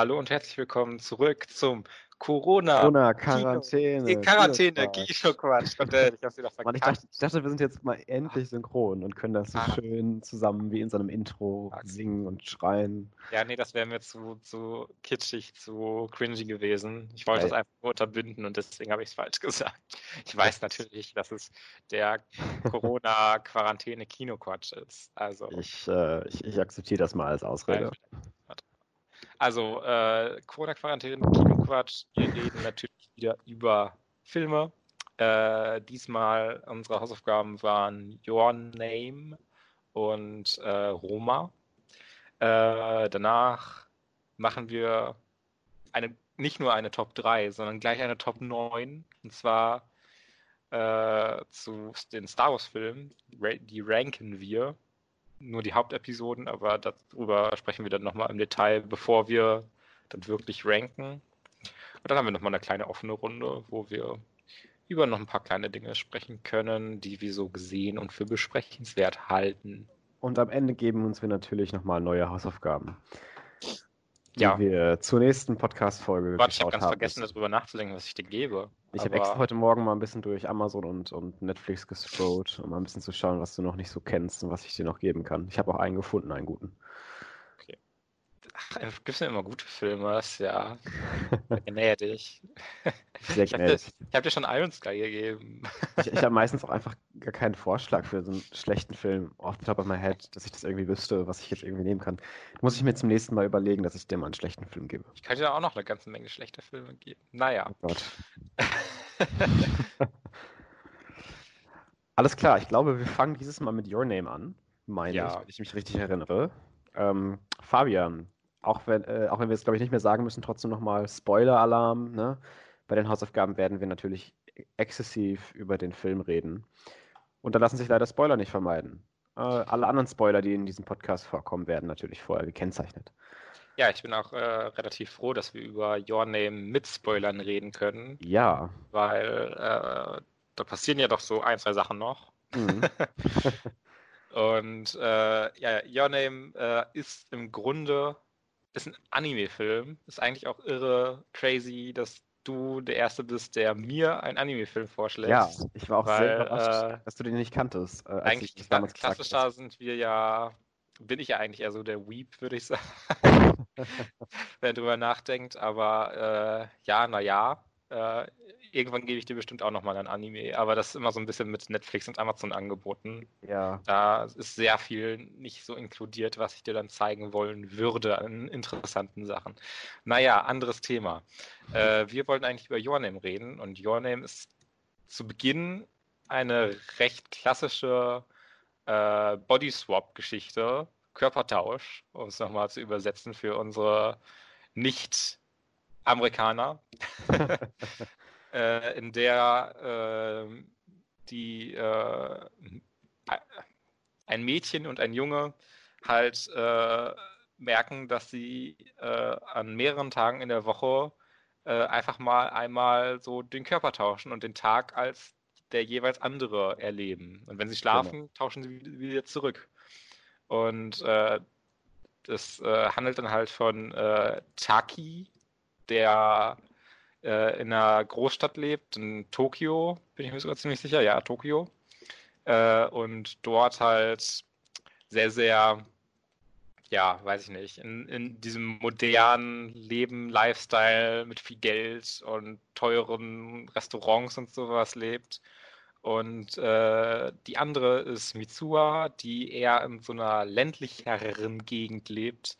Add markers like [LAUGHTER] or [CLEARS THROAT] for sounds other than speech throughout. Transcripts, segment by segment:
Hallo und herzlich willkommen zurück zum Corona. Corona, Quarantäne. Kino, Quarantäne, Kino-Quatsch. ich hab's wieder verkackt. Ich dachte, ich dachte, wir sind jetzt mal endlich synchron und können das so ah. schön zusammen wie in so einem Intro ah. singen und schreien. Ja, nee, das wäre mir zu, zu kitschig, zu cringy gewesen. Ich wollte es einfach nur unterbinden und deswegen habe ich es falsch [LAUGHS] gesagt. Ich weiß natürlich, dass es der Corona-Quarantäne-Kino-Quatsch ist. Also. Ich, äh, ich, ich akzeptiere das mal als Ausrede. Also, äh, Corona-Quarantäne, Kinoquatsch. Wir reden natürlich wieder über Filme. Äh, diesmal unsere Hausaufgaben waren Your Name und äh, Roma. Äh, danach machen wir eine, nicht nur eine Top 3, sondern gleich eine Top 9. Und zwar äh, zu den Star Wars-Filmen. Die ranken wir nur die Hauptepisoden, aber darüber sprechen wir dann nochmal im Detail, bevor wir dann wirklich ranken. Und dann haben wir nochmal eine kleine offene Runde, wo wir über noch ein paar kleine Dinge sprechen können, die wir so gesehen und für besprechenswert halten. Und am Ende geben uns wir natürlich nochmal neue Hausaufgaben die ja. wir zur nächsten Podcast-Folge geschaut Ich habe ganz haben. vergessen, darüber nachzudenken, was ich dir gebe. Ich habe extra heute Morgen mal ein bisschen durch Amazon und, und Netflix gestrollt, um mal ein bisschen zu schauen, was du noch nicht so kennst und was ich dir noch geben kann. Ich habe auch einen gefunden, einen guten. Ach, gibt es ja immer gute Filme, das ja gnädig. [LAUGHS] Sehr gnädig. Ich habe dir schon Iron Sky gegeben. Ich, ich habe meistens auch einfach gar keinen Vorschlag für so einen schlechten Film off the top of my head, dass ich das irgendwie wüsste, was ich jetzt irgendwie nehmen kann. Muss ich mir zum nächsten Mal überlegen, dass ich dir mal einen schlechten Film gebe. Ich kann dir auch noch eine ganze Menge schlechter Filme geben. Naja. Oh Gott. [LAUGHS] Alles klar, ich glaube, wir fangen dieses Mal mit Your Name an. Meine ja. ich, wenn ich mich richtig erinnere. Ähm, Fabian, auch wenn, äh, auch wenn wir es, glaube ich, nicht mehr sagen müssen, trotzdem nochmal Spoiler-Alarm. Ne? Bei den Hausaufgaben werden wir natürlich exzessiv über den Film reden. Und da lassen sich leider Spoiler nicht vermeiden. Äh, alle anderen Spoiler, die in diesem Podcast vorkommen, werden natürlich vorher gekennzeichnet. Ja, ich bin auch äh, relativ froh, dass wir über Your Name mit Spoilern reden können. Ja. Weil äh, da passieren ja doch so ein, zwei Sachen noch. Mhm. [LAUGHS] Und äh, ja, Your Name äh, ist im Grunde ist ein Anime-Film. Ist eigentlich auch irre crazy, dass du der Erste bist, der mir einen Anime-Film vorschlägt. Ja, ich war auch weil, sehr überrascht, äh, dass du den nicht kanntest. Äh, eigentlich klassischer sind wir ja, bin ich ja eigentlich eher so der Weep, würde ich sagen, [LAUGHS] [LAUGHS] wenn drüber nachdenkt. Aber äh, ja, naja, äh, irgendwann gebe ich dir bestimmt auch nochmal ein Anime, aber das ist immer so ein bisschen mit Netflix und Amazon angeboten. Ja. Da ist sehr viel nicht so inkludiert, was ich dir dann zeigen wollen würde an interessanten Sachen. Naja, anderes Thema. Äh, wir wollten eigentlich über Your Name reden und Your Name ist zu Beginn eine recht klassische äh, Body-Swap-Geschichte, Körpertausch, um es nochmal zu übersetzen für unsere nicht Amerikaner, [LAUGHS] äh, in der äh, die äh, ein Mädchen und ein Junge halt äh, merken, dass sie äh, an mehreren Tagen in der Woche äh, einfach mal einmal so den Körper tauschen und den Tag als der jeweils andere erleben. Und wenn sie schlafen, genau. tauschen sie wieder zurück. Und das handelt dann halt von Taki, der äh, in einer Großstadt lebt, in Tokio, bin ich mir sogar ziemlich sicher, ja, Tokio. Äh, und dort halt sehr, sehr, ja, weiß ich nicht, in, in diesem modernen Leben, Lifestyle mit viel Geld und teuren Restaurants und sowas lebt. Und äh, die andere ist Mitsuha, die eher in so einer ländlicheren Gegend lebt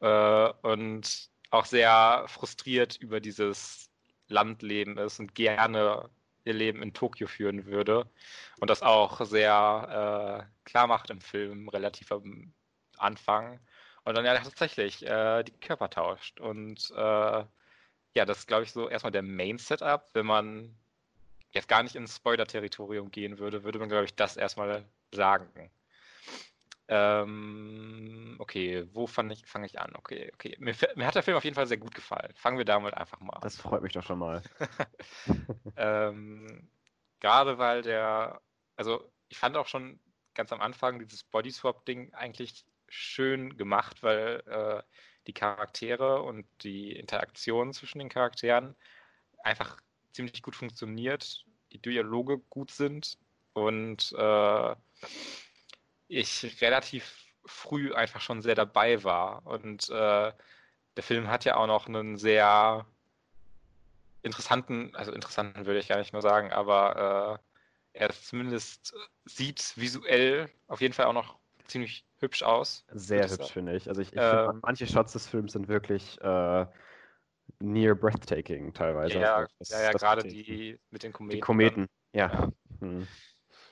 äh, und auch sehr frustriert über dieses Landleben ist und gerne ihr Leben in Tokio führen würde. Und das auch sehr äh, klar macht im Film, relativ am Anfang. Und dann ja tatsächlich äh, die Körper tauscht. Und äh, ja, das ist, glaube ich, so erstmal der Main-Setup. Wenn man jetzt gar nicht ins Spoiler-Territorium gehen würde, würde man, glaube ich, das erstmal sagen. Ähm, okay, wo fange ich, fang ich an? Okay, okay. Mir, mir, hat der Film auf jeden Fall sehr gut gefallen. Fangen wir damit einfach mal an. Das freut mich doch schon mal. [LAUGHS] ähm, gerade weil der, also ich fand auch schon ganz am Anfang dieses Body Swap Ding eigentlich schön gemacht, weil äh, die Charaktere und die Interaktion zwischen den Charakteren einfach ziemlich gut funktioniert, die Dialoge gut sind und äh, ich relativ früh einfach schon sehr dabei war. Und äh, der Film hat ja auch noch einen sehr interessanten, also interessanten würde ich gar nicht nur sagen, aber äh, er zumindest sieht visuell auf jeden Fall auch noch ziemlich hübsch aus. Sehr hübsch, finde ich. Also ich, ich äh, finde, manche Shots des Films sind wirklich äh, near breathtaking teilweise. Ja, also das, ja, ja gerade die mit den Kometen. Die Kometen, ja. ja. Hm.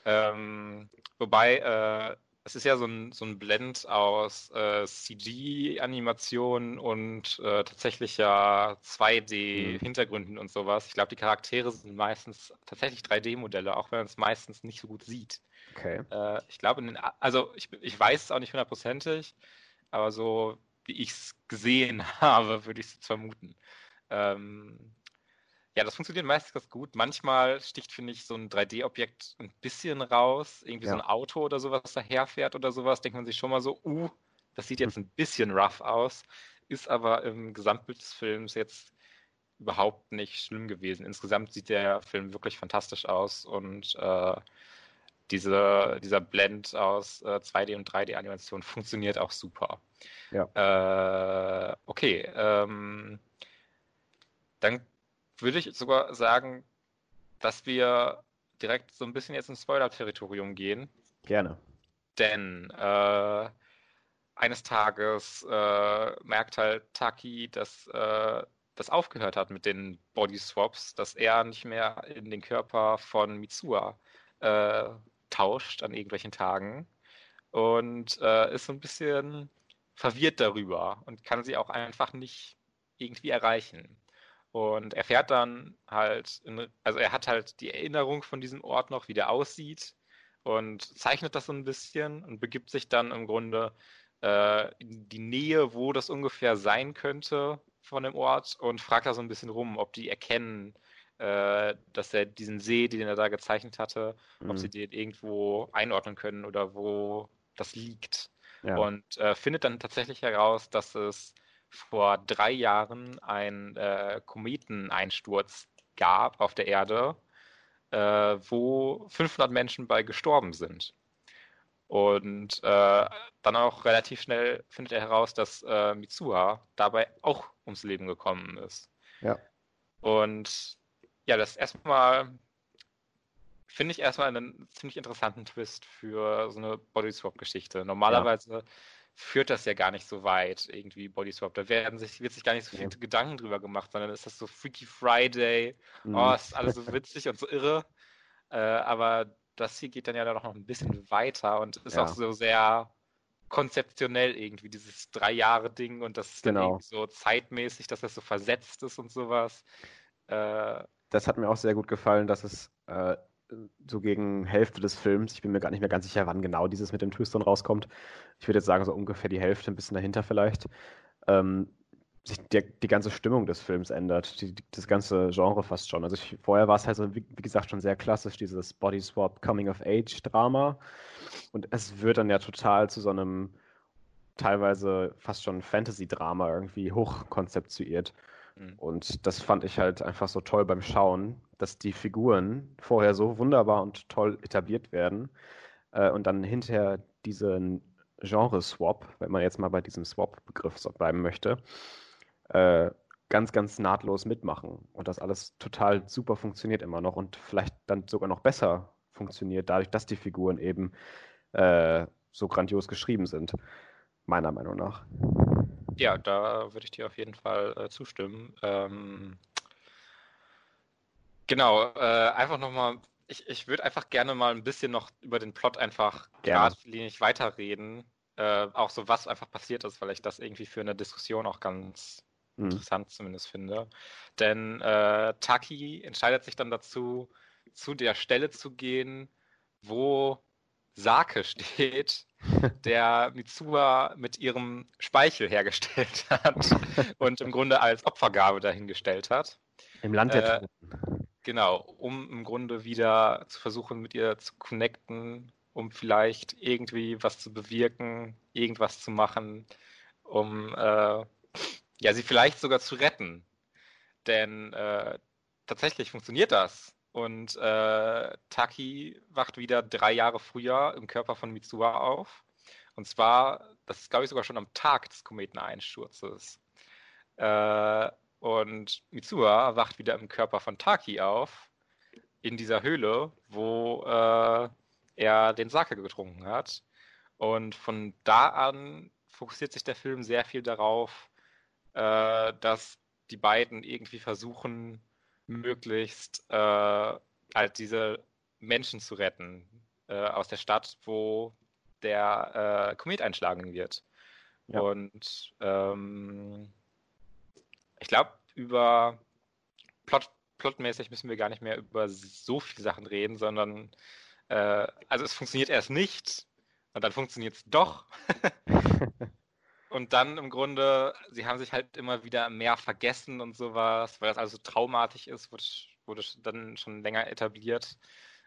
Ähm, wobei, äh, es ist ja so ein, so ein Blend aus äh, CG-Animationen und äh, tatsächlich ja 2D-Hintergründen mhm. und sowas. Ich glaube, die Charaktere sind meistens tatsächlich 3D-Modelle, auch wenn man es meistens nicht so gut sieht. Okay. Äh, ich glaube, also ich, ich weiß es auch nicht hundertprozentig, aber so wie ich es gesehen [LAUGHS] habe, würde ich es vermuten. Ähm, ja, das funktioniert meistens ganz gut. Manchmal sticht, finde ich, so ein 3D-Objekt ein bisschen raus. Irgendwie ja. so ein Auto oder sowas daherfährt oder sowas. Denkt man sich schon mal so, uh, das sieht jetzt ein bisschen rough aus. Ist aber im Gesamtbild des Films jetzt überhaupt nicht schlimm gewesen. Insgesamt sieht der Film wirklich fantastisch aus und äh, diese, dieser Blend aus äh, 2D und 3D-Animation funktioniert auch super. Ja. Äh, okay, ähm, dann würde ich sogar sagen, dass wir direkt so ein bisschen jetzt ins Spoiler-Territorium gehen. Gerne. Denn äh, eines Tages äh, merkt halt Taki, dass äh, das aufgehört hat mit den Body Swaps, dass er nicht mehr in den Körper von Mitsua äh, tauscht an irgendwelchen Tagen und äh, ist so ein bisschen verwirrt darüber und kann sie auch einfach nicht irgendwie erreichen. Und er fährt dann halt, in, also er hat halt die Erinnerung von diesem Ort noch, wie der aussieht und zeichnet das so ein bisschen und begibt sich dann im Grunde äh, in die Nähe, wo das ungefähr sein könnte von dem Ort und fragt da so ein bisschen rum, ob die erkennen, äh, dass er diesen See, den er da gezeichnet hatte, mhm. ob sie den irgendwo einordnen können oder wo das liegt. Ja. Und äh, findet dann tatsächlich heraus, dass es vor drei Jahren ein äh, Kometeneinsturz gab auf der Erde, äh, wo 500 Menschen bei gestorben sind. Und äh, dann auch relativ schnell findet er heraus, dass äh, Mitsuha dabei auch ums Leben gekommen ist. Ja. Und ja, das erstmal finde ich erstmal einen ziemlich interessanten Twist für so eine Bodyswap-Geschichte. Normalerweise ja führt das ja gar nicht so weit, irgendwie Body Swap. Da werden sich, wird sich gar nicht so viel ja. Gedanken drüber gemacht, sondern ist das so Freaky Friday, mhm. oh, ist alles so [LAUGHS] witzig und so irre. Äh, aber das hier geht dann ja noch ein bisschen weiter und ist ja. auch so sehr konzeptionell irgendwie, dieses Drei-Jahre-Ding und das ist genau. dann irgendwie so zeitmäßig, dass das so versetzt ist und sowas. Äh, das hat mir auch sehr gut gefallen, dass es äh, so gegen Hälfte des Films, ich bin mir gar nicht mehr ganz sicher, wann genau dieses mit dem Twist dann rauskommt. Ich würde jetzt sagen, so ungefähr die Hälfte, ein bisschen dahinter vielleicht. Ähm, sich der, die ganze Stimmung des Films ändert, die, das ganze Genre fast schon. Also ich, vorher war es halt so, wie, wie, gesagt, schon sehr klassisch, dieses Body Swap Coming of Age Drama. Und es wird dann ja total zu so einem teilweise fast schon Fantasy-Drama irgendwie hochkonzeptuiert. Mhm. Und das fand ich halt einfach so toll beim Schauen, dass die Figuren vorher so wunderbar und toll etabliert werden äh, und dann hinterher diesen Genre-Swap, wenn man jetzt mal bei diesem Swap-Begriff bleiben möchte, äh, ganz, ganz nahtlos mitmachen und das alles total super funktioniert immer noch und vielleicht dann sogar noch besser funktioniert, dadurch, dass die Figuren eben äh, so grandios geschrieben sind, meiner Meinung nach. Ja, da würde ich dir auf jeden Fall äh, zustimmen. Ähm, genau, äh, einfach nochmal, ich, ich würde einfach gerne mal ein bisschen noch über den Plot einfach geradlinig weiterreden. Äh, auch so, was einfach passiert ist, weil ich das irgendwie für eine Diskussion auch ganz hm. interessant zumindest finde. Denn äh, Taki entscheidet sich dann dazu, zu der Stelle zu gehen, wo Sake steht, [LAUGHS] der Mitsuha mit ihrem Speichel hergestellt hat [LAUGHS] und im Grunde als Opfergabe dahingestellt hat. Im Land der äh, Toten. Genau, um im Grunde wieder zu versuchen, mit ihr zu connecten, um vielleicht irgendwie was zu bewirken, irgendwas zu machen, um äh, ja, sie vielleicht sogar zu retten. Denn äh, tatsächlich funktioniert das. Und äh, Taki wacht wieder drei Jahre früher im Körper von Mitsuha auf. Und zwar, das ist glaube ich sogar schon am Tag des Kometeneinsturzes. Äh, und Mitsuha wacht wieder im Körper von Taki auf, in dieser Höhle, wo äh, er den Sake getrunken hat. Und von da an fokussiert sich der Film sehr viel darauf, äh, dass die beiden irgendwie versuchen, möglichst äh, halt diese Menschen zu retten äh, aus der Stadt, wo der äh, Komet einschlagen wird. Ja. Und ähm, ich glaube, über Plot, plotmäßig müssen wir gar nicht mehr über so viele Sachen reden, sondern äh, also es funktioniert erst nicht und dann funktioniert es doch. [LAUGHS] und dann im Grunde, sie haben sich halt immer wieder mehr vergessen und sowas, weil das also traumatisch ist, wurde, wurde dann schon länger etabliert.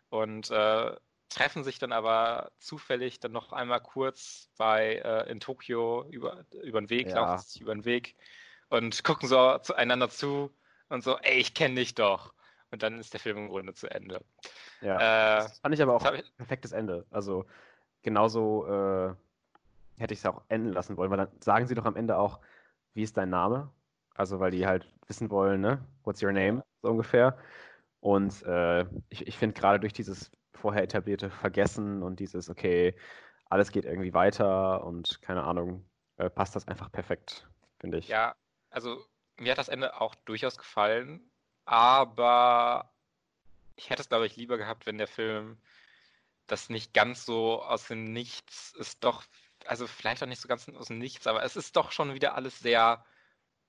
Und äh, treffen sich dann aber zufällig dann noch einmal kurz bei äh, in Tokio über, über den Weg, ja. laufen sich über den Weg und gucken so zueinander zu und so, ey, ich kenne dich doch. Und dann ist der Film im Grunde zu Ende. Ja. Äh, das fand ich aber auch ein perfektes Ende. Also genauso äh, hätte ich es auch enden lassen wollen, weil dann sagen sie doch am Ende auch, wie ist dein Name? Also weil die halt wissen wollen, ne? What's your name? So ungefähr. Und äh, ich, ich finde gerade durch dieses vorher etablierte Vergessen und dieses, okay, alles geht irgendwie weiter und keine Ahnung, äh, passt das einfach perfekt, finde ich. Ja, also mir hat das Ende auch durchaus gefallen, aber ich hätte es, glaube ich, lieber gehabt, wenn der Film das nicht ganz so aus dem Nichts ist doch, also vielleicht auch nicht so ganz aus dem Nichts, aber es ist doch schon wieder alles sehr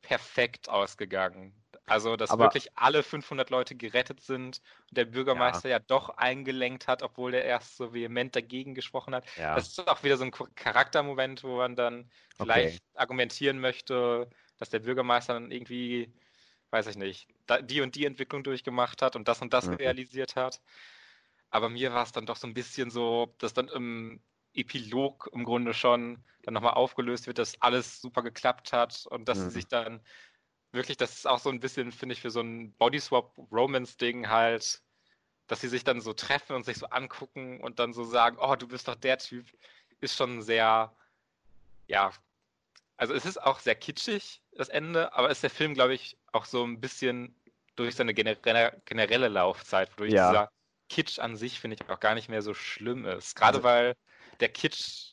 perfekt ausgegangen. Also, dass aber, wirklich alle 500 Leute gerettet sind und der Bürgermeister ja. ja doch eingelenkt hat, obwohl er erst so vehement dagegen gesprochen hat. Ja. Das ist auch wieder so ein Charaktermoment, wo man dann vielleicht okay. argumentieren möchte, dass der Bürgermeister dann irgendwie, weiß ich nicht, die und die Entwicklung durchgemacht hat und das und das mhm. realisiert hat. Aber mir war es dann doch so ein bisschen so, dass dann im Epilog im Grunde schon dann nochmal aufgelöst wird, dass alles super geklappt hat und dass mhm. sie sich dann wirklich, das ist auch so ein bisschen, finde ich, für so ein Bodyswap-Romance-Ding halt, dass sie sich dann so treffen und sich so angucken und dann so sagen, oh, du bist doch der Typ, ist schon sehr, ja, also es ist auch sehr kitschig, das Ende, aber ist der Film, glaube ich, auch so ein bisschen durch seine generelle, Laufzeit, wodurch ja. dieser Kitsch an sich, finde ich, auch gar nicht mehr so schlimm ist. Gerade also, weil der Kitsch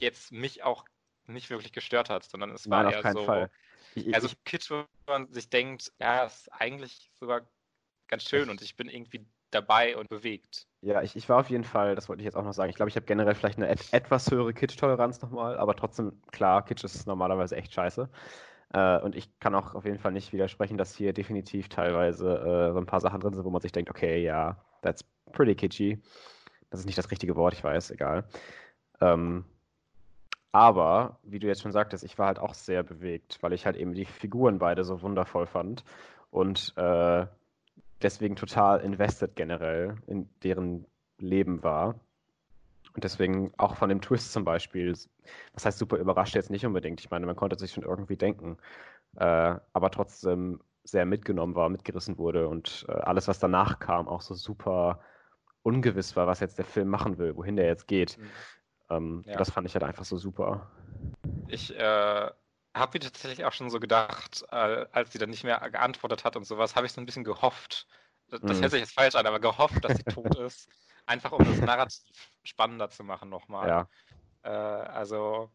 jetzt mich auch nicht wirklich gestört hat, sondern es war Nein, eher so. Fall. Ich, also Kitsch, wo man sich denkt, ja, ist eigentlich sogar ganz schön und ich bin irgendwie dabei und bewegt. Ja, ich, ich war auf jeden Fall, das wollte ich jetzt auch noch sagen, ich glaube, ich habe generell vielleicht eine et etwas höhere Kitsch-Toleranz nochmal, aber trotzdem, klar, Kitsch ist normalerweise echt scheiße. Äh, und ich kann auch auf jeden Fall nicht widersprechen, dass hier definitiv teilweise äh, so ein paar Sachen drin sind, wo man sich denkt, okay, ja, that's pretty kitschy. Das ist nicht das richtige Wort, ich weiß, egal. Ähm, aber, wie du jetzt schon sagtest, ich war halt auch sehr bewegt, weil ich halt eben die Figuren beide so wundervoll fand und äh, deswegen total invested generell in deren Leben war. Und deswegen auch von dem Twist zum Beispiel, was heißt super überrascht jetzt nicht unbedingt. Ich meine, man konnte sich schon irgendwie denken, äh, aber trotzdem sehr mitgenommen war, mitgerissen wurde und äh, alles, was danach kam, auch so super ungewiss war, was jetzt der Film machen will, wohin der jetzt geht. Mhm. Ähm, ja. Das fand ich halt einfach so super. Ich äh, habe mir tatsächlich auch schon so gedacht, äh, als sie dann nicht mehr geantwortet hat und sowas, habe ich so ein bisschen gehofft. Das, das mhm. hört sich jetzt falsch an, aber gehofft, dass sie tot ist. Einfach um das Narrativ spannender zu machen nochmal. Ja. Äh, also,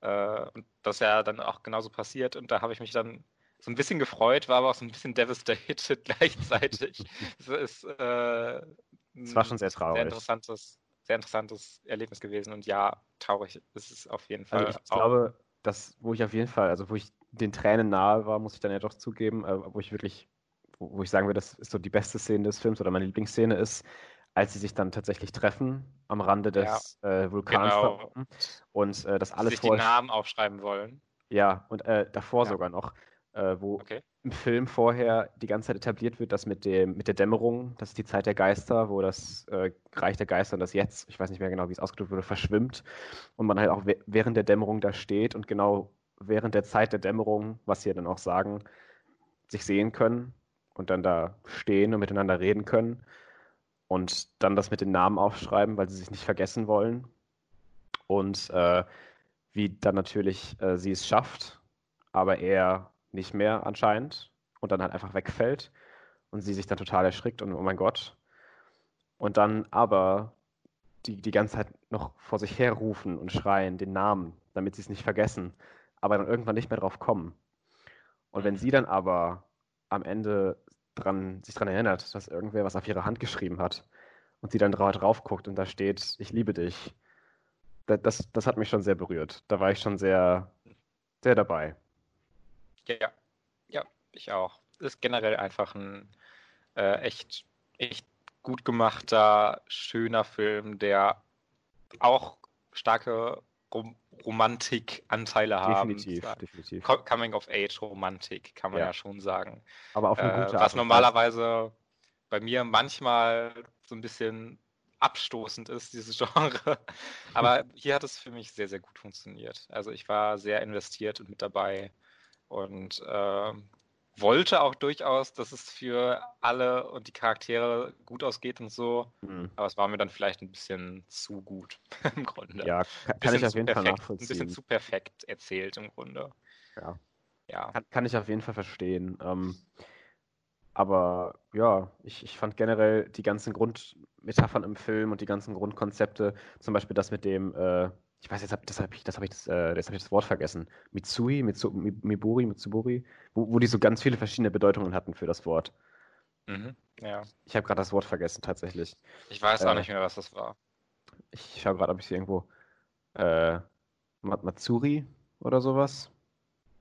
äh, und das ist ja dann auch genauso passiert und da habe ich mich dann so ein bisschen gefreut, war aber auch so ein bisschen devastated [LAUGHS] gleichzeitig. es ist äh, es war schon sehr traurig. Sehr interessantes, sehr interessantes Erlebnis gewesen und ja, traurig ist es auf jeden Fall. Also ich auch. glaube, das, wo ich auf jeden Fall, also wo ich den Tränen nahe war, muss ich dann ja doch zugeben, äh, wo ich wirklich, wo, wo ich sagen würde, das ist so die beste Szene des Films oder meine Lieblingsszene ist, als sie sich dann tatsächlich treffen am Rande des ja, äh, Vulkans genau. und äh, das alles sich die Namen aufschreiben wollen. Ja, und äh, davor ja. sogar noch äh, wo okay. im Film vorher die ganze Zeit etabliert wird, dass mit, dem, mit der Dämmerung, das ist die Zeit der Geister, wo das äh, Reich der Geister und das Jetzt, ich weiß nicht mehr genau, wie es ausgedrückt wurde, verschwimmt und man halt auch während der Dämmerung da steht und genau während der Zeit der Dämmerung, was sie ja dann auch sagen, sich sehen können und dann da stehen und miteinander reden können und dann das mit den Namen aufschreiben, weil sie sich nicht vergessen wollen. Und äh, wie dann natürlich äh, sie es schafft, aber er nicht mehr anscheinend und dann halt einfach wegfällt und sie sich dann total erschrickt und oh mein Gott. Und dann aber die die ganze Zeit noch vor sich her rufen und schreien den Namen, damit sie es nicht vergessen, aber dann irgendwann nicht mehr drauf kommen. Und wenn sie dann aber am Ende dran, sich daran erinnert, dass irgendwer was auf ihre Hand geschrieben hat und sie dann drauf guckt und da steht, ich liebe dich, das, das, das hat mich schon sehr berührt. Da war ich schon sehr, sehr dabei. Ja, ja, ich auch. Ist generell einfach ein äh, echt, echt gut gemachter, schöner Film, der auch starke Rom Romantikanteile haben. Definitiv, definitiv. Coming-of-Age-Romantik, kann man ja. ja. schon sagen. Aber auf eine äh, gute Art Was normalerweise bei mir manchmal so ein bisschen abstoßend ist, dieses [LAUGHS] Genre. Aber hier hat es für mich sehr, sehr gut funktioniert. Also ich war sehr investiert und mit dabei und äh, wollte auch durchaus, dass es für alle und die Charaktere gut ausgeht und so. Mhm. Aber es war mir dann vielleicht ein bisschen zu gut [LAUGHS] im Grunde. Ja, kann, kann ich auf jeden perfekt, Fall nachvollziehen. Ein bisschen zu perfekt erzählt im Grunde. Ja. ja. Kann, kann ich auf jeden Fall verstehen. Ähm, aber ja, ich, ich fand generell die ganzen Grundmetaphern im Film und die ganzen Grundkonzepte, zum Beispiel das mit dem, äh, ich weiß jetzt, das habe ich, das, hab ich, das, äh, hab ich das Wort vergessen, Mitsui, Mitsu, Miburi, Mitsuburi, wo, wo die so ganz viele verschiedene Bedeutungen hatten für das Wort. Mhm, ja. Ich habe gerade das Wort vergessen, tatsächlich. Ich weiß äh, auch nicht mehr, was das war. Ich schaue gerade, ob ich sie irgendwo. Äh, Matsuri oder sowas?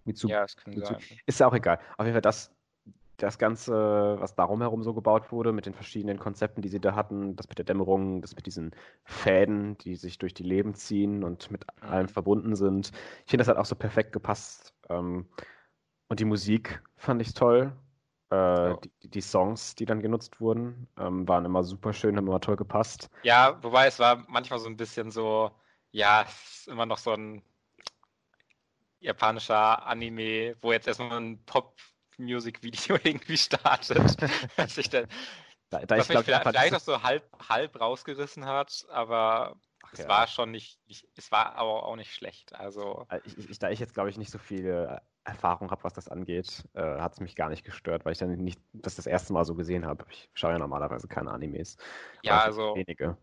Mitsu ja, das kann Mitsu sein. Ist ja auch egal. Auf jeden Fall, das, das Ganze, was darum herum so gebaut wurde, mit den verschiedenen Konzepten, die sie da hatten, das mit der Dämmerung, das mit diesen Fäden, die sich durch die Leben ziehen und mit mhm. allem verbunden sind. Ich finde, das hat auch so perfekt gepasst. Ähm, und die Musik fand ich toll. Oh. die, die, Songs, die dann genutzt wurden, ähm, waren immer super schön, haben immer toll gepasst. Ja, wobei es war manchmal so ein bisschen so, ja, es ist immer noch so ein japanischer Anime, wo jetzt erstmal ein Pop Music-Video [LAUGHS] irgendwie startet. [LAUGHS] dass ich dann, da, da was ich mich vielleicht, vielleicht auch so halb, halb rausgerissen hat, aber Ach, es ja. war schon nicht, nicht, es war aber auch nicht schlecht. Also äh, ich, ich, da ich jetzt glaube ich nicht so viel äh, Erfahrung habe, was das angeht, äh, hat es mich gar nicht gestört, weil ich dann nicht das das erste Mal so gesehen habe. Ich schaue ja normalerweise keine Animes. Ja, also wenige.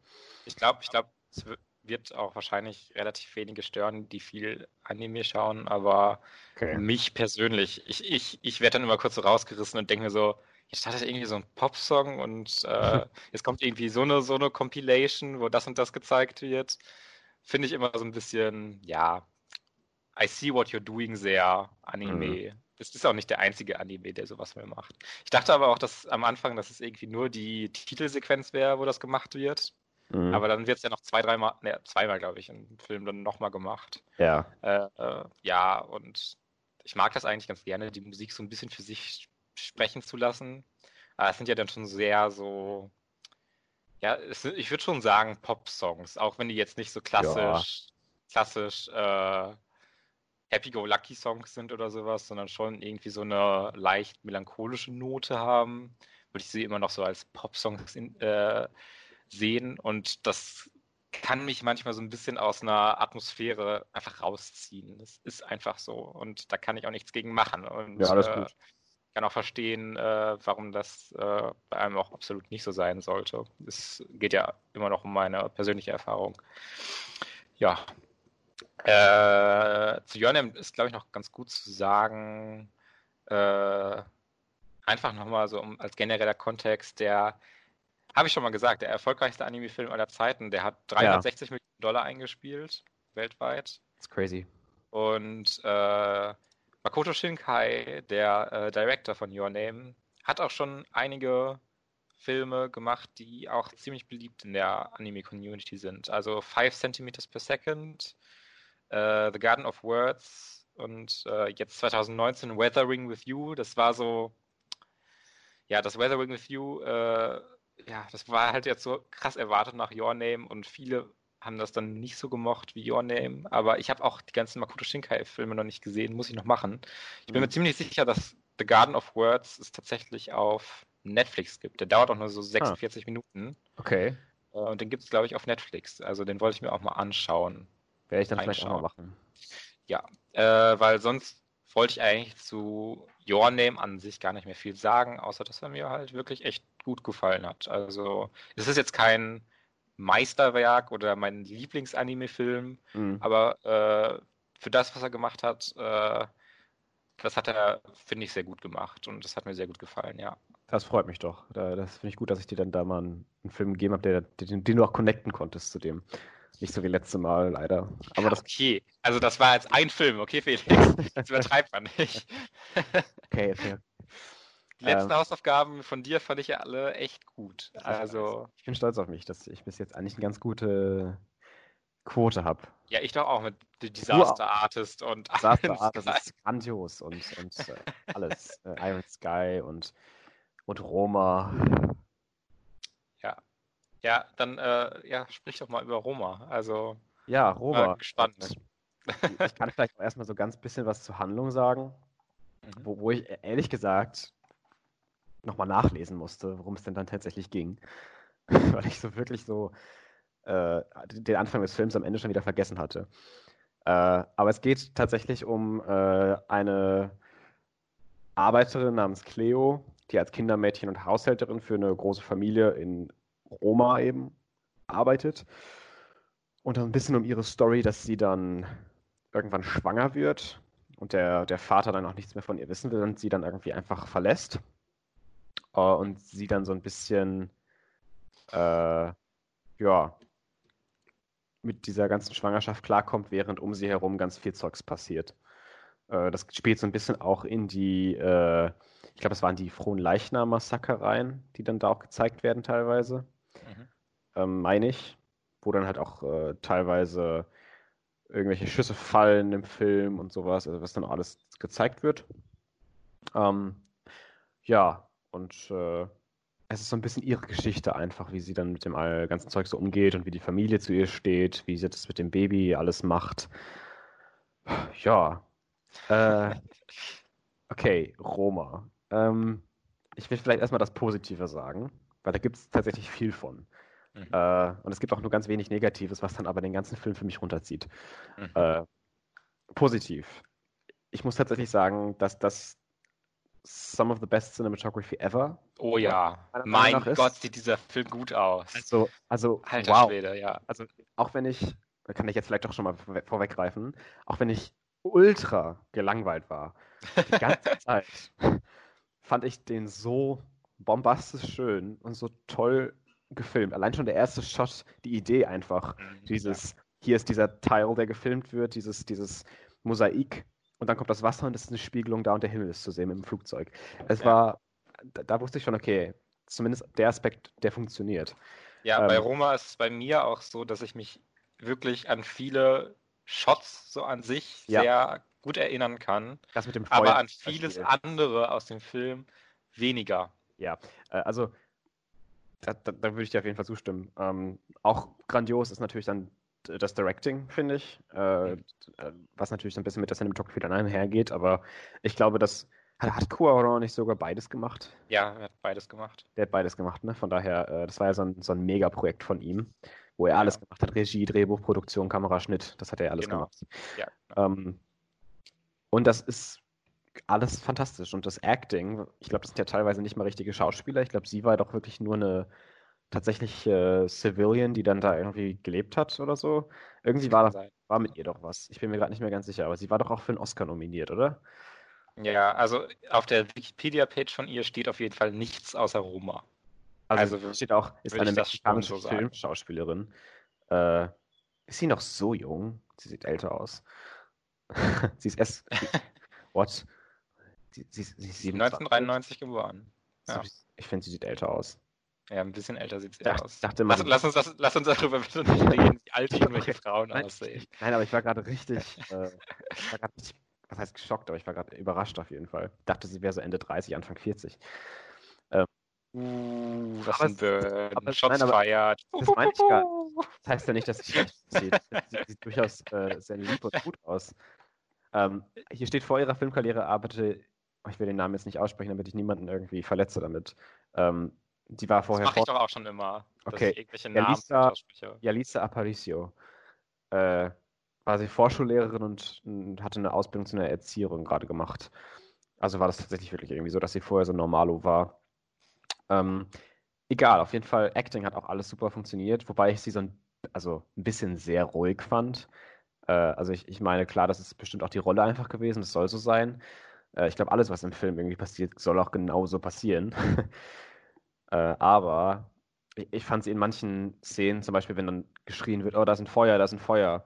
Ich glaube, ich glaube, es wird auch wahrscheinlich relativ wenige stören, die viel Anime schauen, aber okay. mich persönlich, ich, ich, ich werde dann immer kurz so rausgerissen und denke mir so, jetzt startet irgendwie so ein Popsong und äh, [LAUGHS] jetzt kommt irgendwie so eine, so eine Compilation, wo das und das gezeigt wird. Finde ich immer so ein bisschen, ja, I see what you're doing sehr Anime. Mhm. Das ist auch nicht der einzige Anime, der sowas mehr macht. Ich dachte aber auch, dass am Anfang, dass es irgendwie nur die Titelsequenz wäre, wo das gemacht wird. Mhm. Aber dann wird es ja noch zwei, dreimal, ne, zweimal, glaube ich, im Film dann nochmal gemacht. Ja. Äh, äh, ja, und ich mag das eigentlich ganz gerne, die Musik so ein bisschen für sich sprechen zu lassen. Aber es sind ja dann schon sehr so, ja, es, ich würde schon sagen Pop-Songs, auch wenn die jetzt nicht so klassisch, ja. klassisch äh, Happy-Go-Lucky-Songs sind oder sowas, sondern schon irgendwie so eine leicht melancholische Note haben, würde ich sie immer noch so als Pop-Songs äh, sehen und das kann mich manchmal so ein bisschen aus einer Atmosphäre einfach rausziehen. Das ist einfach so und da kann ich auch nichts gegen machen. Und, ja, alles äh, gut. Ich kann auch verstehen, äh, warum das äh, bei einem auch absolut nicht so sein sollte. Es geht ja immer noch um meine persönliche Erfahrung. Ja. Äh, zu Jörnem ist, glaube ich, noch ganz gut zu sagen, äh, einfach nochmal so um, als genereller Kontext, der habe ich schon mal gesagt, der erfolgreichste Anime-Film aller Zeiten. Der hat 360 ja. Millionen Dollar eingespielt, weltweit. That's crazy. Und äh, Makoto Shinkai, der äh, Director von Your Name, hat auch schon einige Filme gemacht, die auch ziemlich beliebt in der Anime-Community sind. Also 5 cm per Second, äh, The Garden of Words und äh, jetzt 2019 Weathering with You. Das war so, ja, das Weathering with You äh, ja, das war halt jetzt so krass erwartet nach Your Name und viele haben das dann nicht so gemocht wie Your Name, aber ich habe auch die ganzen Makoto Shinkai-Filme noch nicht gesehen, muss ich noch machen. Ich bin mhm. mir ziemlich sicher, dass The Garden of Words es tatsächlich auf Netflix gibt. Der dauert auch nur so 46 ah. Minuten. Okay. Äh, und den gibt es, glaube ich, auf Netflix. Also den wollte ich mir auch mal anschauen. Werde ich dann vielleicht auch mal machen. Ja, äh, weil sonst wollte ich eigentlich zu Your Name an sich gar nicht mehr viel sagen, außer dass er mir halt wirklich echt gut gefallen hat. Also es ist jetzt kein Meisterwerk oder mein Lieblingsanime-Film, mhm. aber äh, für das, was er gemacht hat, äh, das hat er, finde ich, sehr gut gemacht und das hat mir sehr gut gefallen, ja. Das freut mich doch. Das finde ich gut, dass ich dir dann da mal einen, Film gegeben habe, den, den, du auch connecten konntest zu dem. Nicht so wie letzte Mal, leider. Aber ja, das okay, also das war jetzt ein Film, okay, Felix? Das übertreibt man nicht. [LAUGHS] okay, okay. Die letzten ähm, Hausaufgaben von dir fand ich ja alle echt gut. Also ich bin stolz auf mich, dass ich bis jetzt eigentlich eine ganz gute Quote habe. Ja, ich doch auch mit Disaster wow. Artist und [LAUGHS] Disaster Artist ist grandios und, und äh, alles. [LAUGHS] Äh, Iron Sky und, und Roma. Ja. Ja, dann äh, ja, sprich doch mal über Roma. Also ja, Roma. gespannt. Ich kann [LAUGHS] vielleicht auch erstmal so ganz bisschen was zur Handlung sagen, mhm. wo, wo ich ehrlich gesagt nochmal nachlesen musste, worum es denn dann tatsächlich ging. [LAUGHS] Weil ich so wirklich so äh, den Anfang des Films am Ende schon wieder vergessen hatte. Äh, aber es geht tatsächlich um äh, eine Arbeiterin namens Cleo, die als Kindermädchen und Haushälterin für eine große Familie in Roma eben arbeitet. Und dann ein bisschen um ihre Story, dass sie dann irgendwann schwanger wird und der, der Vater dann auch nichts mehr von ihr wissen will und sie dann irgendwie einfach verlässt. Uh, und sie dann so ein bisschen, äh, ja, mit dieser ganzen Schwangerschaft klarkommt, während um sie herum ganz viel Zeugs passiert. Äh, das spielt so ein bisschen auch in die, äh, ich glaube, es waren die frohen Leichnam-Massaker rein, die dann da auch gezeigt werden teilweise. Mhm. Ähm, meine ich. Wo dann halt auch äh, teilweise irgendwelche Schüsse fallen im Film und sowas, also was dann alles gezeigt wird. Ähm, ja, und äh, es ist so ein bisschen ihre Geschichte einfach, wie sie dann mit dem ganzen Zeug so umgeht und wie die Familie zu ihr steht, wie sie das mit dem Baby alles macht. Ja. Äh, okay, Roma. Ähm, ich will vielleicht erstmal das Positive sagen, weil da gibt es tatsächlich viel von. Mhm. Äh, und es gibt auch nur ganz wenig Negatives, was dann aber den ganzen Film für mich runterzieht. Mhm. Äh, positiv. Ich muss tatsächlich sagen, dass das some of the best cinematography ever. Oh ja, mein Gott, sieht dieser Film gut aus. Also, also Alter wow. Schwede, ja. Also, auch wenn ich, da kann ich jetzt vielleicht doch schon mal vorweggreifen, auch wenn ich ultra gelangweilt war, die ganze [LAUGHS] Zeit, fand ich den so bombastisch schön und so toll gefilmt. Allein schon der erste Shot, die Idee einfach, mhm, dieses, ja. hier ist dieser Teil, der gefilmt wird, dieses, dieses Mosaik und dann kommt das Wasser und es ist eine Spiegelung da und der Himmel ist zu sehen mit dem Flugzeug. Es ja. war, da, da, wusste ich schon, okay, zumindest der Aspekt, der funktioniert. Ja, ähm, bei Roma ist es bei mir auch so, dass ich mich wirklich an viele Shots so an sich ja. sehr gut erinnern kann. Das mit dem Feuer aber an vieles andere aus dem Film weniger. Ja, äh, also da, da, da, würde ich dir auf jeden Fall zustimmen. Ähm, auch grandios ist natürlich dann das Directing, finde ich, äh, äh, was natürlich so ein bisschen mit der Cinematography dann einhergeht, aber ich glaube, das hat, hat Cuaron nicht sogar beides gemacht? Ja, er hat beides gemacht. Der hat beides gemacht, ne? Von daher, äh, das war ja so ein, so ein Megaprojekt von ihm, wo er ja. alles gemacht hat: Regie, Drehbuch, Produktion, Kameraschnitt, das hat er alles genau. gemacht. Ja. Ähm, und das ist alles fantastisch. Und das Acting, ich glaube, das sind ja teilweise nicht mal richtige Schauspieler. Ich glaube, sie war doch wirklich nur eine tatsächlich äh, Civilian, die dann da irgendwie gelebt hat oder so. Irgendwie war, das, war mit ihr doch was. Ich bin mir gerade nicht mehr ganz sicher, aber sie war doch auch für einen Oscar nominiert, oder? Ja, also auf der Wikipedia-Page von ihr steht auf jeden Fall nichts außer Roma. Also, also steht auch, ist eine mexikanische so Filmschauspielerin. Äh, ist sie noch so jung? Sie sieht älter aus. [LAUGHS] sie ist erst. what? Sie, sie, sie ist 1993 geboren. Ja. Ich finde, sie sieht älter aus. Ja, ein bisschen älter sieht sie Dach, aus. Dachte lass, lass, uns das, lass uns darüber [LAUGHS] nicht reden, wie alt [LAUGHS] irgendwelche Frauen nein, aussehen. Nein, aber ich war gerade richtig, [LAUGHS] äh, ich war grad richtig, was heißt geschockt, aber ich war gerade überrascht auf jeden Fall. Ich dachte, sie wäre so Ende 30, Anfang 40. Ähm, uh, was ein Burn. Shots nein, feiert. Das meine ich gar Das heißt ja nicht, dass sie schlecht aussieht. Sie sieht durchaus äh, sehr lieb und gut aus. Ähm, hier steht vor ihrer Filmkarriere arbeitete, ich will den Namen jetzt nicht aussprechen, damit ich niemanden irgendwie verletze damit. Ähm, die war vorher. Das mache ich doch auch schon immer. Okay. irgendwelche Namen Yalisa, Yalisa Aparicio. Äh, war sie Vorschullehrerin und, und, hatte eine Ausbildung zu einer Erzieherin gerade gemacht. Also war das tatsächlich wirklich irgendwie so, dass sie vorher so normalo war. Ähm, egal, auf jeden Fall, Acting hat auch alles super funktioniert, wobei ich sie so ein, also ein bisschen sehr ruhig fand. Äh, also ich, ich meine, klar, das ist bestimmt auch die Rolle einfach gewesen, das soll so sein. Äh, ich glaube, alles, was im Film irgendwie passiert, soll auch genauso passieren. [LAUGHS] äh, aber ich, ich, fand sie in manchen Szenen, zum Beispiel, wenn dann geschrien wird, oh, da ist ein Feuer, da ist ein Feuer,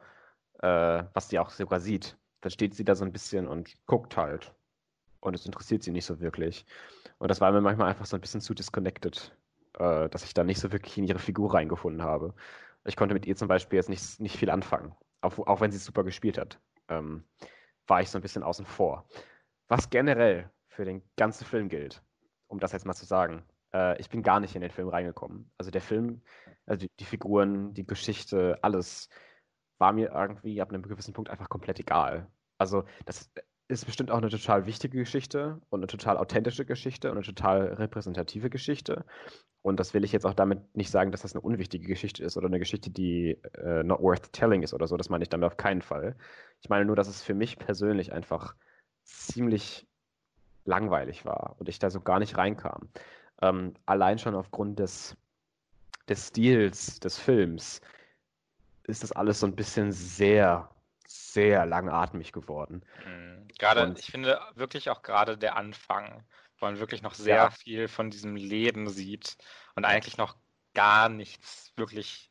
äh, was sie auch sogar sieht, dann steht sie da so ein bisschen und guckt halt. Und es interessiert sie nicht so wirklich. Und das war mir manchmal einfach so ein bisschen zu disconnected, äh, dass ich da nicht so wirklich in ihre Figur reingefunden habe. Ich konnte mit ihr zum Beispiel jetzt nicht, nicht viel anfangen, auch, auch wenn sie super gespielt hat. Ähm, war ich so ein bisschen außen vor. Was generell für den ganzen Film gilt, um das jetzt mal zu sagen, äh, ich bin gar nicht in den Film reingekommen. Also der Film, also die, die, Figuren, die Geschichte, alles war mir irgendwie ab einem gewissen Punkt einfach komplett egal. Also das ist bestimmt auch eine total wichtige Geschichte und eine total authentische Geschichte und eine total repräsentative Geschichte. Und das will ich jetzt auch damit nicht sagen, dass das eine unwichtige Geschichte ist oder eine Geschichte, die äh, not worth telling ist oder so. Das meine ich damit auf keinen Fall. Ich meine nur, dass es für mich persönlich einfach ziemlich langweilig war und ich da so gar nicht reinkam. Ähm, allein schon aufgrund des, des Stils des Films ist das alles so ein bisschen sehr, sehr langatmig geworden. Mhm. Gerade, und, ich finde wirklich auch gerade der Anfang, wo man wirklich noch sehr ja. viel von diesem Leben sieht und eigentlich noch gar nichts wirklich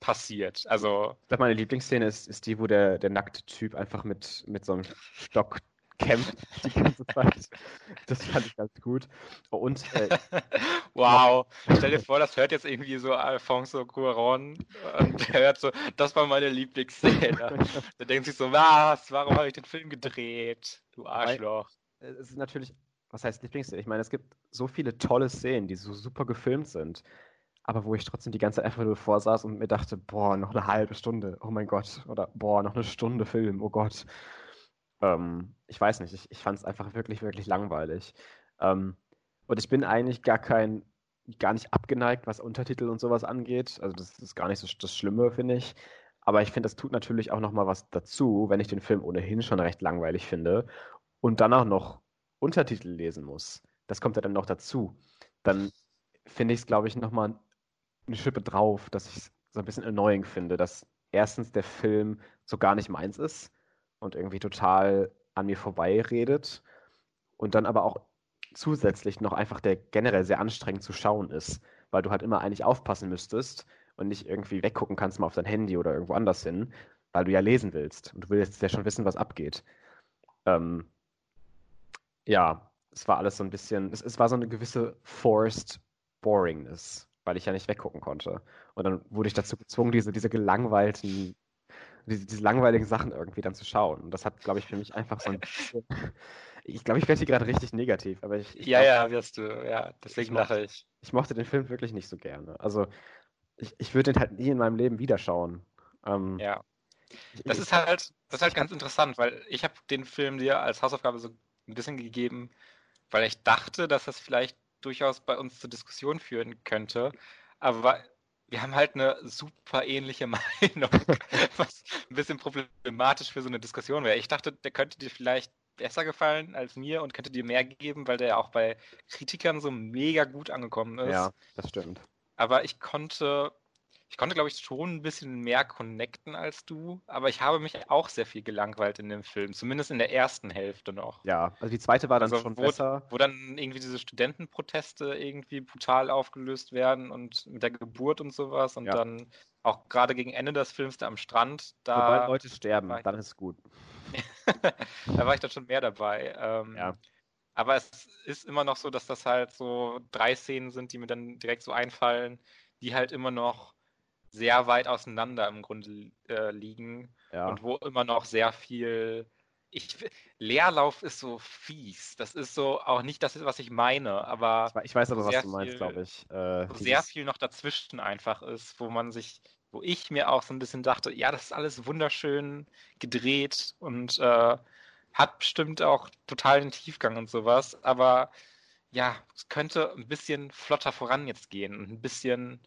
passiert. Also. Ich glaube, meine Lieblingsszene ist, ist die, wo der, der nackte Typ einfach mit, mit so einem Stock kämpft [LAUGHS] die ganze Zeit. Das fand ich ganz gut. Und äh, [LAUGHS] wow, stell dir vor, das hört jetzt irgendwie so Alfonso Cuarón und der hört so, das war meine Lieblingsszene. der denkt sich so, was, warum habe ich den Film gedreht? Du Arschloch. Es ist natürlich, was heißt Lieblingsszene? Ich meine, es gibt so viele tolle Szenen, die so super gefilmt sind aber wo ich trotzdem die ganze Zeit einfach nur vorsaß und mir dachte, boah, noch eine halbe Stunde, oh mein Gott, oder boah, noch eine Stunde Film, oh Gott. Ähm, ich weiß nicht, ich, ich fand es einfach wirklich, wirklich langweilig. Ähm, und ich bin eigentlich gar kein, gar nicht abgeneigt, was Untertitel und sowas angeht. Also das ist gar nicht so das Schlimme, finde ich. Aber ich finde, das tut natürlich auch nochmal was dazu, wenn ich den Film ohnehin schon recht langweilig finde und dann auch noch Untertitel lesen muss. Das kommt ja dann noch dazu. Dann finde ich es, glaube ich, nochmal eine Schippe drauf, dass ich es so ein bisschen annoying finde, dass erstens der Film so gar nicht meins ist und irgendwie total an mir vorbeiredet und dann aber auch zusätzlich noch einfach der generell sehr anstrengend zu schauen ist, weil du halt immer eigentlich aufpassen müsstest und nicht irgendwie weggucken kannst mal auf dein Handy oder irgendwo anders hin, weil du ja lesen willst und du willst ja schon wissen, was abgeht. Ähm, ja, es war alles so ein bisschen, es, es war so eine gewisse forced Boringness, weil ich ja nicht weggucken konnte. Und dann wurde ich dazu gezwungen, diese, diese gelangweilten diese, diese langweiligen Sachen irgendwie dann zu schauen. Und das hat, glaube ich, für mich einfach so ein [LAUGHS] Ich glaube, ich werde hier gerade richtig negativ, aber ich. ich ja, glaub, ja, wirst du, ja, deswegen lache ich. Ich mochte den Film wirklich nicht so gerne. Also, ich, ich würde den halt nie in meinem Leben wieder schauen. Ähm, ja. Das ich, ist halt, das ist halt ganz interessant, weil ich habe den Film dir als Hausaufgabe so ein bisschen gegeben, weil ich dachte, dass das vielleicht durchaus bei uns zur Diskussion führen könnte. Aber wir haben halt eine super ähnliche [LAUGHS] Meinung, was ein bisschen problematisch für so eine Diskussion wäre. Ich dachte, der könnte dir vielleicht besser gefallen als mir und könnte dir mehr geben, weil der auch bei Kritikern so mega gut angekommen ist. Ja, das stimmt. Aber ich konnte ich konnte, glaube ich, schon ein bisschen mehr connecten als du, aber ich habe mich auch sehr viel gelangweilt in dem Film, zumindest in der ersten Hälfte noch. Ja, also die zweite war dann also schon wo, besser. Wo dann irgendwie diese Studentenproteste irgendwie brutal aufgelöst werden und mit der Geburt und sowas und ja. dann auch gerade gegen Ende des Films da am Strand, da. Sobald Leute sterben, dann ist es gut. [LAUGHS] da war ich dann schon mehr dabei. Ähm, ja. Aber es ist immer noch so, dass das halt so drei Szenen sind, die mir dann direkt so einfallen, die halt immer noch sehr weit auseinander im Grunde äh, liegen ja. und wo immer noch sehr viel. Ich, Leerlauf ist so fies. Das ist so auch nicht das, was ich meine, aber. Ich weiß aber, was du meinst, glaube ich. Äh, sehr viel noch dazwischen einfach ist, wo man sich wo ich mir auch so ein bisschen dachte, ja, das ist alles wunderschön gedreht und äh, hat bestimmt auch totalen Tiefgang und sowas, aber ja, es könnte ein bisschen flotter voran jetzt gehen und ein bisschen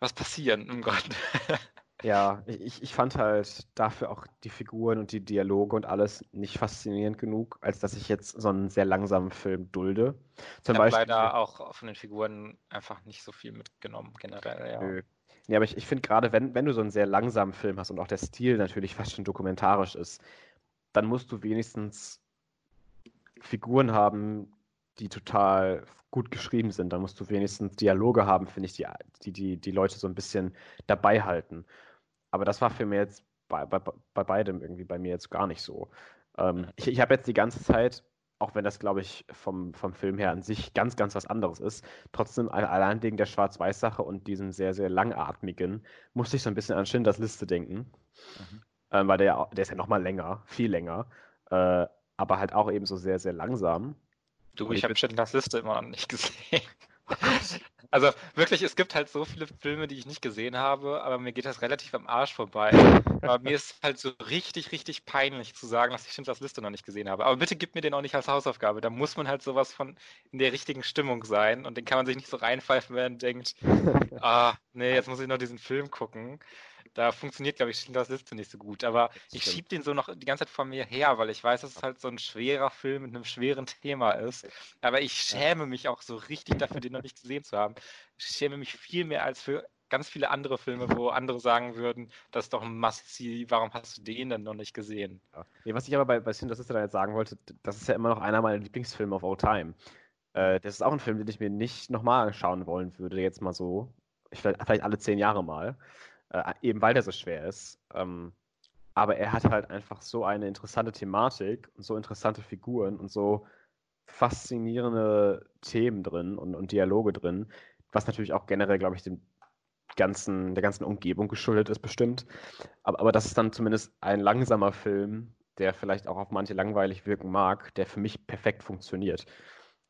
was passieren, oh Gott. Ja, ich, ich fand halt dafür auch die Figuren und die Dialoge und alles nicht faszinierend genug, als dass ich jetzt so einen sehr langsamen Film dulde. Zum ich habe leider auch von den Figuren einfach nicht so viel mitgenommen, generell, ja. Nö. Ja, aber ich, ich finde gerade, wenn, wenn du so einen sehr langsamen Film hast und auch der Stil natürlich fast schon dokumentarisch ist, dann musst du wenigstens Figuren haben, die total gut geschrieben sind. Dann musst du wenigstens Dialoge haben, finde ich, die, die, die die Leute so ein bisschen dabei halten. Aber das war für mich jetzt bei, bei, bei beidem irgendwie bei mir jetzt gar nicht so. Ähm, ich ich habe jetzt die ganze Zeit, auch wenn das, glaube ich, vom, vom Film her an sich ganz, ganz was anderes ist, trotzdem allein wegen der Schwarz-Weiß-Sache und diesem sehr, sehr langatmigen, musste ich so ein bisschen an Schindlers Liste denken. Mhm. Ähm, weil der, der ist ja nochmal länger, viel länger, äh, aber halt auch eben so sehr, sehr langsam. Du, ich, ich habe Schindlers Liste immer noch nicht [LAUGHS] gesehen. Also wirklich, es gibt halt so viele Filme, die ich nicht gesehen habe, aber mir geht das relativ am Arsch vorbei. aber mir ist halt so richtig, richtig peinlich zu sagen, dass ich Schindlers Liste noch nicht gesehen habe. Aber bitte gib mir den auch nicht als Hausaufgabe. Da muss man halt sowas von in der richtigen Stimmung sein und den kann man sich nicht so reinpfeifen, wenn man denkt, [LAUGHS] ah, nee, jetzt muss ich noch diesen Film gucken. Da funktioniert, glaube ich, Schindlers Liste nicht so gut. Aber ich schiebe den so noch die ganze Zeit vor mir her, weil ich weiß, dass es halt so ein schwerer Film mit einem schweren Thema ist. Aber ich schäme mich auch so richtig dafür, den noch nicht gesehen zu haben. Ich schäme mich viel mehr als für ganz viele andere Filme, wo andere sagen würden, das ist doch ein Must-See, warum hast du den denn noch nicht gesehen? Ja. Nee, was ich aber bei, bei Schindlers Liste da jetzt sagen wollte, das ist ja immer noch einer meiner Lieblingsfilme of all time. Äh, das ist auch ein Film, den ich mir nicht nochmal anschauen wollen würde, jetzt mal so. Ich, vielleicht alle zehn Jahre mal äh, eben weil der so schwer ist. Ähm, aber er hat halt einfach so eine interessante Thematik und so interessante Figuren und so faszinierende Themen drin und, und Dialoge drin, was natürlich auch generell, glaube ich, dem ganzen, der ganzen Umgebung geschuldet ist, bestimmt. Aber, aber das ist dann zumindest ein langsamer Film, der vielleicht auch auf manche langweilig wirken mag, der für mich perfekt funktioniert.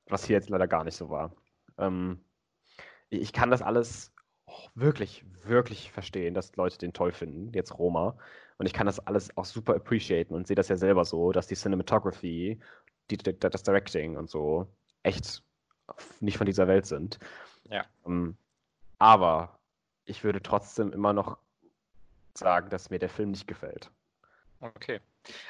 Was hier jetzt leider gar nicht so war. Ähm, ich kann das alles wirklich, wirklich verstehen, dass Leute den toll finden, jetzt Roma. Und ich kann das alles auch super appreciaten und sehe das ja selber so, dass die Cinematography, die, das Directing und so echt nicht von dieser Welt sind. Ja. Um, ähm, aber ich würde trotzdem immer noch sagen, dass mir der Film nicht gefällt. Okay.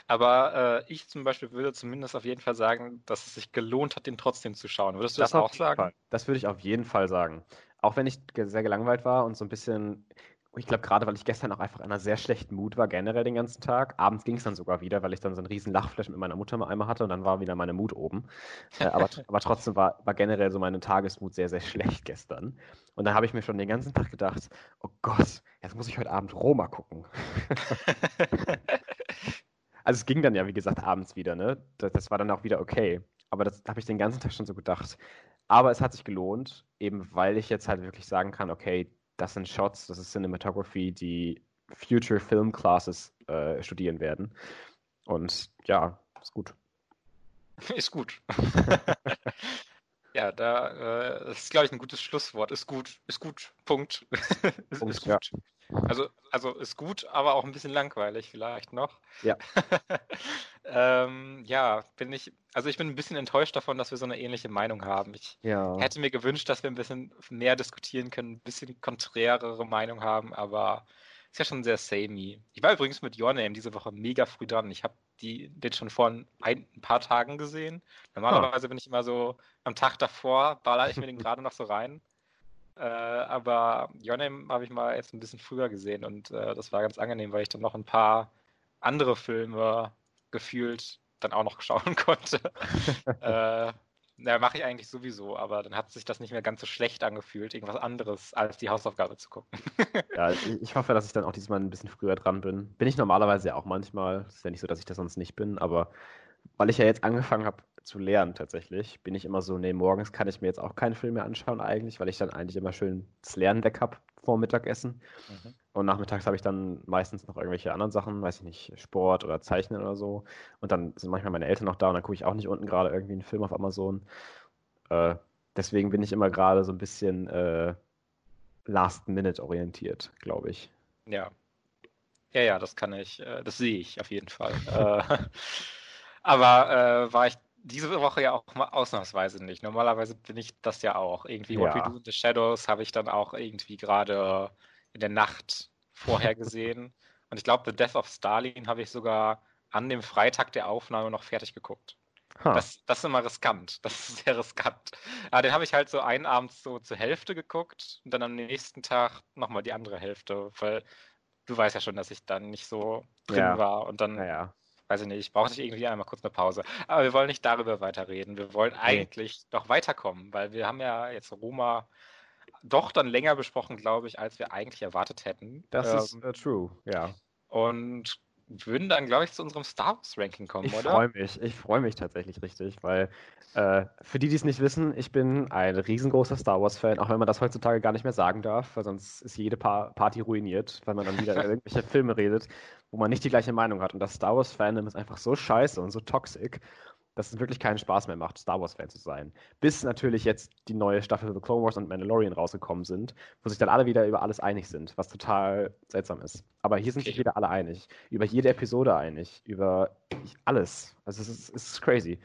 Aber äh, ich zum Beispiel würde zumindest auf jeden Fall sagen, dass es sich gelohnt hat, den trotzdem zu schauen. Würdest du das, das auch sagen? Fall. Das würde ich auf jeden Fall sagen auch wenn ich sehr gelangweilt war und so ein bisschen, ich glaube gerade, weil ich gestern auch einfach in einer sehr schlechten Mut war, generell den ganzen Tag. Abends ging es dann sogar wieder, weil ich dann so einen riesen Lachflash mit meiner Mutter mal einmal hatte und dann war wieder meine Mut oben. Äh, aber, aber trotzdem war, war generell so meine Tagesmut sehr, sehr schlecht gestern. Und dann habe ich mir schon den ganzen Tag gedacht, oh Gott, jetzt muss ich heute Abend Roma gucken. [LAUGHS] also es ging dann ja, wie gesagt, abends wieder, ne? Das, das war dann auch wieder okay. Aber das habe ich den ganzen Tag schon so gedacht. Aber es hat sich gelohnt, eben weil ich jetzt halt wirklich sagen kann, okay, das sind Shots, das ist Cinematography, die Future Film Classes äh, studieren werden. Und ja, ist gut. [LAUGHS] Ist gut. [LAUGHS] ja, da äh, das ist, glaube ich, ein gutes Schlusswort. Ist gut, ist gut. Punkt. [LAUGHS] ist, Punkt, ist gut. Ja. Also, also ist gut, aber auch ein bisschen langweilig vielleicht noch. Ja. [LAUGHS] ähm, ja, bin ich, also ich bin ein bisschen enttäuscht davon, dass wir so eine ähnliche Meinung haben. Ich ja. hätte mir gewünscht, dass wir ein bisschen mehr diskutieren können, ein bisschen konträrere Meinung haben, aber ist ja schon sehr samey. Ich war übrigens mit Your Name diese Woche mega früh dran. Ich habe den schon vor ein, ein, paar Tagen gesehen. Normalerweise oh. bin ich immer so am Tag davor, baller ich mir den [LAUGHS] gerade noch so rein. Äh, aber Your Name habe ich mal jetzt ein bisschen früher gesehen und äh, das war ganz angenehm, weil ich dann noch ein paar andere Filme gefühlt dann auch noch [LAUGHS] schauen konnte. [LAUGHS] äh, na, mache ich eigentlich sowieso, aber dann hat sich das nicht mehr ganz so schlecht angefühlt, irgendwas anderes als die Hausaufgabe zu gucken. [LAUGHS] ja, ich, hoffe, dass ich dann auch diesmal ein bisschen früher dran bin. Bin ich normalerweise ja auch manchmal. Es ist ja nicht so, dass ich das sonst nicht bin, aber weil ich ja jetzt angefangen habe zu lernen tatsächlich, bin ich immer so, nee, morgens kann ich mir jetzt auch keinen Film mehr anschauen eigentlich, weil ich dann eigentlich immer schön das Lernen weg habe vor Mittagessen. Mhm. Und nachmittags habe ich dann meistens noch irgendwelche anderen Sachen, weiß ich nicht, Sport oder Zeichnen oder so. Und dann sind manchmal meine Eltern noch da und dann gucke ich auch nicht unten gerade irgendwie einen Film auf Amazon. Äh, deswegen bin ich immer gerade so ein bisschen äh, Last-Minute orientiert, glaube ich. Ja. Ja, ja, das kann ich, äh, das sehe ich auf jeden Fall. [LAUGHS] Aber äh, war ich diese Woche ja auch mal ausnahmsweise nicht. Normalerweise bin ich das ja auch. Irgendwie What We Do in the Shadows habe ich dann auch irgendwie gerade in der Nacht vorher [LAUGHS] gesehen. Und ich glaube, The Death of Stalin habe ich sogar an dem Freitag der Aufnahme noch fertig geguckt. Huh. Das, das, ist immer riskant. Das ist sehr riskant. Aber den habe ich halt so einen Abend so zur Hälfte geguckt und dann am nächsten Tag nochmal die andere Hälfte, weil du weißt ja schon, dass ich dann nicht so drin ja. war und dann, ja. Weiß ich nicht, ich brauche irgendwie einmal kurz eine Pause. Aber wir wollen nicht darüber weiterreden. Wir wollen eigentlich nee. doch weiterkommen, weil wir haben ja jetzt Roma doch dann länger besprochen, glaube ich, als wir eigentlich erwartet hätten. Das ähm, ist uh, true, ja. Und würden dann, glaube ich, zu unserem Star Wars Ranking kommen, ich oder? Ich freue mich. Ich freue mich tatsächlich richtig, weil äh, für die, die es nicht wissen, ich bin ein riesengroßer Star Wars-Fan, auch wenn man das heutzutage gar nicht mehr sagen darf, weil sonst ist jede pa Party ruiniert, weil man dann wieder über [LAUGHS] irgendwelche Filme redet, wo man nicht die gleiche Meinung hat. Und das Star Wars-Fandom ist einfach so scheiße und so toxisch dass es wirklich keinen Spaß mehr macht, Star Wars-Fan zu sein. Bis natürlich jetzt die neue Staffel The Clone Wars und Mandalorian rausgekommen sind, wo sich dann alle wieder über alles einig sind, was total seltsam ist. Aber hier sind okay. sich wieder alle einig. Über jede Episode einig. Über alles. Also es ist, es ist crazy.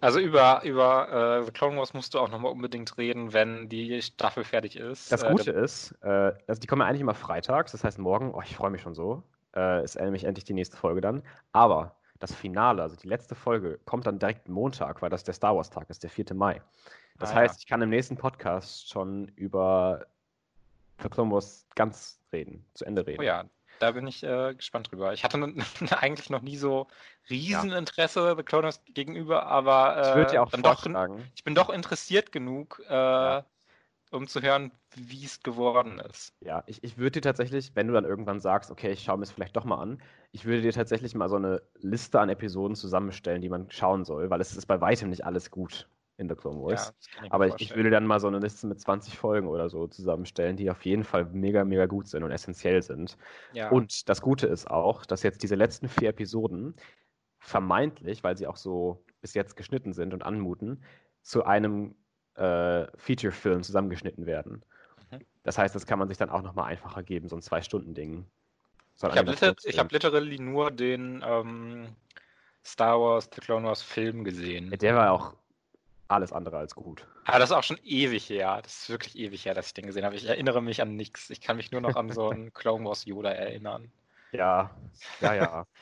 Also über, über äh, The Clone Wars musst du auch nochmal unbedingt reden, wenn die Staffel fertig ist. Das Gute äh, ist, äh, also die kommen ja eigentlich immer freitags, das heißt morgen, oh, ich freue mich schon so, äh, ist nämlich endlich die nächste Folge dann. Aber das Finale, also die letzte Folge, kommt dann direkt Montag, weil das der Star Wars Tag ist, der 4. Mai. Das ah, heißt, ja. ich kann im nächsten Podcast schon über The Clone Wars ganz reden, zu Ende reden. Oh ja, da bin ich äh, gespannt drüber. Ich hatte [LAUGHS] eigentlich noch nie so Rieseninteresse ja. The Clone Wars gegenüber, aber äh, ich ja auch dann doch, ich bin doch interessiert genug, äh, ja um zu hören, wie es geworden ist. Ja, ich, ich würde dir tatsächlich, wenn du dann irgendwann sagst, okay, ich schaue mir es vielleicht doch mal an, ich würde dir tatsächlich mal so eine Liste an Episoden zusammenstellen, die man schauen soll, weil es ist bei weitem nicht alles gut in The Clone Wars. Ja, Aber ich, ich, würde dann mal so eine Liste mit 20 Folgen oder so zusammenstellen, die auf jeden Fall mega, mega gut sind und essentiell sind. Ja. Und das Gute ist auch, dass jetzt diese letzten vier Episoden vermeintlich, weil sie auch so bis jetzt geschnitten sind und anmuten, zu einem äh, Feature-Film zusammengeschnitten werden. Mhm. Das heißt, das kann man sich dann auch nochmal einfacher geben, so ein Zwei-Stunden-Ding. Ich habe liter hab literally nur den ähm, Star Wars, The Clone Wars Film gesehen. Der war auch alles andere als gut. Aber das ist auch schon ewig her. Das ist wirklich ewig her, dass ich den gesehen habe. Ich erinnere mich an nichts. Ich kann mich nur noch an so einen [LAUGHS] Clone Wars Yoda erinnern. Ja, ja, ja. [LAUGHS]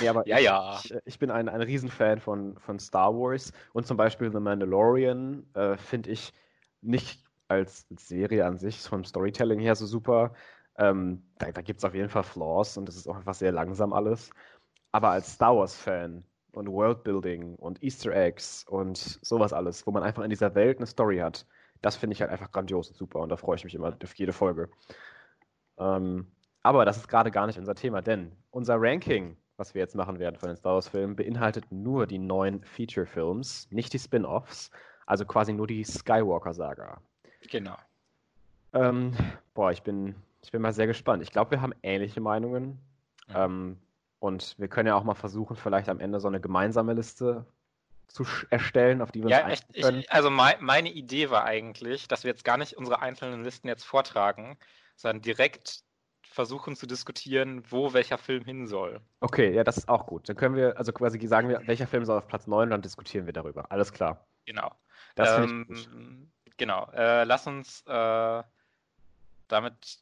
Nee, aber ja, ich, ja. Ich, ich, bin ein, ein Riesenfan von, von Star Wars und zum Beispiel The Mandalorian äh, finde ich nicht als Serie an sich vom Storytelling her so super. Ähm, da da gibt es auf jeden Fall Flaws und es ist auch einfach sehr langsam alles. Aber als Star Wars-Fan und Worldbuilding und Easter Eggs und sowas alles, wo man einfach in dieser Welt eine Story hat, das finde ich halt einfach grandios und super und da freue ich mich immer auf jede Folge. Ähm, aber das ist gerade gar nicht unser Thema, denn unser Ranking, was wir jetzt machen werden von den Star Wars-Filmen, beinhaltet nur die neuen Feature-Films, nicht die Spin-Offs, also quasi nur die Skywalker-Saga. Genau. Ähm, boah, ich bin, ich bin mal sehr gespannt. Ich glaube, wir haben ähnliche Meinungen. Ja. Ähm, und wir können ja auch mal versuchen, vielleicht am Ende so eine gemeinsame Liste zu erstellen, auf die wir ja, uns echt, können. Ich, also mein, meine Idee war eigentlich, dass wir jetzt gar nicht unsere einzelnen Listen jetzt vortragen, sondern direkt versuchen zu diskutieren, wo welcher Film hin soll. Okay, ja, das ist auch gut. Dann können wir, also quasi sagen wir, welcher Film soll auf Platz 9 und dann diskutieren wir darüber. Alles klar. Genau. Das ähm, ich gut. Genau. Äh, lass uns äh, damit,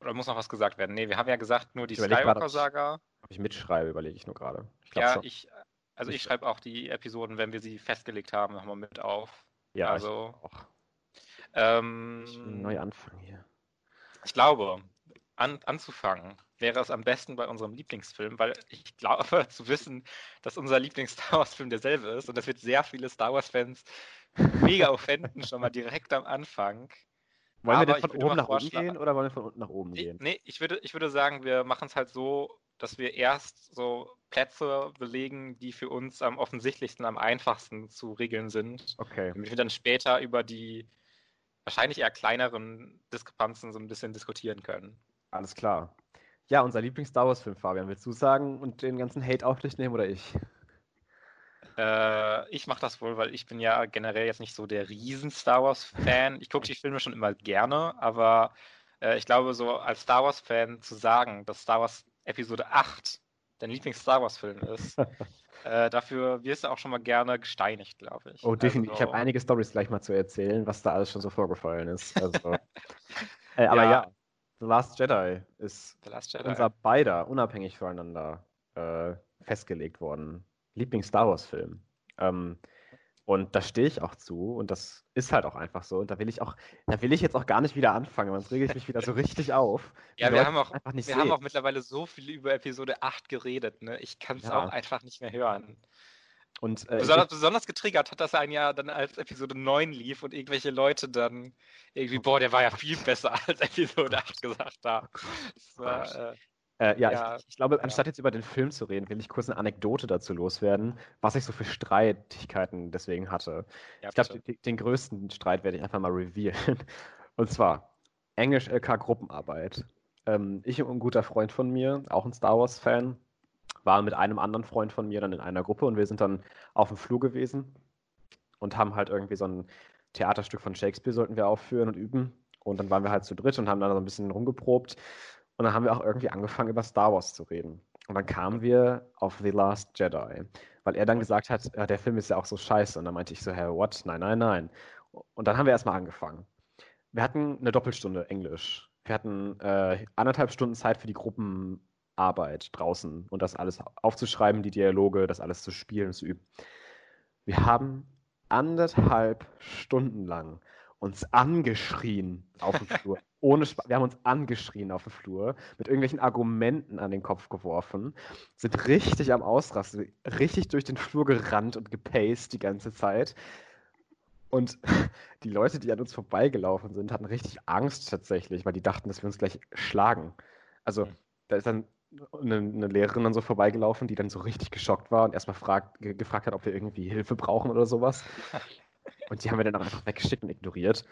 oder muss noch was gesagt werden? Nee, wir haben ja gesagt, nur die Skywalker-Saga. Ob ich mitschreibe, überlege ich nur gerade. Ja, schon. ich, also ich schreibe auch die Episoden, wenn wir sie festgelegt haben, nochmal mit auf. Ja, also. Ich auch. Ähm, ich neu anfangen hier. Ich glaube, an, anzufangen, wäre es am besten bei unserem Lieblingsfilm, weil ich glaube [LAUGHS] zu wissen, dass unser Lieblings-Star Wars-Film derselbe ist und das wird sehr viele Star Wars-Fans mega offenden, schon mal direkt am Anfang. Wollen Aber wir denn von oben nach unten gehen oder wollen wir von unten nach oben gehen? Nee, ich würde, ich würde sagen, wir machen es halt so, dass wir erst so Plätze belegen, die für uns am offensichtlichsten, am einfachsten zu regeln sind. Okay. Damit wir dann später über die wahrscheinlich eher kleineren Diskrepanzen so ein bisschen diskutieren können. Alles klar. Ja, unser Lieblings-Star Wars-Film, Fabian. Willst du sagen und den ganzen Hate auf dich nehmen oder ich? Äh, ich mache das wohl, weil ich bin ja generell jetzt nicht so der Riesen-Star Wars-Fan. Ich gucke die Filme schon immer gerne, aber äh, ich glaube, so als Star Wars-Fan zu sagen, dass Star Wars Episode 8 dein Lieblings-Star Wars-Film ist, [LAUGHS] äh, dafür wirst du auch schon mal gerne gesteinigt, glaube ich. Oh, definitiv. Also, ich habe einige Stories gleich mal zu erzählen, was da alles schon so vorgefallen ist. Also, [LAUGHS] äh, aber ja. ja. The Last Jedi ist Last Jedi. unser beider, unabhängig voneinander, äh, festgelegt worden. Lieblings-Star Wars-Film. Ähm, und da stehe ich auch zu und das ist halt auch einfach so. Und da will ich auch, da will ich jetzt auch gar nicht wieder anfangen, sonst rege ich mich wieder so [LAUGHS] richtig auf. ja, wir, haben auch, wir haben auch mittlerweile so viel über Episode 8 geredet, ne? Ich kann es ja. auch einfach nicht mehr hören. Und, äh, besonders, besonders, getriggert hat das ein Jahr dann, als Episode 9 lief und irgendwelche Leute dann irgendwie, boah, der war ja viel besser [LAUGHS] als Episode 8 gesagt haben. Das war, äh, äh, ja, ja, ich, ich glaube, anstatt jetzt über den Film zu reden, will ich kurz eine Anekdote dazu loswerden, was ich so für Streitigkeiten deswegen hatte. Ja, ich glaube, den größten Streit werde ich einfach mal revealen. [LAUGHS] Und zwar Englisch-LK-Gruppenarbeit. Ähm, ich und ein guter Freund von mir, auch ein Star Wars-Fan, waren mit einem anderen Freund von mir dann in einer Gruppe und wir sind dann auf dem Flur gewesen und haben halt irgendwie so ein Theaterstück von Shakespeare sollten wir aufführen und üben. Und dann waren wir halt zu dritt und haben dann so ein bisschen rumgeprobt. Und dann haben wir auch irgendwie angefangen, über Star Wars zu reden. Und dann kamen wir auf The Last Jedi, weil er dann gesagt hat, ja, der Film ist ja auch so scheiße. Und dann meinte ich so, hey, what? Nein, nein, nein. Und dann haben wir erstmal angefangen. Wir hatten eine Doppelstunde Englisch. Wir hatten äh, anderthalb Stunden Zeit für die Gruppenarbeit draußen und das alles aufzuschreiben, die Dialoge, das alles zu spielen, zu üben. Wir haben anderthalb Stunden lang uns angeschrien auf dem [LAUGHS] Flur. Ohne Sp wir haben uns angeschrien auf dem Flur, mit irgendwelchen Argumenten an den Kopf geworfen, sind richtig am Ausrasten, richtig durch den Flur gerannt und gepaced die ganze Zeit. Und [LAUGHS] die Leute, die an uns vorbeigelaufen sind, hatten richtig Angst tatsächlich, weil die dachten, dass wir uns gleich schlagen. Also, mhm. da ist dann eine, eine, Lehrerin dann so vorbeigelaufen, die dann so richtig geschockt war und erstmal fragt, gefragt hat, ob wir irgendwie Hilfe brauchen oder sowas. [LAUGHS] Und die haben wir dann auch einfach weggeschickt und ignoriert.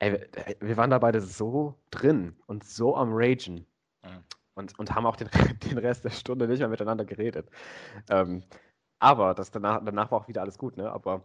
Ey, wir waren da beide so drin und so am Ragen. Mhm. Und, und haben auch den, [LAUGHS] den Rest der Stunde nicht mehr miteinander geredet. Ähm, aber das danach, danach war auch wieder alles gut, ne? Aber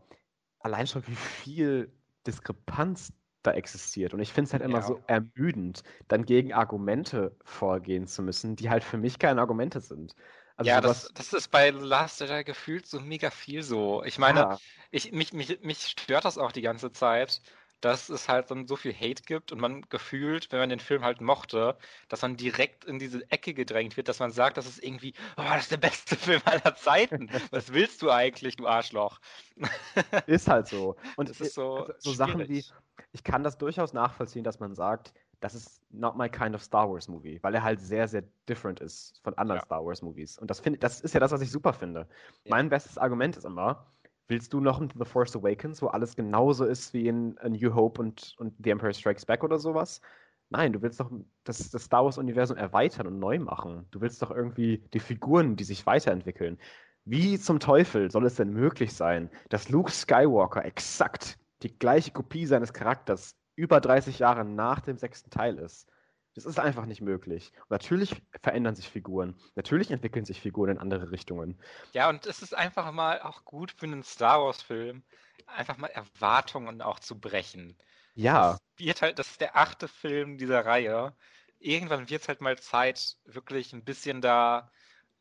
allein schon, wie viel Diskrepanz da existiert. Und ich finde es halt immer ja. so ermüdend, dann gegen Argumente vorgehen zu müssen, die halt für mich keine Argumente sind. Also ja, das, das ist bei Last Jedi gefühlt so mega viel so. Ich meine, ja. ich, mich, mich, mich stört das auch die ganze Zeit, dass es halt dann so viel Hate gibt und man gefühlt, wenn man den Film halt mochte, dass man direkt in diese Ecke gedrängt wird, dass man sagt, das ist irgendwie, oh, das ist der beste [LAUGHS] Film aller Zeiten. Was willst du eigentlich, du Arschloch? [LAUGHS] ist halt so. Und es ist so, also, so Sachen wie, ich kann das durchaus nachvollziehen, dass man sagt, das ist not my kind of Star Wars Movie, weil er halt sehr, sehr different ist von anderen ja. Star Wars Movies. Und das, find, das ist ja das, was ich super finde. Ja. Mein bestes Argument ist immer, willst du noch ein The Force Awakens, wo alles genauso ist wie in A New Hope und, und The Empire Strikes Back oder sowas? Nein, du willst doch das, das Star Wars-Universum erweitern und neu machen. Du willst doch irgendwie die Figuren, die sich weiterentwickeln. Wie zum Teufel soll es denn möglich sein, dass Luke Skywalker exakt die gleiche Kopie seines Charakters über 30 Jahre nach dem sechsten Teil ist. Das ist einfach nicht möglich. Und natürlich verändern sich Figuren. Natürlich entwickeln sich Figuren in andere Richtungen. Ja, und es ist einfach mal auch gut für einen Star Wars-Film, einfach mal Erwartungen auch zu brechen. Ja. Das, wird halt, das ist der achte Film dieser Reihe. Irgendwann wird es halt mal Zeit, wirklich ein bisschen da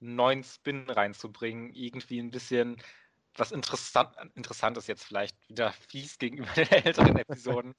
einen neuen Spin reinzubringen. Irgendwie ein bisschen was interessant, Interessantes jetzt vielleicht wieder fies gegenüber den älteren [LAUGHS] Episoden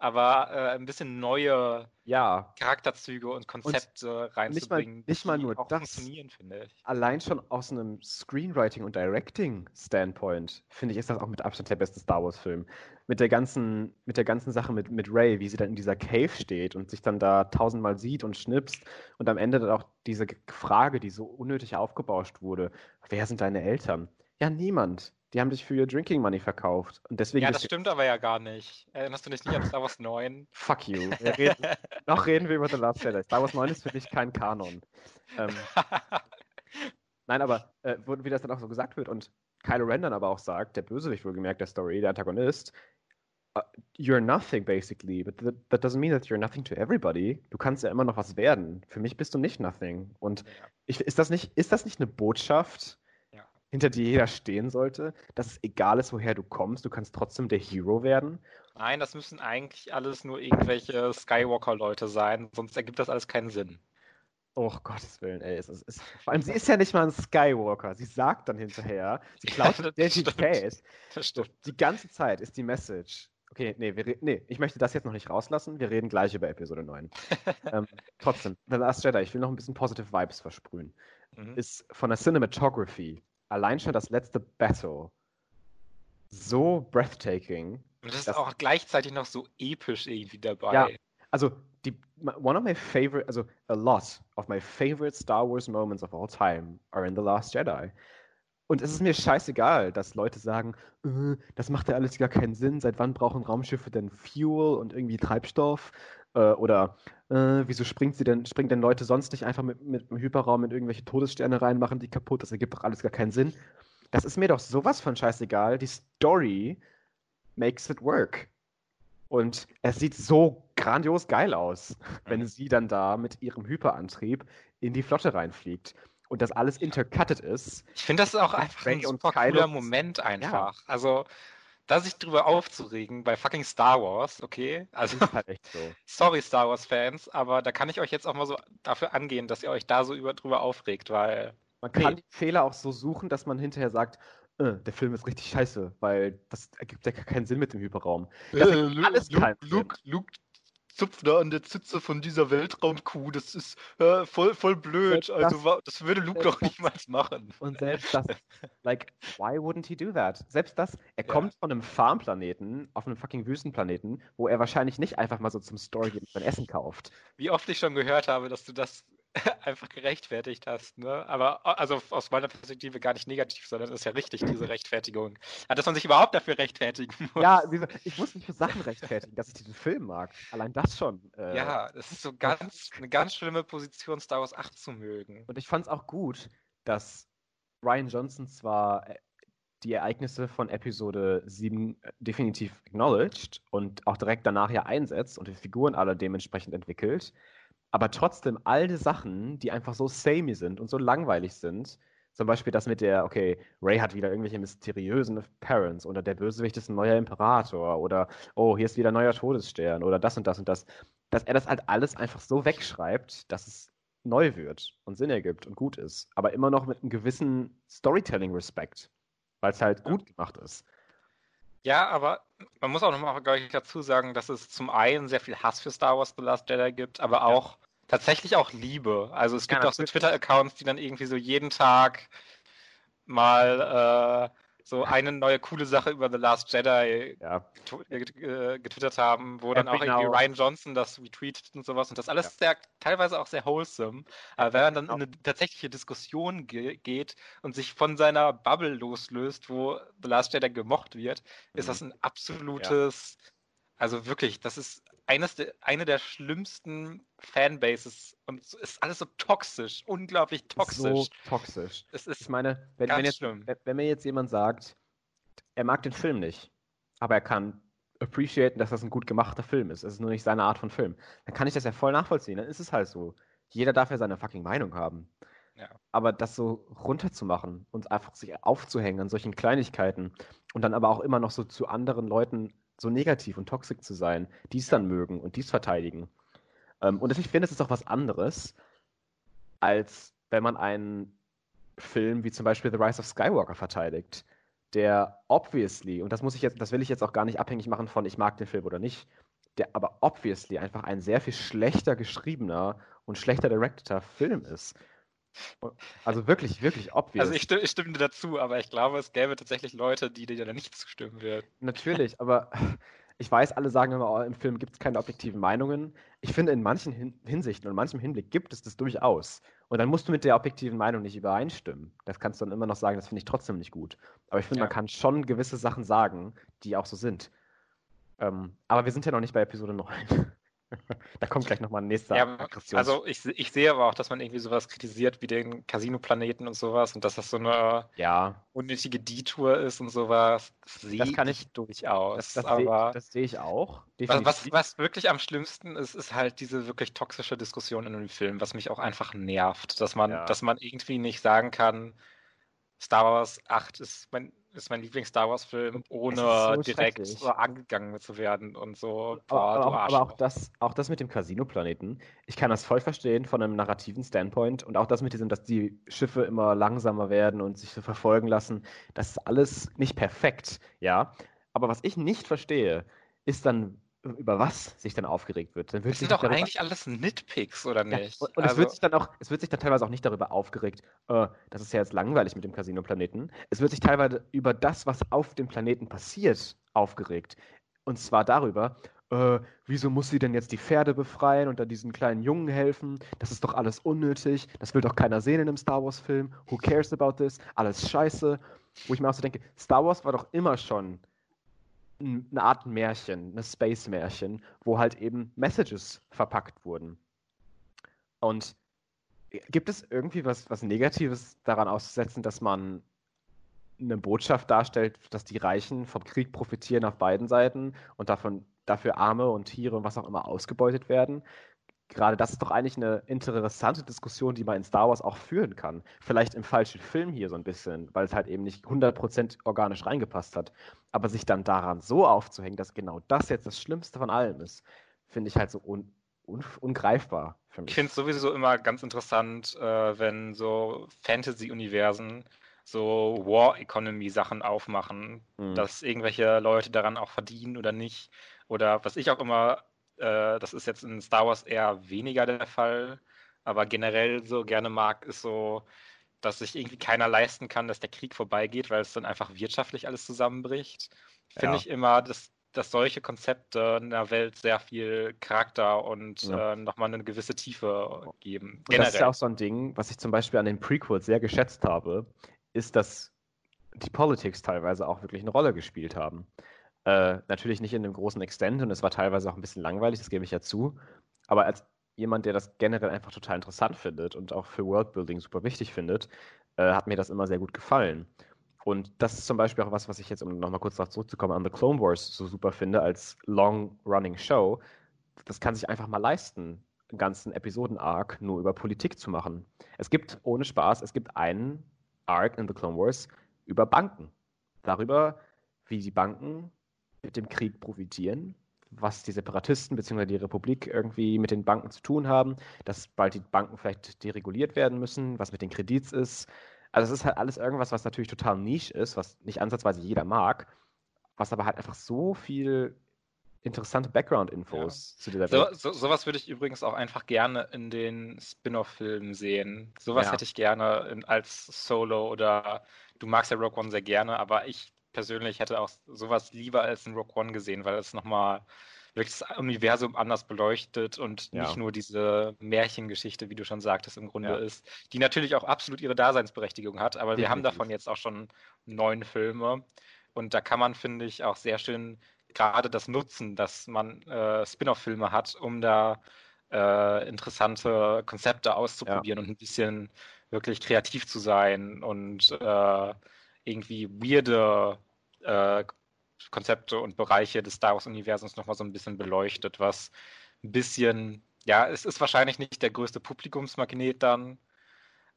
aber äh, ein bisschen neue ja. Charakterzüge und Konzepte und reinzubringen, nicht mal, nicht mal nur das, funktionieren, finde ich. Allein schon aus einem Screenwriting- und Directing-Standpoint, finde ich, ist das auch mit Abstand der beste Star Wars-Film. Mit der ganzen, mit der ganzen Sache mit, mit Ray, wie sie dann in dieser Cave steht und sich dann da tausendmal sieht und schnipst und am Ende dann auch diese Frage, die so unnötig aufgebauscht wurde, wer sind deine Eltern? Ja, niemand. Die haben dich für ihr Drinking Money verkauft. Und deswegen ja, das stimmt aber ja gar nicht. Erinnerst du dich nicht an Star Wars 9? Fuck you. [LAUGHS] Reden, noch reden wir über The Last Jedi. Star Wars 9 ist für dich kein Kanon. Ähm, [LAUGHS] nein, aber äh, wie das dann auch so gesagt wird und Kylo Ren dann aber auch sagt, der Bösewicht wohlgemerkt der Story, der Antagonist, uh, you're nothing basically, but that, that, doesn't mean that you're nothing to everybody. Du kannst ja immer noch was werden. Für mich bist du nicht nothing. Und ich, ist, das nicht, ist das nicht eine Botschaft, hinter dir jeder stehen sollte, dass es egal ist, woher du kommst, du kannst trotzdem der Hero werden. Nein, das müssen eigentlich alles nur irgendwelche Skywalker-Leute sein, sonst ergibt das alles keinen Sinn. Oh Gottes Willen, ey. Es ist, es, vor allem, sie ist ja nicht mal ein Skywalker. Sie sagt dann hinterher, sie [LAUGHS] klaut ja, Identität. Die ganze Zeit ist die Message. Okay, nee, wir, nee, ich möchte das jetzt noch nicht rauslassen. Wir reden gleich über Episode 9. [LAUGHS] ähm, trotzdem, The Last Jedi, ich will noch ein bisschen positive Vibes versprühen. Mhm. Ist von der Cinematography allein schon das letzte Battle so breathtaking. Und das ist auch gleichzeitig noch so episch irgendwie dabei. Ja, also die, one of my favorite, also a lot of my favorite Star Wars moments of all time are in The Last Jedi. Und es ist mir scheißegal, dass Leute sagen, äh, das macht ja alles gar keinen Sinn. Seit wann brauchen Raumschiffe denn Fuel und irgendwie Treibstoff? Äh, oder äh, wieso springt sie denn, springen denn Leute sonst nicht einfach mit, mit dem Hyperraum in irgendwelche Todessterne rein, machen die kaputt? Das ergibt doch alles gar keinen Sinn. Das ist mir doch sowas von scheißegal. Die Story makes it work. Und es sieht so grandios geil aus, wenn mhm. sie dann da mit ihrem Hyperantrieb in die Flotte reinfliegt und das alles intercutted ist. Ich finde das auch einfach ein super cooler Moment einfach. Ja. Also, da sich drüber aufzuregen bei fucking Star Wars, okay? Also, halt so. [LAUGHS] sorry Star Wars-Fans, aber da kann ich euch jetzt auch mal so dafür angehen, dass ihr euch da so über, drüber aufregt, weil. Man kann nee. die Fehler auch so suchen, dass man hinterher sagt, äh, der Film ist richtig scheiße, weil das ergibt ja keinen Sinn mit dem Hyperraum. Das äh, alles Luke, Luke, Luke zupft da an der Zitze von dieser Weltraumkuh. Das ist äh, voll, voll blöd. Das, also das würde Luke doch niemals machen. Und selbst das, like, why wouldn't he do that? Selbst das, er ja. kommt von einem Farmplaneten auf einem fucking Wüstenplaneten, wo er wahrscheinlich nicht einfach mal so zum Store geht und sein Essen kauft. Wie oft ich schon gehört habe, dass du das [LAUGHS] einfach gerechtfertigt hast. Ne? Aber also aus meiner Perspektive gar nicht negativ, sondern es ist ja richtig, diese [CLEARS THROAT] Rechtfertigung. Dass man sich überhaupt dafür rechtfertigen [LAUGHS] muss. Ja, ich muss mich für Sachen rechtfertigen, dass ich diesen Film mag. Allein das schon. Äh, ja, das ist so ganz, eine ganz schlimme Position, Star Wars 8 zu mögen. Und ich fand es auch gut, dass Ryan Johnson zwar äh, die Ereignisse von Episode 7 äh, definitiv acknowledged und auch direkt danach ja einsetzt und die Figuren alle dementsprechend entwickelt, aber trotzdem all die Sachen, die einfach so samey sind und so langweilig sind, zum Beispiel das mit der, okay, Ray hat wieder irgendwelche mysteriösen Parents oder der Bösewicht ist ein neuer Imperator oder oh, hier ist wieder ein neuer Todesstern oder das und das und das, dass er das halt alles einfach so wegschreibt, dass es neu wird und Sinn ergibt und gut ist, aber immer noch mit einem gewissen Storytelling-Respekt, weil es halt gut gemacht ist. Ja, aber man muss auch nochmal dazu sagen, dass es zum einen sehr viel Hass für Star Wars The Last Jedi gibt, aber auch ja. tatsächlich auch Liebe. Also es gibt ja, auch so Twitter-Accounts, die dann irgendwie so jeden Tag mal äh, so eine neue coole Sache über The Last Jedi ja. getwittert haben, wo dann auch irgendwie Ryan Johnson das retweetet und sowas und das alles ja. sehr, teilweise auch sehr wholesome. Aber wenn man dann in eine tatsächliche Diskussion ge geht und sich von seiner Bubble loslöst, wo The Last Jedi gemocht wird, mhm. ist das ein absolutes, ja. Also wirklich, das ist eines de, eine der schlimmsten Fanbases und es ist alles so toxisch, unglaublich toxisch. So toxisch. Es ist ich meine, wenn, wenn, jetzt, wenn mir jetzt jemand sagt, er mag den Film nicht, aber er kann appreciaten, dass das ein gut gemachter Film ist. Es ist nur nicht seine Art von Film. Dann kann ich das ja voll nachvollziehen. Dann ist es halt so. Jeder darf ja seine fucking Meinung haben. Ja. Aber das so runterzumachen und einfach sich aufzuhängen an solchen Kleinigkeiten und dann aber auch immer noch so zu anderen Leuten so negativ und toxisch zu sein, die es dann mögen und dies verteidigen. Ähm, und ich finde, es ist auch was anderes, als wenn man einen Film wie zum Beispiel The Rise of Skywalker verteidigt, der obviously, und das muss ich jetzt, das will ich jetzt auch gar nicht abhängig machen von ich mag den Film oder nicht, der aber obviously einfach ein sehr viel schlechter geschriebener und schlechter directeter Film ist. Also wirklich, wirklich obvious. Also ich stimme, ich stimme dir dazu, aber ich glaube, es gäbe tatsächlich Leute, die dir da nicht zustimmen würden. Natürlich, aber ich weiß, alle sagen immer, oh, im Film gibt es keine objektiven Meinungen. Ich finde, in manchen Hin Hinsichten und manchem Hinblick gibt es das durchaus. Und dann musst du mit der objektiven Meinung nicht übereinstimmen. Das kannst du dann immer noch sagen, das finde ich trotzdem nicht gut. Aber ich finde, ja. man kann schon gewisse Sachen sagen, die auch so sind. Ähm, aber wir sind ja noch nicht bei Episode 9. da kommt gleich nochmal ein nächster ja, Aggression. Also ich, ich sehe aber auch, dass man irgendwie sowas kritisiert wie den Casino-Planeten und sowas und dass das so eine ja. unnötige Detour ist und sowas. Das sehe das kann ich durchaus. Das, das aber das sehe ich auch. Was, was, was, wirklich am schlimmsten ist, ist halt diese wirklich toxische Diskussion in dem Film, was mich auch einfach nervt, dass man, ja. dass man irgendwie nicht sagen kann, Star Wars 8 ist mein, ist mein Lieblings-Star Wars-Film, ohne so direkt so angegangen zu werden und so. Boah, aber, auch, aber auch, das, auch das mit dem Casino-Planeten, ich kann das voll verstehen von einem narrativen Standpoint und auch das mit diesem, dass die Schiffe immer langsamer werden und sich so verfolgen lassen, das ist alles nicht perfekt, ja. Aber was ich nicht verstehe, ist dann, über was sich dann aufgeregt wird. Dann wird das sind doch eigentlich alles Nitpicks, oder nicht? Ja, und, und also... es wird sich dann auch, es wird sich dann teilweise auch nicht darüber aufgeregt, äh, das ist ja jetzt langweilig mit dem Casino-Planeten. Es wird sich teilweise über das, was auf dem Planeten passiert, aufgeregt. Und zwar darüber, äh, wieso muss sie denn jetzt die Pferde befreien und dann diesen kleinen Jungen helfen? Das ist doch alles unnötig. Das will doch keiner sehen in einem Star Wars-Film. Who cares about this? Alles scheiße. Wo ich mir auch so denke, Star Wars war doch immer schon eine Art Märchen, eine Space-Märchen, wo halt eben Messages verpackt wurden. Und gibt es irgendwie was, was Negatives daran auszusetzen, dass man eine Botschaft darstellt, dass die Reichen vom Krieg profitieren auf beiden Seiten und davon, dafür Arme und Tiere und was auch immer ausgebeutet werden? Gerade das ist doch eigentlich eine interessante Diskussion, die man in Star Wars auch führen kann. Vielleicht im falschen Film hier so ein bisschen, weil es halt eben nicht 100% organisch reingepasst hat. Aber sich dann daran so aufzuhängen, dass genau das jetzt das Schlimmste von allem ist, finde ich halt so un un ungreifbar für mich. Ich finde es sowieso immer ganz interessant, äh, wenn so Fantasy-Universen so War-Economy-Sachen aufmachen, mhm. dass irgendwelche Leute daran auch verdienen oder nicht. Oder was ich auch immer äh, das ist jetzt in Star Wars eher weniger der Fall, aber generell so gerne mag, ist so, dass sich irgendwie keiner leisten kann, dass der Krieg vorbeigeht, weil es dann einfach wirtschaftlich alles zusammenbricht. Finde ja. ich immer, dass, dass solche Konzepte in der Welt sehr viel Charakter und ja. äh, nochmal eine gewisse Tiefe geben. Und das ist ja auch so ein Ding, was ich zum Beispiel an den Prequels sehr geschätzt habe, ist, dass die Politics teilweise auch wirklich eine Rolle gespielt haben. Äh, natürlich nicht in einem großen Extent und es war teilweise auch ein bisschen langweilig, das gebe ich ja zu. Aber als jemand, der das generell einfach total interessant findet und auch für Worldbuilding super wichtig findet, äh, hat mir das immer sehr gut gefallen. Und das ist zum Beispiel auch was, was ich jetzt, um nochmal kurz darauf zurückzukommen, an The Clone Wars so super finde, als long-running Show. Das kann sich einfach mal leisten, einen ganzen Episoden-Arc nur über Politik zu machen. Es gibt, ohne Spaß, es gibt einen Arc in The Clone Wars über Banken. Darüber, wie die Banken mit dem Krieg profitieren, was die Separatisten bzw. die Republik irgendwie mit den Banken zu tun haben, dass bald die Banken vielleicht dereguliert werden müssen, was mit den Kredits ist. Also es ist halt alles irgendwas, was natürlich total niche ist, was nicht ansatzweise jeder mag, was aber halt einfach so viel interessante Background-Infos ja. zu dieser Welt. So, so, sowas würde ich übrigens auch einfach gerne in den Spin-off-Filmen sehen. Sowas ja. hätte ich gerne in, als Solo oder du magst ja Rogue One sehr gerne, aber ich persönlich hätte auch sowas lieber als in Rogue One gesehen, weil es nochmal wirklich das Universum anders beleuchtet und ja. nicht nur diese Märchengeschichte, wie du schon sagtest, im Grunde ja. ist, die natürlich auch absolut ihre Daseinsberechtigung hat, aber Definitiv. wir haben davon jetzt auch schon neun Filme und da kann man, finde ich, auch sehr schön gerade das nutzen, dass man äh, Spin-off-Filme hat, um da äh, interessante Konzepte auszuprobieren ja. und ein bisschen wirklich kreativ zu sein und äh, irgendwie weirde äh, Konzepte und Bereiche des Star Wars-Universums nochmal so ein bisschen beleuchtet, was ein bisschen, ja, es ist wahrscheinlich nicht der größte Publikumsmagnet dann,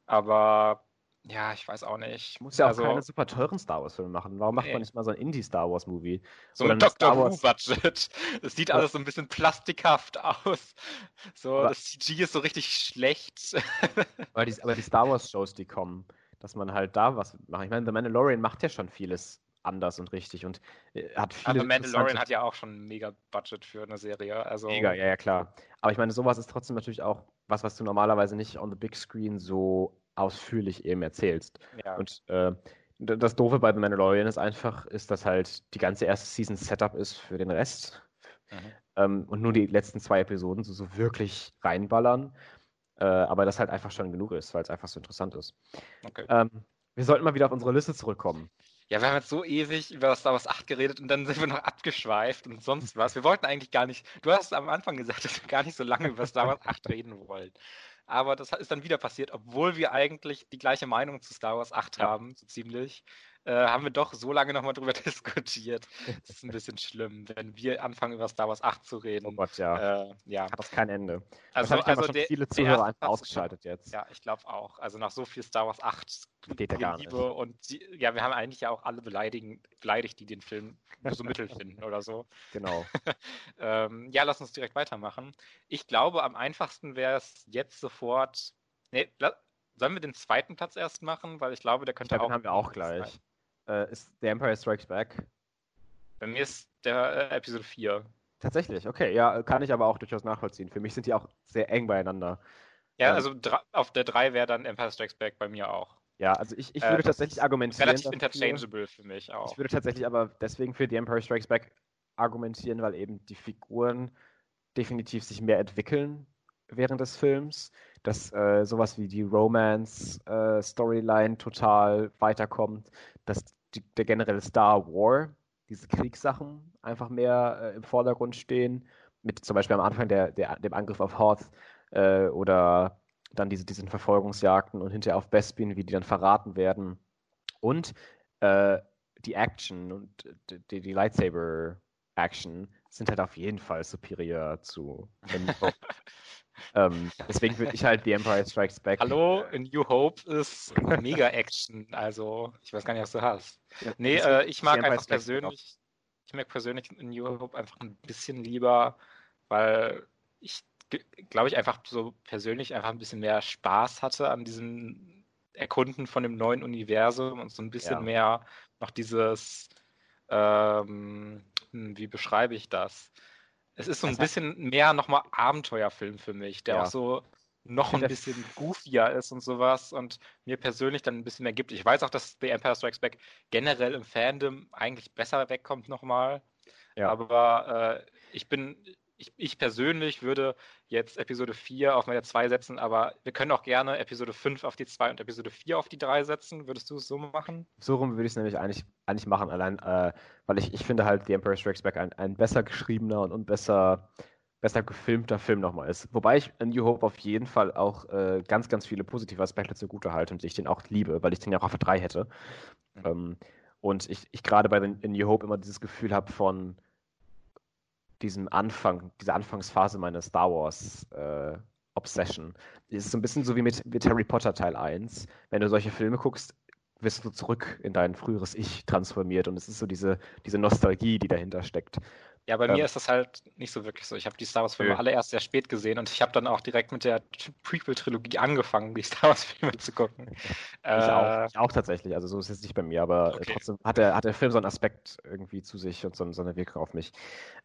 aber ja, ich weiß auch nicht. Muss ja auch also, keine super teuren Star Wars-Filme machen. Warum macht nee. man nicht mal so ein Indie-Star Wars-Movie? So ein Dr. Who-Budget. Es sieht alles so ein bisschen plastikhaft aus. So, aber, das CG ist so richtig schlecht. [LAUGHS] aber die, aber die Star Wars-Shows, die kommen, dass man halt da was macht. Ich meine, The Mandalorian macht ja schon vieles anders und richtig und äh, hat viele. Aber Mandalorian hat ja auch schon ein mega Budget für eine Serie. Also mega, ja, ja, klar. Aber ich meine, sowas ist trotzdem natürlich auch was, was du normalerweise nicht on the big screen so ausführlich eben erzählst. Ja. Und äh, das Doofe bei The Mandalorian ist einfach, ist, dass halt die ganze erste Season Setup ist für den Rest. Mhm. Ähm, und nur die letzten zwei Episoden so, so wirklich reinballern. Äh, aber das halt einfach schon genug ist, weil es einfach so interessant ist. Okay. Ähm, wir sollten mal wieder auf unsere Liste zurückkommen. Ja, wir haben jetzt so ewig über Star Wars 8 geredet und dann sind wir noch abgeschweift und sonst was. Wir wollten eigentlich gar nicht, du hast am Anfang gesagt, dass wir gar nicht so lange über Star Wars 8 reden wollen. Aber das ist dann wieder passiert, obwohl wir eigentlich die gleiche Meinung zu Star Wars 8 ja. haben, so ziemlich. Äh, haben wir doch so lange nochmal drüber [LAUGHS] diskutiert. Das ist ein bisschen schlimm, wenn wir anfangen, über Star Wars 8 zu reden. Oh Gott, ja. Äh, ja. Hat das kein Ende. Also, also schon der, viele Zuhörer einfach ausgeschaltet jetzt. Ja, ich glaube auch. Also nach so viel Star Wars 8 geht ja gar nicht. Und die, ja, wir haben eigentlich ja auch alle beleidigen, beleidigt, die den Film nur so mittel finden oder so. Genau. [LAUGHS] ähm, ja, lass uns direkt weitermachen. Ich glaube, am einfachsten wäre es jetzt sofort. Nee, sollen wir den zweiten Platz erst machen? Weil ich glaube, der könnte ich glaub, auch. Den haben wir auch gleich. Äh, ist The Empire Strikes Back? Bei mir ist der äh, Episode 4. Tatsächlich, okay. Ja, kann ich aber auch durchaus nachvollziehen. Für mich sind die auch sehr eng beieinander. Ja, ähm, also auf der 3 wäre dann Empire Strikes Back bei mir auch. Ja, also ich, ich würde äh, tatsächlich argumentieren. Relativ interchangeable für mich auch. Ich würde tatsächlich aber deswegen für The Empire Strikes Back argumentieren, weil eben die Figuren definitiv sich mehr entwickeln während des Films, dass äh, sowas wie die Romance-Storyline äh, total weiterkommt, dass die, der generelle Star War, diese Kriegssachen einfach mehr äh, im Vordergrund stehen, mit zum Beispiel am Anfang der, der dem Angriff auf Hoth äh, oder dann diese, diesen Verfolgungsjagden und hinterher auf Bespin, wie die dann verraten werden. Und äh, die Action und die, die Lightsaber-Action sind halt auf jeden Fall superior zu [LAUGHS] ähm, deswegen würde ich halt The Empire Strikes Back. Hallo, in New Hope ist mega Action. Also, ich weiß gar nicht, was du hast. Nee, äh, ich mag einfach persönlich, ich mag persönlich in New Hope einfach ein bisschen lieber, weil ich glaube ich, einfach so persönlich einfach ein bisschen mehr Spaß hatte an diesem Erkunden von dem neuen Universum und so ein bisschen ja. mehr noch dieses, ähm, hm, wie beschreibe ich das? Es ist so ein bisschen mehr nochmal Abenteuerfilm für mich, der ja. auch so noch ein bisschen goofier ist und sowas und mir persönlich dann ein bisschen mehr gibt. Ich weiß auch, dass The Empire Strikes Back generell im Fandom eigentlich besser wegkommt nochmal. Ja. Aber äh, ich bin, ich, ich, persönlich würde jetzt Episode 4 auf meine 2 setzen, aber wir können auch gerne Episode 5 auf die 2 und Episode 4 auf die 3 setzen. Würdest du es so machen? So rum würde ich es nämlich eigentlich, eigentlich machen, allein, äh, weil ich, ich finde halt The Emperor Strikes Back ein, ein besser geschriebener und, und besser, besser gefilmter Film nochmal ist. Wobei ich in New Hope auf jeden Fall auch äh, ganz, ganz viele positive Aspekte zugute halte und ich den auch liebe, weil ich den ja auch auf der 3 hätte. Mhm. Ähm, und ich, ich gerade bei den, in New Hope immer dieses Gefühl habe von, diesem Anfang, dieser Anfangsphase meiner Star Wars äh, Obsession. Es ist so ein bisschen so wie mit, mit Harry Potter Teil 1. Wenn du solche Filme guckst, wirst du zurück in dein früheres Ich transformiert und es ist so diese, diese Nostalgie, die dahinter steckt. Ja, bei ähm, mir ist das halt nicht so wirklich so. Ich habe die Star Wars-Filme alle erst sehr spät gesehen und ich habe dann auch direkt mit der Prequel-Trilogie angefangen, die [LAUGHS] Star Wars-Filme zu gucken. [LAUGHS] ich, äh, auch, ich auch tatsächlich, also so ist es nicht bei mir, aber okay. trotzdem hat der, hat der Film so einen Aspekt irgendwie zu sich und so, so eine Wirkung auf mich.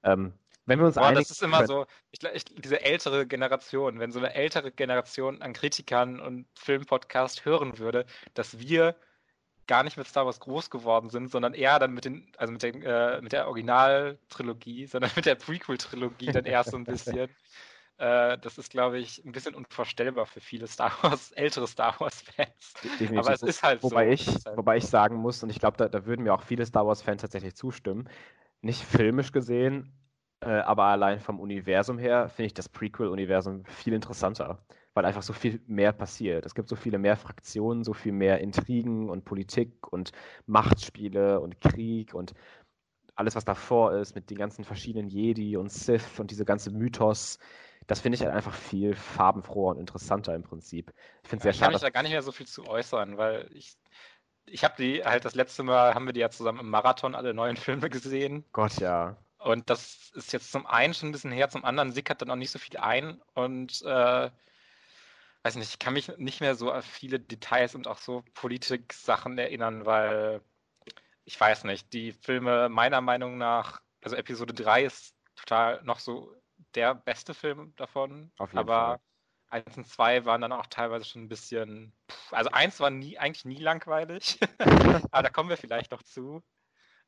Ähm, wenn wir uns Boah, das ist immer können. so, ich, ich, diese ältere Generation, wenn so eine ältere Generation an Kritikern und Filmpodcast hören würde, dass wir gar nicht mit Star Wars groß geworden sind, sondern eher dann mit den, also mit, den, äh, mit der Originaltrilogie, [LAUGHS] sondern mit der Prequel-Trilogie dann erst so ein bisschen. [LAUGHS] äh, das ist, glaube ich, ein bisschen unvorstellbar für viele Star Wars, [LAUGHS] ältere Star Wars-Fans. Aber es ist halt wobei so. Ich, halt wobei ich sagen muss, und ich glaube, da, da würden mir auch viele Star Wars-Fans tatsächlich zustimmen, nicht filmisch gesehen, äh, aber allein vom Universum her finde ich das Prequel-Universum viel interessanter weil einfach so viel mehr passiert. Es gibt so viele mehr Fraktionen, so viel mehr Intrigen und Politik und Machtspiele und Krieg und alles, was davor ist, mit den ganzen verschiedenen Jedi und Sith und diese ganze Mythos. Das finde ich halt einfach viel farbenfroher und interessanter im Prinzip. Ich finde es sehr schade. Ich kann mich da gar nicht mehr so viel zu äußern, weil ich, ich habe die halt das letzte Mal, haben wir die ja zusammen im Marathon alle neuen Filme gesehen. Gott, ja. Und das ist jetzt zum einen schon ein bisschen her, zum anderen sickert dann auch nicht so viel ein. Und äh, weiß nicht, ich kann mich nicht mehr so an viele Details und auch so Politik-Sachen erinnern, weil ich weiß nicht, die Filme meiner Meinung nach, also Episode 3 ist total noch so der beste Film davon, Auf jeden aber Fall. 1 und 2 waren dann auch teilweise schon ein bisschen, also 1 war nie, eigentlich nie langweilig, [LAUGHS] aber da kommen wir vielleicht noch zu.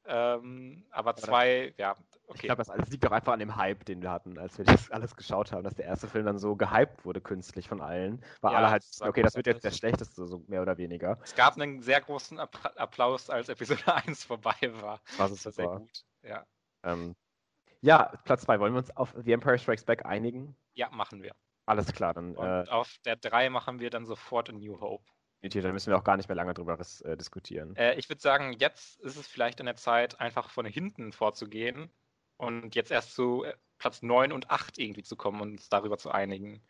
Ähm, aber zwei, ja, okay. Ich glaube, das alles liegt doch einfach an dem Hype, den wir hatten, als wir das alles geschaut haben, dass der erste Film dann so gehypt wurde künstlich von allen. Weil ja, alle halt, okay, das wird jetzt der schlechteste, so mehr oder weniger. Es gab einen sehr großen Applaus, als Episode [LAUGHS] 1 vorbei war. Das ist sehr gut, ja. Ähm, ja, Platz 2. Wollen wir uns auf The Empire Strikes Back einigen? Ja, machen wir. Alles klar, dann. Und äh, auf der 3 machen wir dann sofort A New Hope. Da müssen wir auch gar nicht mehr lange drüber äh, diskutieren. Äh, ich würde sagen, jetzt ist es vielleicht an der Zeit, einfach von hinten vorzugehen und jetzt erst zu äh, Platz 9 und 8 irgendwie zu kommen und uns darüber zu einigen.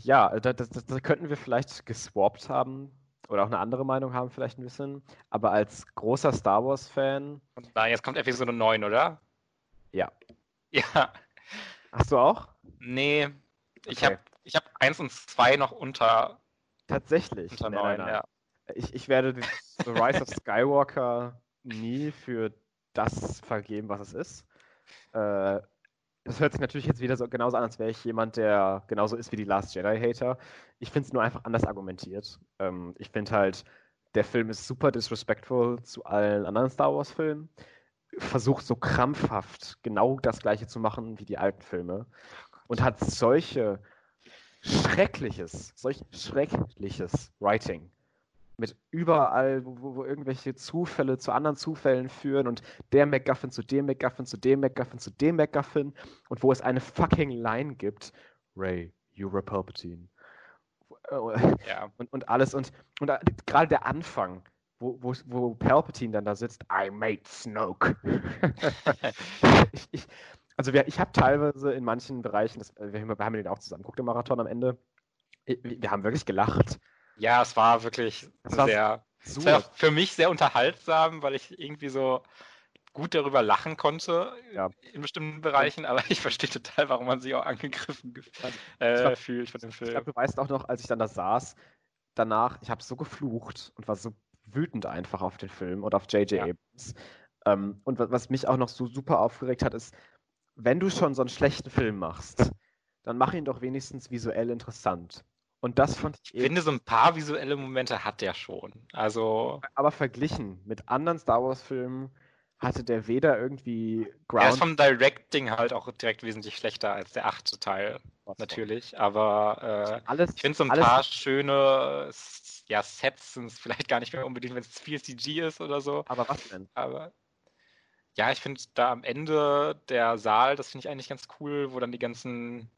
Ja, da, das, das könnten wir vielleicht geswappt haben oder auch eine andere Meinung haben, vielleicht ein bisschen. Aber als großer Star Wars-Fan. Nein, jetzt kommt Episode 9, oder? Ja. Ja. Hast du auch? Nee. Okay. Ich habe ich hab 1 und 2 noch unter. Tatsächlich. Unter 9, nein, nein. ja. Ich, ich werde [LAUGHS] The Rise of Skywalker nie für das vergeben, was es ist. Äh, das hört sich natürlich jetzt wieder so genauso an, als wäre ich jemand, der genauso ist wie die Last Jedi-Hater. Ich finde es nur einfach anders argumentiert. Ähm, ich finde halt, der Film ist super disrespectful zu allen anderen Star Wars-Filmen. Versucht so krampfhaft genau das gleiche zu machen wie die alten Filme. Und hat solche schreckliches, solch schreckliches Writing mit überall, wo, wo, irgendwelche Zufälle zu anderen Zufällen führen und der MacGuffin zu dem MacGuffin zu dem MacGuffin zu dem MacGuffin und wo es eine fucking Line gibt, Ray, you're a Palpatine. Ja. [LAUGHS] Und, und alles und, und gerade der Anfang, wo, wo, wo Palpatine dann da sitzt, I made Snoke. [LAUGHS] [LAUGHS] ich, ich, also wir, ich habe teilweise in manchen Bereichen, das, wir, wir haben den auch zusammen geguckt im Marathon am Ende, wir haben wirklich gelacht. Ja, es war wirklich das sehr, war für mich sehr unterhaltsam, weil ich irgendwie so gut darüber lachen konnte ja. in bestimmten Bereichen, aber ich verstehe total, warum man sich auch angegriffen äh, glaub, fühlt von dem Film. Ich glaube, du weißt auch noch, als ich dann da saß, danach, ich habe so geflucht und war so wütend einfach auf den Film und auf J.J. Ja. Abrams. Ähm, und was mich auch noch so super aufgeregt hat, ist, wenn du schon so einen schlechten Film machst, dann mach ihn doch wenigstens visuell interessant. Und das fand ich. Ich finde, so ein paar visuelle Momente hat der schon. Also. Aber verglichen mit anderen Star Wars-Filmen hatte der weder irgendwie Ground. Er ist vom Directing halt auch direkt wesentlich schlechter als der achte Teil, Was natürlich. Auch. Aber äh, alles, ich finde so ein paar schöne ja, Sets sind es vielleicht gar nicht mehr unbedingt, wenn es viel CG ist oder so. Aber was denn? Aber ja, ich finde da am Ende der Saal, das finde ich eigentlich ganz cool, wo dann die ganzen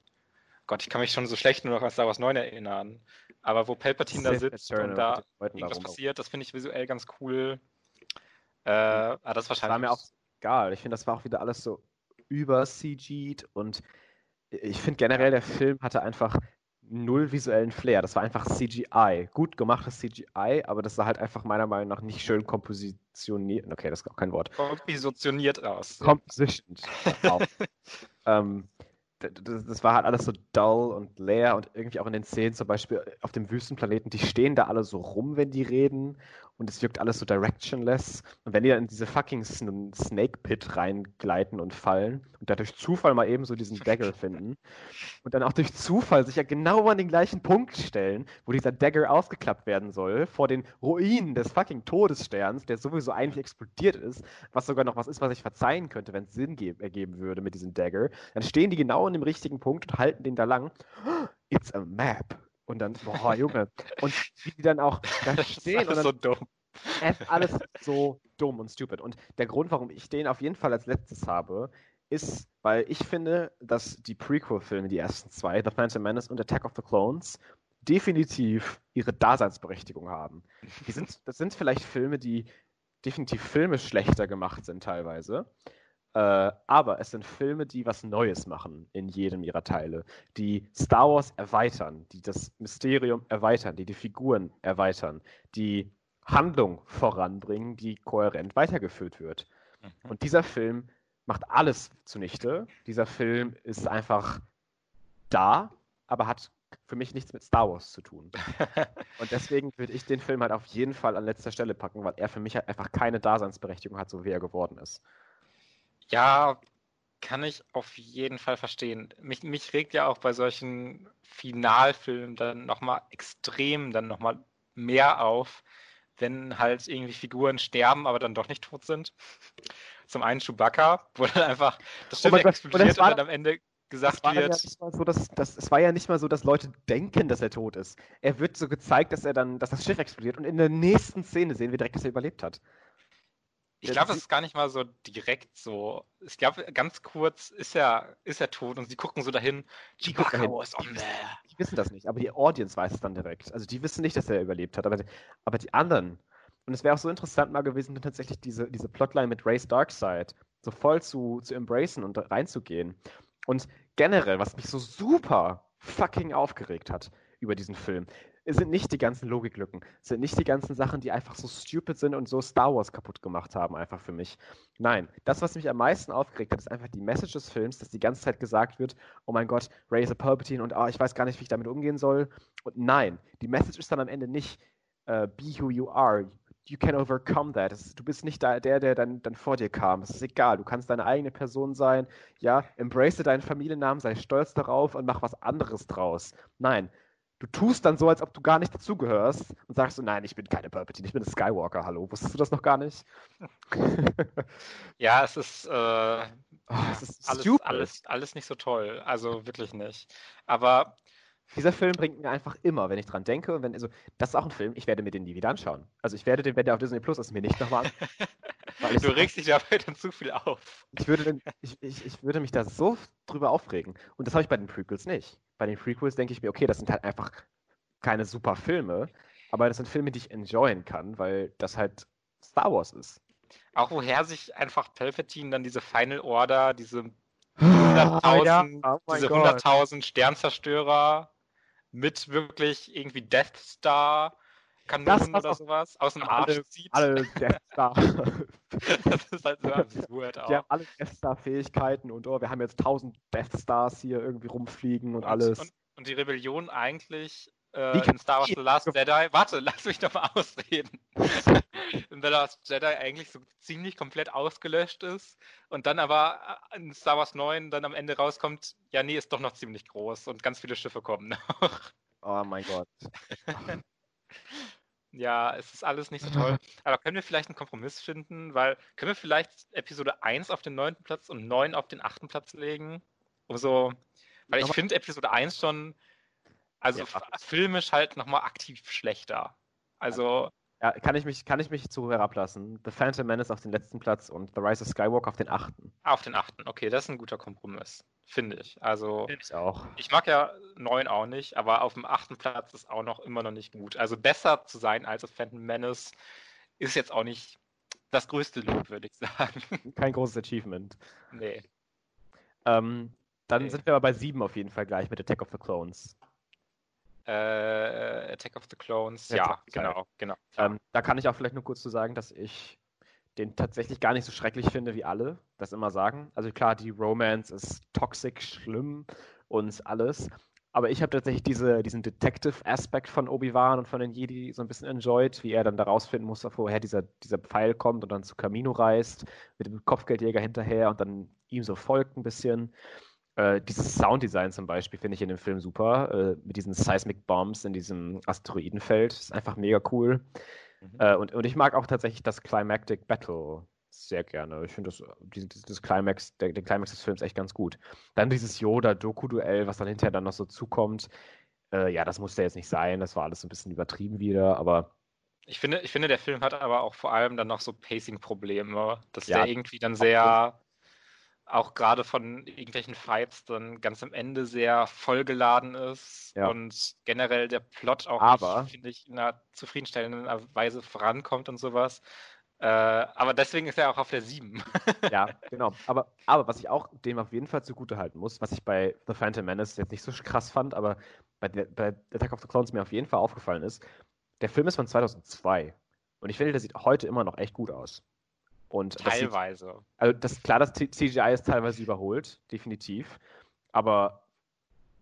Gott, ich kann mich schon so schlecht nur noch an Star Wars 9 erinnern. Aber wo Palpatine da sitzt und da irgendwas passiert, das finde ich visuell ganz cool. Äh, ah, das wahrscheinlich. Das war mir auch egal. Ich finde, das war auch wieder alles so über CG'd und ich finde generell, der Film hatte einfach null visuellen Flair. Das war einfach CGI. Gut gemachtes CGI, aber das sah halt einfach meiner Meinung nach nicht schön kompositioniert. Okay, das ist auch kein Wort. Kompositioniert aus. Compositioned. [LAUGHS] ähm, das, das, war halt alles so dull und leer und irgendwie auch in den Szenen zum Beispiel auf dem Wüstenplaneten, die stehen da alle so rum, wenn die reden und es wirkt alles so directionless. Und wenn die dann in diese fucking Snake Pit reingleiten und fallen und da durch Zufall mal eben so diesen Dagger finden und dann auch durch Zufall sich ja genau an den gleichen Punkt stellen, wo dieser Dagger ausgeklappt werden soll, vor den Ruinen des fucking Todessterns, der sowieso eigentlich explodiert ist, was sogar noch was ist, was ich verzeihen könnte, wenn es Sinn ergeben würde mit diesem Dagger, dann stehen die genau an dem richtigen Punkt und halten den da lang. It's a map. Und dann, boah, Junge. Und wie die dann auch da stehen. Das ist so dumm. Es ist alles so dumm und stupid. Und der Grund, warum ich den auf jeden Fall als letztes habe, ist, weil ich finde, dass die Prequel-Filme, die ersten zwei, The Phantom Menace und Attack of the Clones, definitiv ihre Daseinsberechtigung haben. Die sind, das sind vielleicht Filme, die definitiv filmisch schlechter gemacht sind teilweise. Äh, aber es sind Filme, die was Neues machen in jedem ihrer Teile, die Star Wars erweitern, die das Mysterium erweitern, die die Figuren erweitern, die Handlung voranbringen, die kohärent weitergeführt wird. Mhm. Und dieser Film macht alles zunichte. Dieser Film ist einfach da, aber hat für mich nichts mit Star Wars zu tun. [LAUGHS] Und deswegen würde ich den Film halt auf jeden Fall an letzter Stelle packen, weil er für mich halt einfach keine Daseinsberechtigung hat, so wie er geworden ist. Ja, kann ich auf jeden Fall verstehen. Mich, mich regt ja auch bei solchen Finalfilmen dann nochmal extrem dann nochmal mehr auf, wenn halt irgendwie Figuren sterben, aber dann doch nicht tot sind. Zum einen Chewbacca, [LAUGHS] wo dann einfach das oh Schiff oh explodiert und, und, dann am Ende gesagt wird. Ja so, dass, dass, es war ja nicht mal so, dass Leute denken, dass er tot ist. Er wird so gezeigt, dass er dann, dass das Schiff explodiert und in der nächsten Szene sehen wir direkt, dass er überlebt hat. Ich glaube, das ist gar nicht mal so direkt so. Ich glaube, ganz kurz ist er, ist er tot und sie gucken so dahin. Chewbacca is on there. Die wissen das nicht, aber die Audience weiß es dann direkt. Also die wissen nicht, dass er überlebt hat, aber, aber die anderen. Und es wäre auch so interessant mal gewesen, tatsächlich diese, diese Plotline mit Race Darkseid so voll zu, zu embracen und reinzugehen. Und generell, was mich so super fucking aufgeregt hat über diesen Film, es sind nicht die ganzen Logiklücken. Sind nicht die ganzen Sachen, die einfach so stupid sind und so Star Wars kaputt gemacht haben, einfach für mich. Nein, das, was mich am meisten aufgeregt hat, ist einfach die Message des Films, dass die ganze Zeit gesagt wird, oh mein Gott, a Palpatine und oh, ich weiß gar nicht, wie ich damit umgehen soll. Und nein, die Message ist dann am Ende nicht, uh, be who you are. You can overcome that. Du bist nicht der, der dann, dann vor dir kam. Es ist egal. Du kannst deine eigene Person sein. Ja, embrace deinen Familiennamen, sei stolz darauf und mach was anderes draus. Nein, du tust dann so, als ob du gar nicht dazugehörst und sagst so, nein, ich bin keine Palpatine, ich bin ein Skywalker, hallo. Wusstest du das noch gar nicht? ja, es ist, äh, oh, es ist alles, alles, alles nicht so toll. Also wirklich nicht. Aber dieser Film bringt mir einfach immer, wenn ich dran denke, und wenn, also, das ist auch ein Film, ich werde mir den nie wieder anschauen. Also ich werde den, wenn der auf Disney Plus ist, mir nicht nochmal [LAUGHS] du regst dich dabei dann zu viel auf. Ich würde, ich, ich, ich würde mich da so drüber aufregen. Und das habe ich bei den Prequels nicht. Bei den Prequels denke ich mir, okay, das sind halt einfach keine super Filme, aber das sind Filme, die ich enjoyen kann, weil das halt Star Wars ist. Auch woher sich einfach Palpatine dann diese Final Order, diese 100.000 ja, oh diese 100.000 Sternzerstörer mit wirklich irgendwie Death Star Kanonen oder sowas aus dem Arsch alle, zieht. Alle Death Star. [LAUGHS] [LAUGHS] das ist halt so absurd auch. Die haben alle Death Star Fähigkeiten und oh, wir haben jetzt 1000 Death Stars hier irgendwie rumfliegen und, und alles. Und, und, die Rebellion eigentlich äh, in Star Wars The Last Jedi. Warte, lass mich doch mal [LAUGHS] ausreden. in The Last Jedi eigentlich so ziemlich komplett ausgelöscht ist und dann aber äh, in Star Wars 9 dann am Ende rauskommt, ja, nee, ist doch noch ziemlich groß und ganz viele Schiffe kommen noch. Oh mein Gott. Ja, es ist alles nicht so toll. Aber können wir vielleicht einen Kompromiss finden? Weil, können wir vielleicht Episode 1 auf den neunten Platz und 9 auf den achten Platz legen? Um so, weil ich finde Episode 1 schon, also ja. filmisch halt nochmal aktiv schlechter. Also. Ja, kann ich mich, kann ich mich zu herablassen. The Phantom Menace auf den letzten Platz und The Rise of Skywalker auf den achten. Auf den achten, okay, das ist ein guter Kompromiss finde ich. Also find ich auch. Ich mag ja neun auch nicht, aber auf dem achten Platz ist auch noch immer noch nicht gut. Also besser zu sein als auf Phantom Menace ist jetzt auch nicht das größte Lob, würde ich sagen. [LAUGHS] Kein großes Achievement. Nee. Ähm, dann nee. sind wir aber bei sieben auf jeden Fall gleich mit Attack of the Clones. Äh, Attack of the Clones, ja, ja genau, genau. Ähm, da kann ich auch vielleicht nur kurz zu sagen, dass ich den tatsächlich gar nicht so schrecklich finde, wie alle das immer sagen. Also klar, die Romance ist toxisch, schlimm und alles. Aber ich habe tatsächlich diese, diesen Detective-Aspekt von Obi-Wan und von den Jedi so ein bisschen enjoyed, wie er dann da rausfinden muss, woher dieser, dieser Pfeil kommt und dann zu Camino reist, mit dem Kopfgeldjäger hinterher und dann ihm so folgt ein bisschen. Äh, dieses Sounddesign zum Beispiel finde ich in dem Film super, äh, mit diesen Seismic Bombs in diesem Asteroidenfeld. Ist einfach mega cool. Mhm. Äh, und, und ich mag auch tatsächlich das Climactic Battle sehr gerne. Ich finde das, das, das Climax, der, der, Climax des Films echt ganz gut. Dann dieses Yoda-Doku-Duell, was dann hinterher dann noch so zukommt. Äh, ja, das musste jetzt nicht sein. Das war alles so ein bisschen übertrieben wieder, aber. Ich finde, ich finde, der Film hat aber auch vor allem dann noch so Pacing-Probleme, dass ja, der irgendwie dann sehr auch gerade von irgendwelchen Fights dann ganz am Ende sehr vollgeladen ist ja. und generell der Plot auch, finde ich, in einer zufriedenstellenden Weise vorankommt und sowas. Äh, aber deswegen ist er auch auf der 7. [LAUGHS] ja, genau. Aber, aber was ich auch dem auf jeden Fall zugute halten muss, was ich bei The Phantom Menace jetzt nicht so krass fand, aber bei, bei Attack of the Clones mir auf jeden Fall aufgefallen ist, der Film ist von 2002. Und ich finde, der sieht heute immer noch echt gut aus. Und teilweise. Sieht, also das, klar, das CGI ist teilweise überholt, definitiv. Aber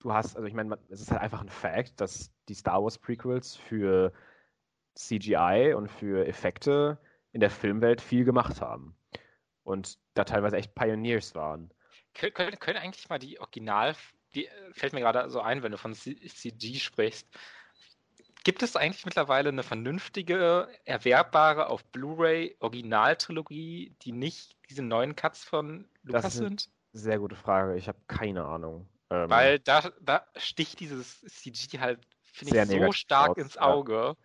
du hast, also ich meine, es ist halt einfach ein Fact, dass die Star Wars Prequels für CGI und für Effekte in der Filmwelt viel gemacht haben. Und da teilweise echt Pioneers waren. Können, können eigentlich mal die Original, die fällt mir gerade so ein, wenn du von CG sprichst, Gibt es eigentlich mittlerweile eine vernünftige, erwerbbare auf Blu-ray Originaltrilogie, die nicht diese neuen Cuts von Lucas das ist sind? Sehr gute Frage. Ich habe keine Ahnung. Ähm, Weil da, da sticht dieses CG halt, finde ich, so stark aus, ins Auge. Ja.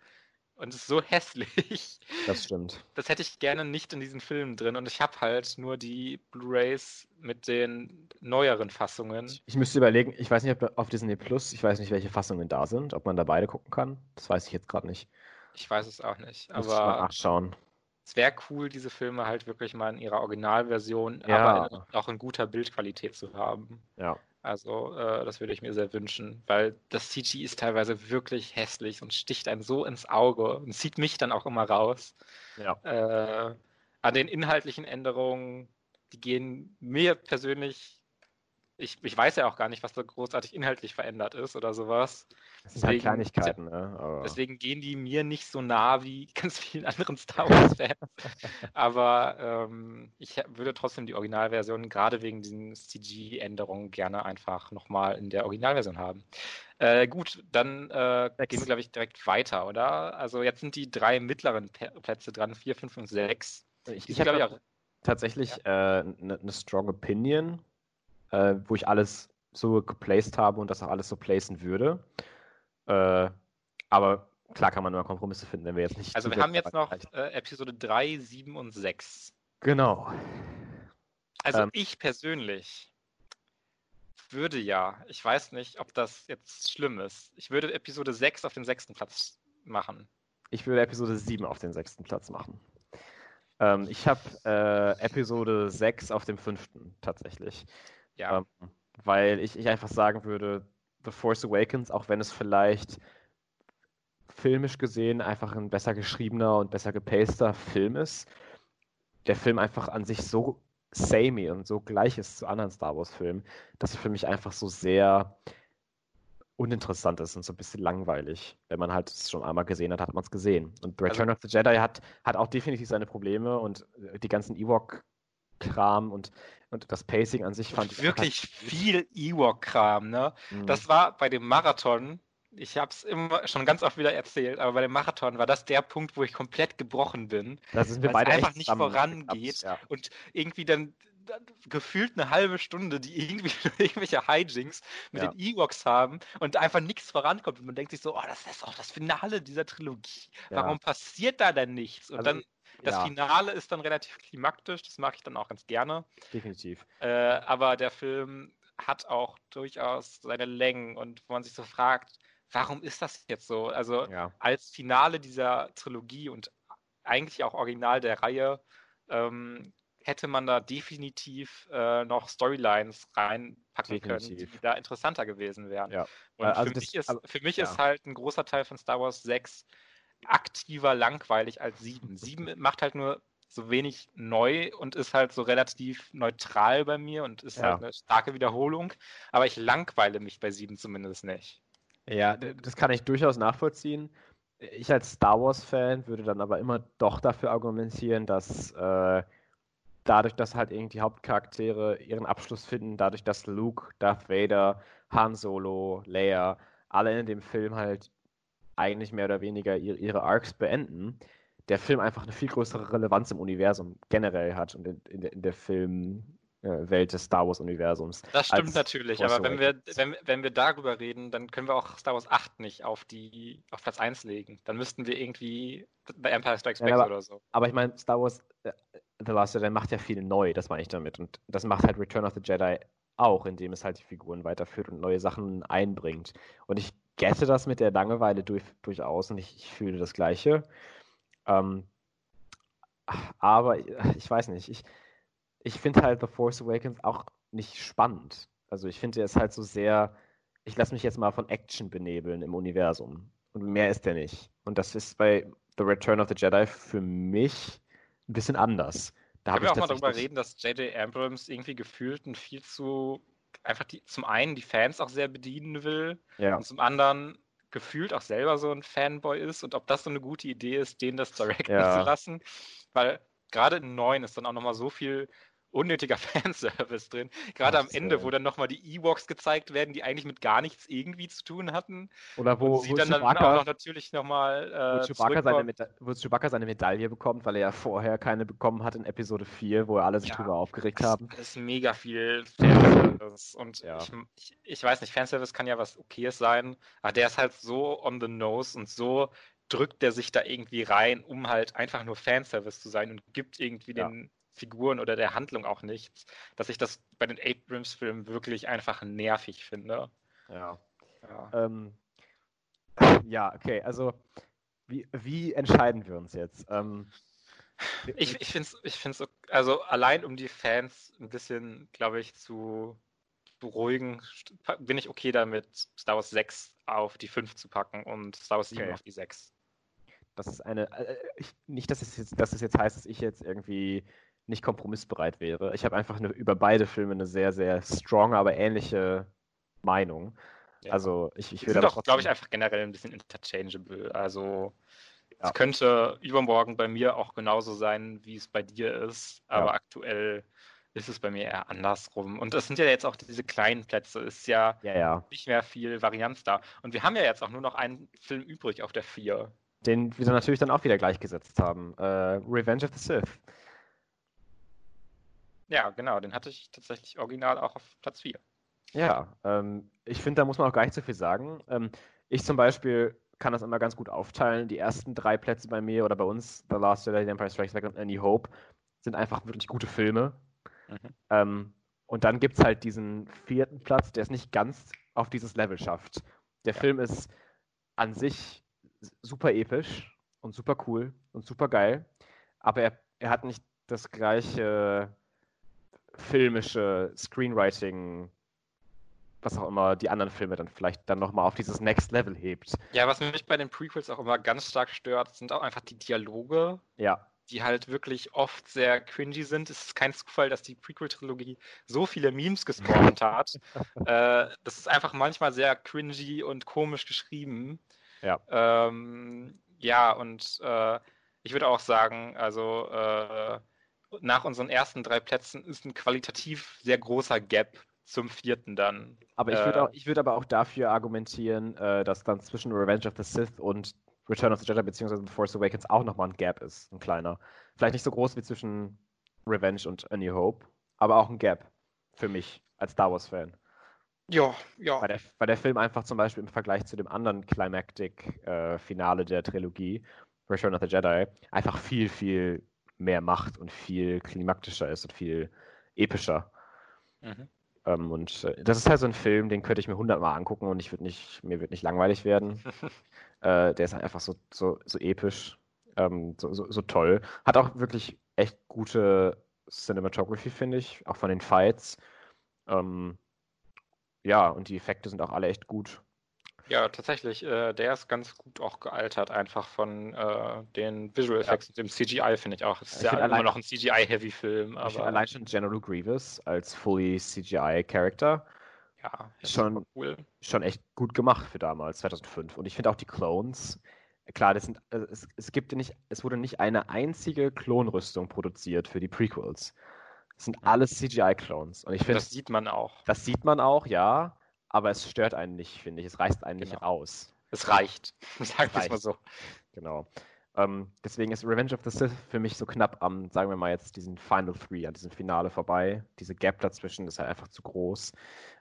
Und ist so [LAUGHS] hässlich. Das stimmt. Das hätte ich gerne nicht in diesen Filmen drin. Und ich habe halt nur die Blu-rays mit den neueren Fassungen. Ich, ich müsste überlegen, ich weiß nicht, ob auf Disney Plus, ich weiß nicht, welche Fassungen da sind, ob man da beide gucken kann. Das weiß ich jetzt gerade nicht. Ich weiß es auch nicht. Muss aber mal nachschauen. Es wäre cool, diese Filme halt wirklich mal in ihrer Originalversion, ja. aber in, auch in guter Bildqualität zu haben. Ja. Also, äh, das würde ich mir sehr wünschen, weil das CG ist teilweise wirklich hässlich und sticht einem so ins Auge und zieht mich dann auch immer raus. Ja. Äh, an den inhaltlichen Änderungen, die gehen mir persönlich ich, ich weiß ja auch gar nicht, was da großartig inhaltlich verändert ist oder sowas. Das sind halt Kleinigkeiten, ne? Aber... Deswegen gehen die mir nicht so nah wie [LAUGHS] ganz vielen anderen Star Wars-Fans. [LAUGHS] Aber ähm, ich würde trotzdem die Originalversion, gerade wegen diesen CG-Änderungen, gerne einfach nochmal in der Originalversion haben. Äh, gut, dann äh, gehen wir, glaube ich, direkt weiter, oder? Also jetzt sind die drei mittleren Plätze dran, vier, fünf und sechs. Ich, ich habe auch tatsächlich eine ja. äh, ne, ne strong Opinion äh, wo ich alles so geplaced habe und das auch alles so placen würde. Äh, aber klar kann man nur Kompromisse finden, wenn wir jetzt nicht. Also wir haben jetzt noch äh, Episode 3, 7 und 6. Genau. Also ähm, ich persönlich würde ja, ich weiß nicht, ob das jetzt schlimm ist. Ich würde Episode 6 auf den sechsten Platz machen. Ich würde Episode 7 auf den sechsten Platz machen. Ähm, ich habe äh, Episode 6 auf dem fünften tatsächlich. Ja. Ähm, weil ich, ich einfach sagen würde, The Force Awakens, auch wenn es vielleicht filmisch gesehen einfach ein besser geschriebener und besser gepaster Film ist, der Film einfach an sich so samey und so gleich ist zu anderen Star Wars-Filmen, dass er für mich einfach so sehr uninteressant ist und so ein bisschen langweilig. Wenn man halt es schon einmal gesehen hat, hat man es gesehen. Und Return also, of the Jedi hat, hat auch definitiv seine Probleme und die ganzen Ewok-Kram und und das Pacing an sich fand ich. Wirklich viel Ewok-Kram, ne? Mhm. Das war bei dem Marathon, ich habe es immer schon ganz oft wieder erzählt, aber bei dem Marathon war das der Punkt, wo ich komplett gebrochen bin. Da sind wir beide einfach nicht vorangeht ja. und irgendwie dann, dann, gefühlt eine halbe Stunde, die irgendwie [LAUGHS] irgendwelche Hijinks mit ja. den Ewoks haben und einfach nichts vorankommt und man denkt sich so, oh, das ist doch das Finale dieser Trilogie. Ja. Warum passiert da denn nichts? Und also, dann das ja. Finale ist dann relativ klimaktisch, das mache ich dann auch ganz gerne. Definitiv. Äh, aber der Film hat auch durchaus seine Längen und wo man sich so fragt, warum ist das jetzt so? Also ja. als Finale dieser Trilogie und eigentlich auch Original der Reihe ähm, hätte man da definitiv äh, noch Storylines reinpacken definitiv. können, die da interessanter gewesen wären. Ja. Und also für, das, mich ist, für mich ja. ist halt ein großer Teil von Star Wars 6 aktiver langweilig als 7. 7 macht halt nur so wenig neu und ist halt so relativ neutral bei mir und ist ja. halt eine starke Wiederholung. Aber ich langweile mich bei 7 zumindest nicht. Ja, das kann ich durchaus nachvollziehen. Ich als Star Wars-Fan würde dann aber immer doch dafür argumentieren, dass äh, dadurch, dass halt irgendwie die Hauptcharaktere ihren Abschluss finden, dadurch, dass Luke, Darth Vader, Han Solo, Leia alle in dem Film halt eigentlich mehr oder weniger ihre, ihre Arcs beenden, der Film einfach eine viel größere Relevanz im Universum generell hat und in, in, der, in der Filmwelt des Star Wars-Universums. Das stimmt natürlich, aber wenn wir, wenn, wenn wir darüber reden, dann können wir auch Star Wars 8 nicht auf, die, auf Platz 1 legen. Dann müssten wir irgendwie bei Empire Strikes Back ja, oder so. Aber ich meine, Star Wars äh, The Last Jedi macht ja viel neu, das meine ich damit. Und das macht halt Return of the Jedi auch, indem es halt die Figuren weiterführt und neue Sachen einbringt. Und ich gette das mit der Langeweile durch, durchaus und ich, ich fühle das Gleiche. Ähm, aber ich weiß nicht, ich, ich finde halt The Force Awakens auch nicht spannend. Also ich finde, ist halt so sehr, ich lasse mich jetzt mal von Action benebeln im Universum. Und mehr ist er nicht. Und das ist bei The Return of the Jedi für mich ein bisschen anders. Da Können wir auch mal darüber reden, dass J.J. Abrams irgendwie gefühlt ein viel zu einfach die, zum einen die Fans auch sehr bedienen will ja. und zum anderen gefühlt auch selber so ein Fanboy ist und ob das so eine gute Idee ist, denen das directen ja. zu lassen. Weil gerade in 9 ist dann auch nochmal so viel unnötiger [LAUGHS] Fanservice drin. Gerade am Ende, wo dann nochmal die Ewoks gezeigt werden, die eigentlich mit gar nichts irgendwie zu tun hatten. Oder wo, sie wo dann, Chewbacca, dann auch noch natürlich nochmal. Äh, wo, Chewbacca seine wo Chewbacca seine Medaille bekommt, weil er ja vorher keine bekommen hat in Episode 4, wo alle sich ja, drüber aufgeregt das, haben. Das ist mega viel Fanservice. Und ja. ich, ich, ich weiß nicht, Fanservice kann ja was Okayes sein, aber der ist halt so on the nose und so drückt der sich da irgendwie rein, um halt einfach nur Fanservice zu sein und gibt irgendwie ja. den Figuren oder der Handlung auch nichts, dass ich das bei den Abrams-Filmen wirklich einfach nervig finde. Ja. Ja, ähm, [LAUGHS] ja okay, also wie, wie entscheiden wir uns jetzt? Ähm, ich ich finde es, ich find's, also allein um die Fans ein bisschen, glaube ich, zu beruhigen, bin ich okay damit, Star Wars 6 auf die 5 zu packen und Star Wars 7 okay. auf die 6. Das ist eine, äh, ich, nicht, dass es, jetzt, dass es jetzt heißt, dass ich jetzt irgendwie nicht kompromissbereit wäre. Ich habe einfach eine, über beide Filme eine sehr, sehr strong, aber ähnliche Meinung. Ja. Also ich, ich würde doch, glaube ich, einfach generell ein bisschen interchangeable. Also ja. es könnte übermorgen bei mir auch genauso sein, wie es bei dir ist, aber ja. aktuell ist es bei mir eher andersrum. Und es sind ja jetzt auch diese kleinen Plätze, ist ja, nicht mehr viel Varianz da. Und wir haben ja jetzt auch nur noch einen Film übrig auf der 4. Den wir natürlich dann auch wieder gleichgesetzt haben. Äh, Revenge of the Sith. Ja, genau, den hatte ich tatsächlich original auch auf Platz 4. Ja, ähm, ich finde, da muss man auch gar nicht so viel sagen. Ähm, ich zum Beispiel kann das immer ganz gut aufteilen. Die ersten drei Plätze bei mir oder bei uns, The Last Jedi, The Empire Strikes Back und Any Hope, sind einfach wirklich gute Filme. Mhm. Ähm, und dann gibt es halt diesen vierten Platz, der es nicht ganz auf dieses Level schafft. Der ja. Film ist an sich super episch und super cool und super geil, aber er, er hat nicht das gleiche filmische Screenwriting, was auch immer die anderen Filme dann vielleicht dann nochmal auf dieses Next Level hebt. Ja, was mich bei den Prequels auch immer ganz stark stört, sind auch einfach die Dialoge. Ja. Die halt wirklich oft sehr cringy sind. Es ist kein Zufall, dass die Prequel-Trilogie so viele Memes gespawnt hat. [LAUGHS] äh, das ist einfach manchmal sehr cringy und komisch geschrieben. Ja. Ähm, ja, und äh, ich würde auch sagen, also äh, nach unseren ersten drei Plätzen ist ein qualitativ sehr großer Gap zum vierten dann. Aber ich würde äh, würd aber auch dafür argumentieren, äh, dass dann zwischen Revenge of the Sith und Return of the Jedi bzw. The Force Awakens auch nochmal ein Gap ist, ein kleiner. Vielleicht nicht so groß wie zwischen Revenge und A New Hope, aber auch ein Gap für mich als Star Wars-Fan. Ja, ja. Weil der, weil der Film einfach zum Beispiel im Vergleich zu dem anderen Climactic-Finale äh, der Trilogie, Return of the Jedi, einfach viel, viel mehr macht und viel klimaktischer ist und viel epischer. Mhm. Ähm, und äh, das ist halt so ein Film, den könnte ich mir hundertmal angucken und ich würde nicht, mir wird nicht langweilig werden. [LAUGHS] äh, der ist einfach so, so, so episch, ähm, so, so, so, toll. Hat auch wirklich echt gute Cinematography, finde ich, auch von den Fights. Ähm, ja, und die Effekte sind auch alle echt gut. Ja, tatsächlich. Äh, der ist ganz gut auch gealtert, einfach von äh, den Visual Effects ja. und dem CGI, finde ich auch. Es ist ich ja immer noch ein CGI-Heavy-Film. Ich finde allein schon General Grievous als fully CGI-Character ja, schon, cool. schon echt gut gemacht für damals, 2005. Und ich finde auch die Clones, klar, das sind, also es, es gibt nicht, es wurde nicht eine einzige Klonrüstung produziert für die Prequels. Es sind alles CGI-Clones. Und ich finde. Das sieht man auch. Das sieht man auch, ja aber es stört einen nicht, finde ich. Es reißt einen genau. nicht raus. Es reicht. [LAUGHS] Sagen wir es mal so. Genau. Ähm, deswegen ist Revenge of the Sith für mich so knapp am, sagen wir mal jetzt, diesen Final Three, an diesem Finale vorbei. Diese Gap dazwischen ist halt einfach zu groß.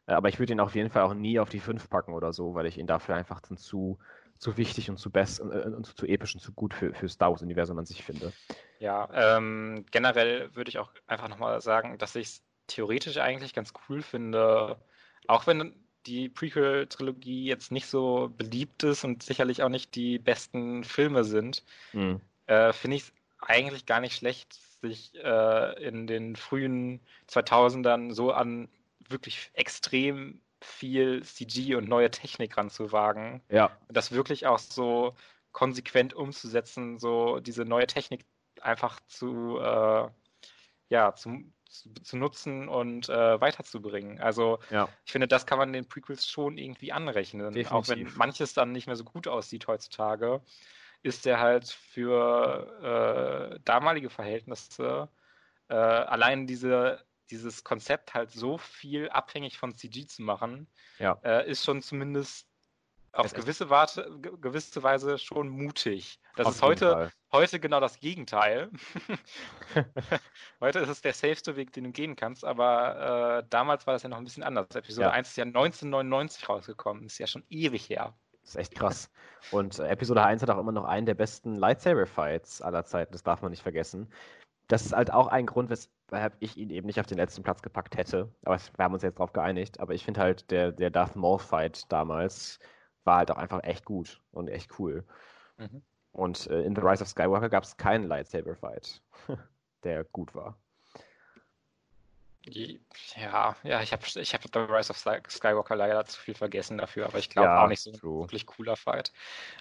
Äh, aber ich würde ihn auf jeden Fall auch nie auf die 5 packen oder so, weil ich ihn dafür einfach dann zu, zu wichtig und zu best und, äh, und zu episch und zu gut für, für Star Wars-Universum an sich finde. Ja, ähm, generell würde ich auch einfach nochmal sagen, dass ich es theoretisch eigentlich ganz cool finde, auch wenn die Prequel-Trilogie jetzt nicht so beliebt ist und sicherlich auch nicht die besten Filme sind, mhm. äh, finde ich es eigentlich gar nicht schlecht, sich äh, in den frühen 2000ern so an wirklich extrem viel CG und neue Technik ranzuwagen. Ja. Und das wirklich auch so konsequent umzusetzen, so diese neue Technik einfach zu, äh, ja, zu, zu, zu nutzen und äh, weiterzubringen. Also ja. ich finde, das kann man den Prequels schon irgendwie anrechnen. Definitiv. Auch wenn manches dann nicht mehr so gut aussieht heutzutage, ist der halt für äh, damalige Verhältnisse äh, allein diese dieses Konzept halt so viel abhängig von CG zu machen, ja. äh, ist schon zumindest auf gewisse, Warte, gewisse Weise schon mutig. Das auf ist heute, heute genau das Gegenteil. [LAUGHS] heute ist es der safeste Weg, den du gehen kannst, aber äh, damals war das ja noch ein bisschen anders. Episode ja. 1 ist ja 1999 rausgekommen, ist ja schon ewig her. Das ist echt krass. Und äh, Episode 1 hat auch immer noch einen der besten Lightsaber-Fights aller Zeiten, das darf man nicht vergessen. Das ist halt auch ein Grund, weshalb ich ihn eben nicht auf den letzten Platz gepackt hätte. Aber wir haben uns jetzt darauf geeinigt. Aber ich finde halt, der, der Darth Maul-Fight damals war halt auch einfach echt gut und echt cool. Mhm. Und äh, in The Rise of Skywalker gab es keinen Lightsaber-Fight, [LAUGHS] der gut war. Ja, ja, ich habe ich hab The Rise of Skywalker leider zu viel vergessen dafür, aber ich glaube ja, auch nicht so ein wirklich cooler Fight.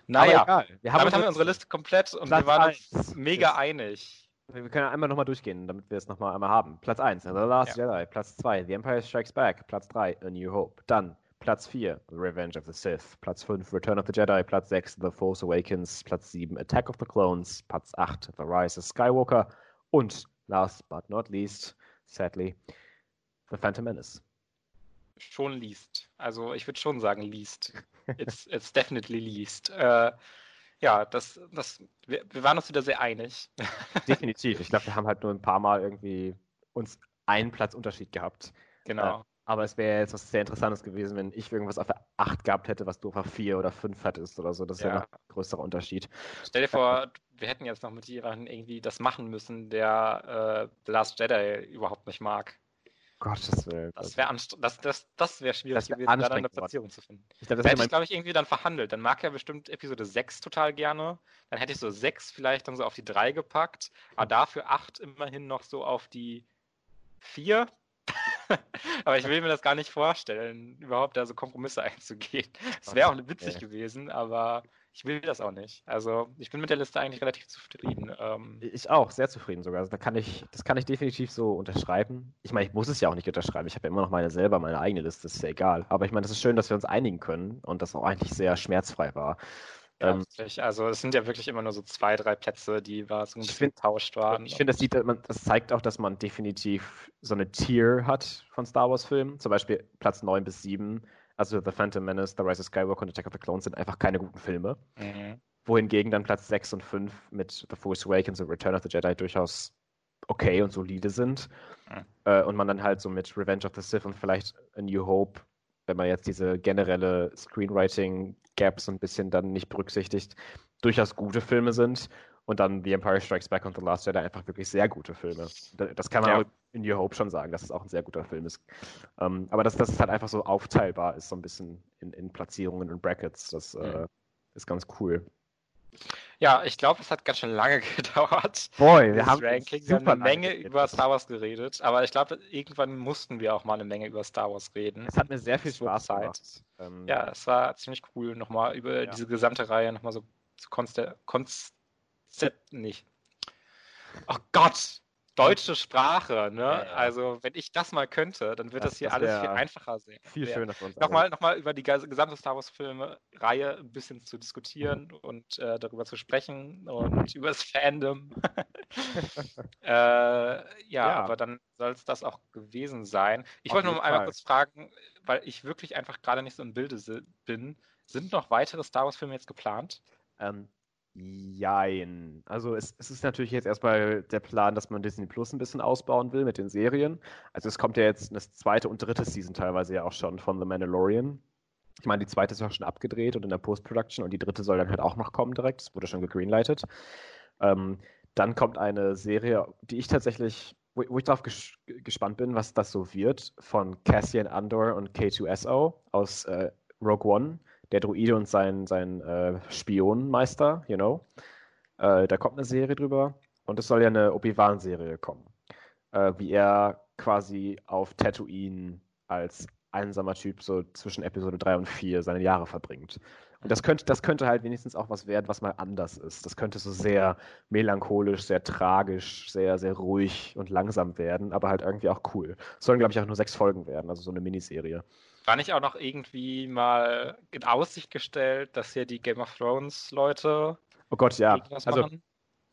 Naja, haben damit haben wir unsere Liste komplett und Platz wir waren uns mega einig. Wir können einmal nochmal durchgehen, damit wir es nochmal einmal haben. Platz 1, The Last ja. Jedi. Platz 2, The Empire Strikes Back. Platz 3, A New Hope. Dann Platz 4, The Revenge of the Sith. Platz 5, Return of the Jedi. Platz 6, The Force Awakens. Platz 7, Attack of the Clones. Platz 8, The Rise of Skywalker. Und last but not least, sadly, The Phantom Menace. Schon liest. Also ich würde schon sagen liest. [LAUGHS] It's, it's definitely liest. Äh, ja, das, das, wir, wir, waren uns wieder sehr einig. [LAUGHS] Definitiv. Ich glaube, wir haben halt nur ein paar Mal irgendwie uns einen Platz Unterschied gehabt. Genau. Äh, aber es wäre jetzt was sehr Interessantes gewesen, wenn ich irgendwas auf der 8 gehabt hätte, was du auf der 4 oder 5 hattest oder so. Das ja, ja ein größerer Unterschied. Stell dir vor, wir hätten jetzt noch mit jemandem irgendwie das machen müssen, der äh, The Last Jedi überhaupt nicht mag. Gottes Willen. Das wäre das, das, das wär schwierig das wär gewesen, da dann eine Platzierung zu finden. Ich glaub, das hätte ich, glaube ich, irgendwie dann verhandelt. Dann mag er bestimmt Episode 6 total gerne. Dann hätte ich so 6 vielleicht dann so auf die 3 gepackt, aber dafür 8 immerhin noch so auf die 4. [LAUGHS] aber ich will mir das gar nicht vorstellen, überhaupt da so Kompromisse [LAUGHS] einzugehen. Es wäre auch witzig okay. gewesen, aber ich will das auch nicht. Also ich bin mit der Liste eigentlich relativ zufrieden. Ähm, ich auch, sehr zufrieden sogar. Also, da kann ich, das kann ich definitiv so unterschreiben. Ich meine, ich muss es ja auch nicht unterschreiben. Ich habe ja immer noch meine selber, meine eigene Liste, ist ja egal. Aber ich meine, das ist schön, dass wir uns einigen können und das auch eigentlich sehr schmerzfrei war. Ja, ähm, also es sind ja wirklich immer nur so zwei, drei Plätze, die war so ein bisschen getauscht waren. Ich finde, das, das zeigt auch, dass man definitiv so eine Tier hat von Star Wars-Filmen. Zum Beispiel Platz 9 bis 7 also The Phantom Menace, The Rise of Skywalker und Attack of the Clones sind einfach keine guten Filme. Mhm. Wohingegen dann Platz 6 und 5 mit The Force Awakens und Return of the Jedi durchaus okay und solide sind. Mhm. Äh, und man dann halt so mit Revenge of the Sith und vielleicht A New Hope, wenn man jetzt diese generelle Screenwriting-Gap so ein bisschen dann nicht berücksichtigt, durchaus gute Filme sind und dann The Empire Strikes Back und The Last Jedi einfach wirklich sehr gute Filme. Das kann man ja. in New Hope schon sagen, dass es auch ein sehr guter Film ist. Ähm, aber dass, dass es halt einfach so aufteilbar ist, so ein bisschen in, in Platzierungen und Brackets, das äh, mhm. ist ganz cool. Ja, ich glaube, es hat ganz schön lange [LAUGHS] gedauert. Boy, wir haben Ranking. Wir haben eine Menge über Star Wars geredet, aber ich glaube, irgendwann mussten wir auch mal eine Menge über Star Wars reden. Es hat mir sehr viel Spaß gemacht. Ähm, ja, es war ziemlich cool, nochmal über ja. diese gesamte Reihe nochmal so zu konst nicht. Oh Gott, deutsche Sprache, ne? Ja, ja. Also, wenn ich das mal könnte, dann wird das, das hier das alles viel einfacher sein. Viel ja. schöner für uns. Nochmal, nochmal über die gesamte Star Wars-Filme-Reihe ein bisschen zu diskutieren und äh, darüber zu sprechen und über das Fandom. [LAUGHS] äh, ja, aber dann soll es das auch gewesen sein. Ich wollte nur mal einmal kurz fragen, weil ich wirklich einfach gerade nicht so im Bilde bin. Sind noch weitere Star Wars-Filme jetzt geplant? Ähm, Jein. Also es, es, ist natürlich jetzt erstmal der Plan, dass man Disney Plus ein bisschen ausbauen will mit den Serien. Also es kommt ja jetzt eine zweite und dritte Season teilweise ja auch schon von The Mandalorian. Ich meine, die zweite ist auch schon abgedreht und in der Post-Production und die dritte soll dann halt auch noch kommen direkt. Das wurde schon gegreenlightet. Ähm, dann kommt eine Serie, die ich tatsächlich, wo, wo ich darauf ges gespannt bin, was das so wird, von Cassian Andor und K2SO aus äh, Rogue One der Druide und sein, sein äh, Spionenmeister, you know. Äh, da kommt eine Serie drüber und es soll ja eine Obi-Wan-Serie kommen. Äh, wie er quasi auf Tatooine als einsamer Typ so zwischen Episode 3 und 4 seine Jahre verbringt. Und das könnte, das könnte halt wenigstens auch was werden, was mal anders ist. Das könnte so sehr melancholisch, sehr tragisch, sehr, sehr ruhig und langsam werden, aber halt irgendwie auch cool. Es sollen, glaube ich, auch nur sechs Folgen werden, also so eine Miniserie. War nicht auch noch irgendwie mal in Aussicht gestellt, dass hier die Game of Thrones Leute. Oh Gott, ja. Also,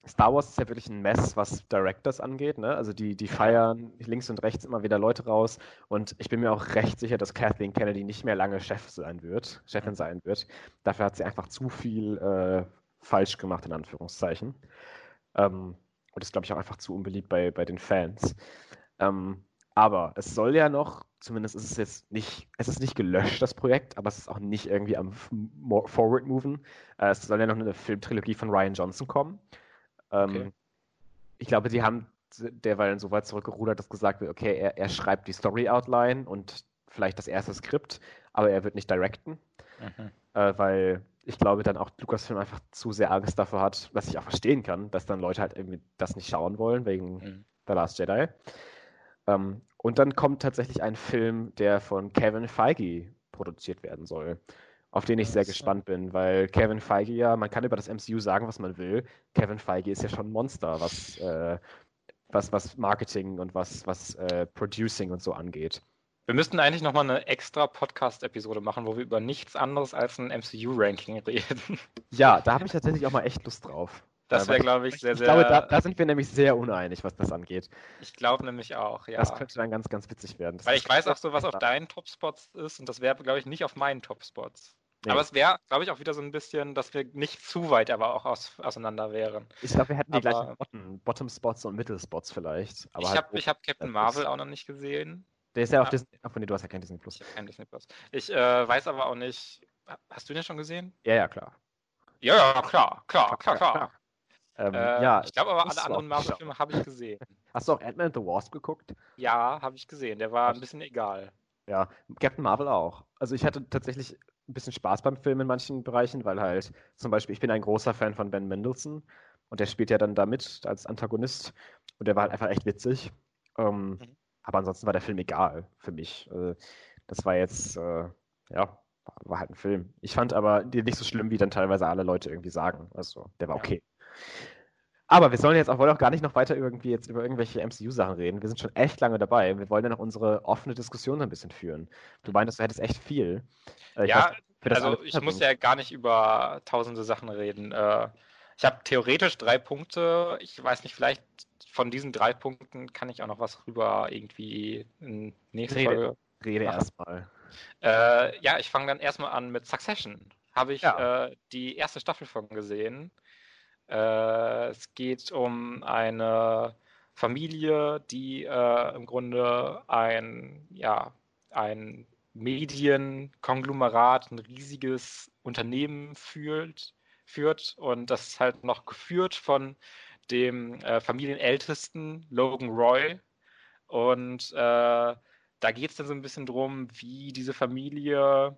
Star Wars ist ja wirklich ein Mess, was Directors angeht. Ne? Also die, die feiern links und rechts immer wieder Leute raus. Und ich bin mir auch recht sicher, dass Kathleen Kennedy nicht mehr lange Chef sein wird, Chefin sein wird. Dafür hat sie einfach zu viel äh, falsch gemacht, in Anführungszeichen. Ähm, und ist, glaube ich, auch einfach zu unbeliebt bei, bei den Fans. Ähm, Aber es soll ja noch, zumindest ist es jetzt nicht, es ist nicht gelöscht, das Projekt, aber es ist auch nicht irgendwie am Forward-Moven. Äh, es soll ja noch eine Filmtrilogie von Ryan Johnson kommen. Ähm, okay. Ich glaube, die haben derweil so weit zurückgerudert, dass gesagt wird, okay, er, er schreibt die Story-Outline und vielleicht das erste Skript, aber er wird nicht directen. Mhm. Äh, weil ich glaube, dann auch Lucasfilm einfach zu sehr Angst davor hat, was ich auch verstehen kann, dass dann Leute halt irgendwie das nicht schauen wollen, wegen mhm. The Last Jedi. Ähm, und dann kommt tatsächlich ein Film, der von Kevin Feige produziert werden soll, auf den ich sehr gespannt bin, weil Kevin Feige ja, man kann über das MCU sagen, was man will. Kevin Feige ist ja schon ein Monster, was, äh, was, was Marketing und was, was äh, Producing und so angeht. Wir müssten eigentlich nochmal eine extra Podcast-Episode machen, wo wir über nichts anderes als ein MCU-Ranking [LAUGHS] reden. Ja, da habe ich tatsächlich auch mal echt Lust drauf. Das wäre, glaube ich, sehr, sehr. Ich glaube, da, da, sind wir nämlich sehr uneinig, was das angeht. Ich glaube nämlich auch, ja. Das könnte dann ganz, ganz witzig werden. Das Weil ich weiß auch so, was auf deinen Top-Spots ist und das wäre, glaube ich, nicht auf meinen Top-Spots. Nee. Aber es wäre, glaube ich, auch wieder so ein bisschen, dass wir nicht zu weit aber auch aus, auseinander wären. Ich glaube, wir hätten die aber, gleichen Bottom-Spots und Middle-Spots vielleicht. ich halt habe hab Captain Marvel auch noch nicht gesehen. Der ist ja, ja. auf Disney. Ach, nee, du hast ja kein Disney Plus. Ich habe kein Disney Plus. Ich äh, weiß aber auch nicht. Hast du den schon gesehen? Ja, ja, klar. Ja, ja, klar, klar, klar, klar. klar. Ähm, äh, ja, ich glaube aber alle anderen Marvel-Filme habe ich gesehen. Hast du auch Ant-Man and the Wasp geguckt? Ja, habe ich gesehen. Der war ein bisschen egal. Ja, Captain Marvel auch. Also ich hatte tatsächlich ein bisschen Spaß beim Film in manchen Bereichen, weil halt zum Beispiel, ich bin ein großer Fan von Ben Mendelssohn und der spielt ja dann da mit als Antagonist und der war halt einfach echt witzig. Ähm, mhm. Aber ansonsten war der Film egal für mich. Äh, das war jetzt, äh, ja, war halt ein Film. Ich fand aber den nicht so schlimm, wie dann teilweise alle Leute irgendwie sagen. Also, der war okay. Aber wir sollen jetzt auch, wollen auch gar nicht noch weiter irgendwie jetzt über irgendwelche MCU-Sachen reden. Wir sind schon echt lange dabei. Wir wollen ja noch unsere offene Diskussion ein bisschen führen. Du meintest, du hättest echt viel. Äh, ich ja, weiß, also ich muss ja gar nicht über tausende Sachen reden. ich habe theoretisch drei Punkte. Ich weiß nicht, vielleicht von diesen drei Punkten kann ich auch noch was rüber irgendwie in nächster Rede, Folge. Rede erstmal. Äh, ja, ich fange dann erstmal an mit Succession. Habe ich ja. äh, die erste Staffel von gesehen. Äh, es geht um eine Familie, die äh, im Grunde ein, ja, ein Medienkonglomerat, ein riesiges Unternehmen führt, führt und das ist halt noch geführt von dem äh, Familienältesten Logan Roy. Und äh, da geht es dann so ein bisschen drum, wie diese Familie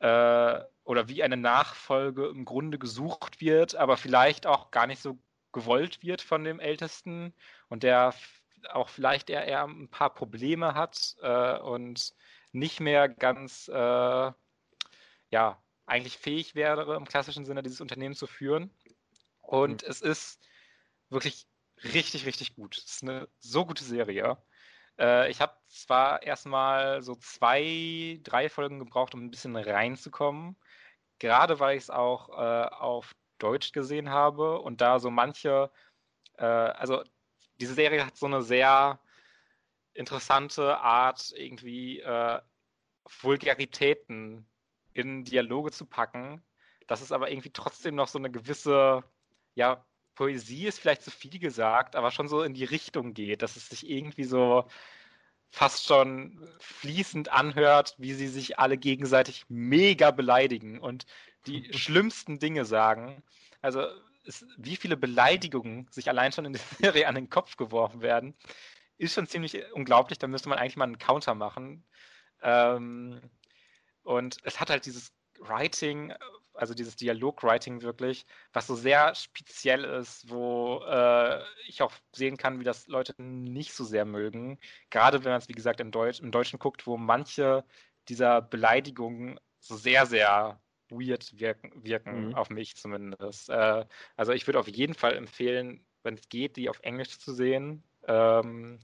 äh, oder wie eine Nachfolge im Grunde gesucht wird, aber vielleicht auch gar nicht so gewollt wird von dem Ältesten und der auch vielleicht eher, eher ein paar Probleme hat äh, und nicht mehr ganz äh, ja eigentlich fähig wäre im klassischen Sinne dieses Unternehmen zu führen. Und mhm. es ist wirklich richtig, richtig gut. Es ist eine so gute Serie. Äh, ich habe zwar erstmal so zwei, drei Folgen gebraucht, um ein bisschen reinzukommen. Gerade weil ich es auch äh, auf Deutsch gesehen habe und da so manche, äh, also diese Serie hat so eine sehr interessante Art, irgendwie äh, Vulgaritäten in Dialoge zu packen. Das ist aber irgendwie trotzdem noch so eine gewisse, ja, Poesie ist vielleicht zu viel gesagt, aber schon so in die Richtung geht, dass es sich irgendwie so fast schon fließend anhört, wie sie sich alle gegenseitig mega beleidigen und die [LAUGHS] schlimmsten Dinge sagen. Also es, wie viele Beleidigungen sich allein schon in der [LAUGHS] Serie an den Kopf geworfen werden, ist schon ziemlich unglaublich. Da müsste man eigentlich mal einen Counter machen. Ähm, und es hat halt dieses Writing, also dieses Dialog-Writing wirklich, was so sehr speziell ist, wo äh, ich auch sehen kann, wie das Leute nicht so sehr mögen. Gerade wenn man es, wie gesagt, im, Deutsch, im Deutschen guckt, wo manche dieser Beleidigungen so sehr, sehr weird wirken, wirken mhm. auf mich zumindest. Äh, also ich würde auf jeden Fall empfehlen, wenn es geht, die auf Englisch zu sehen. Ähm,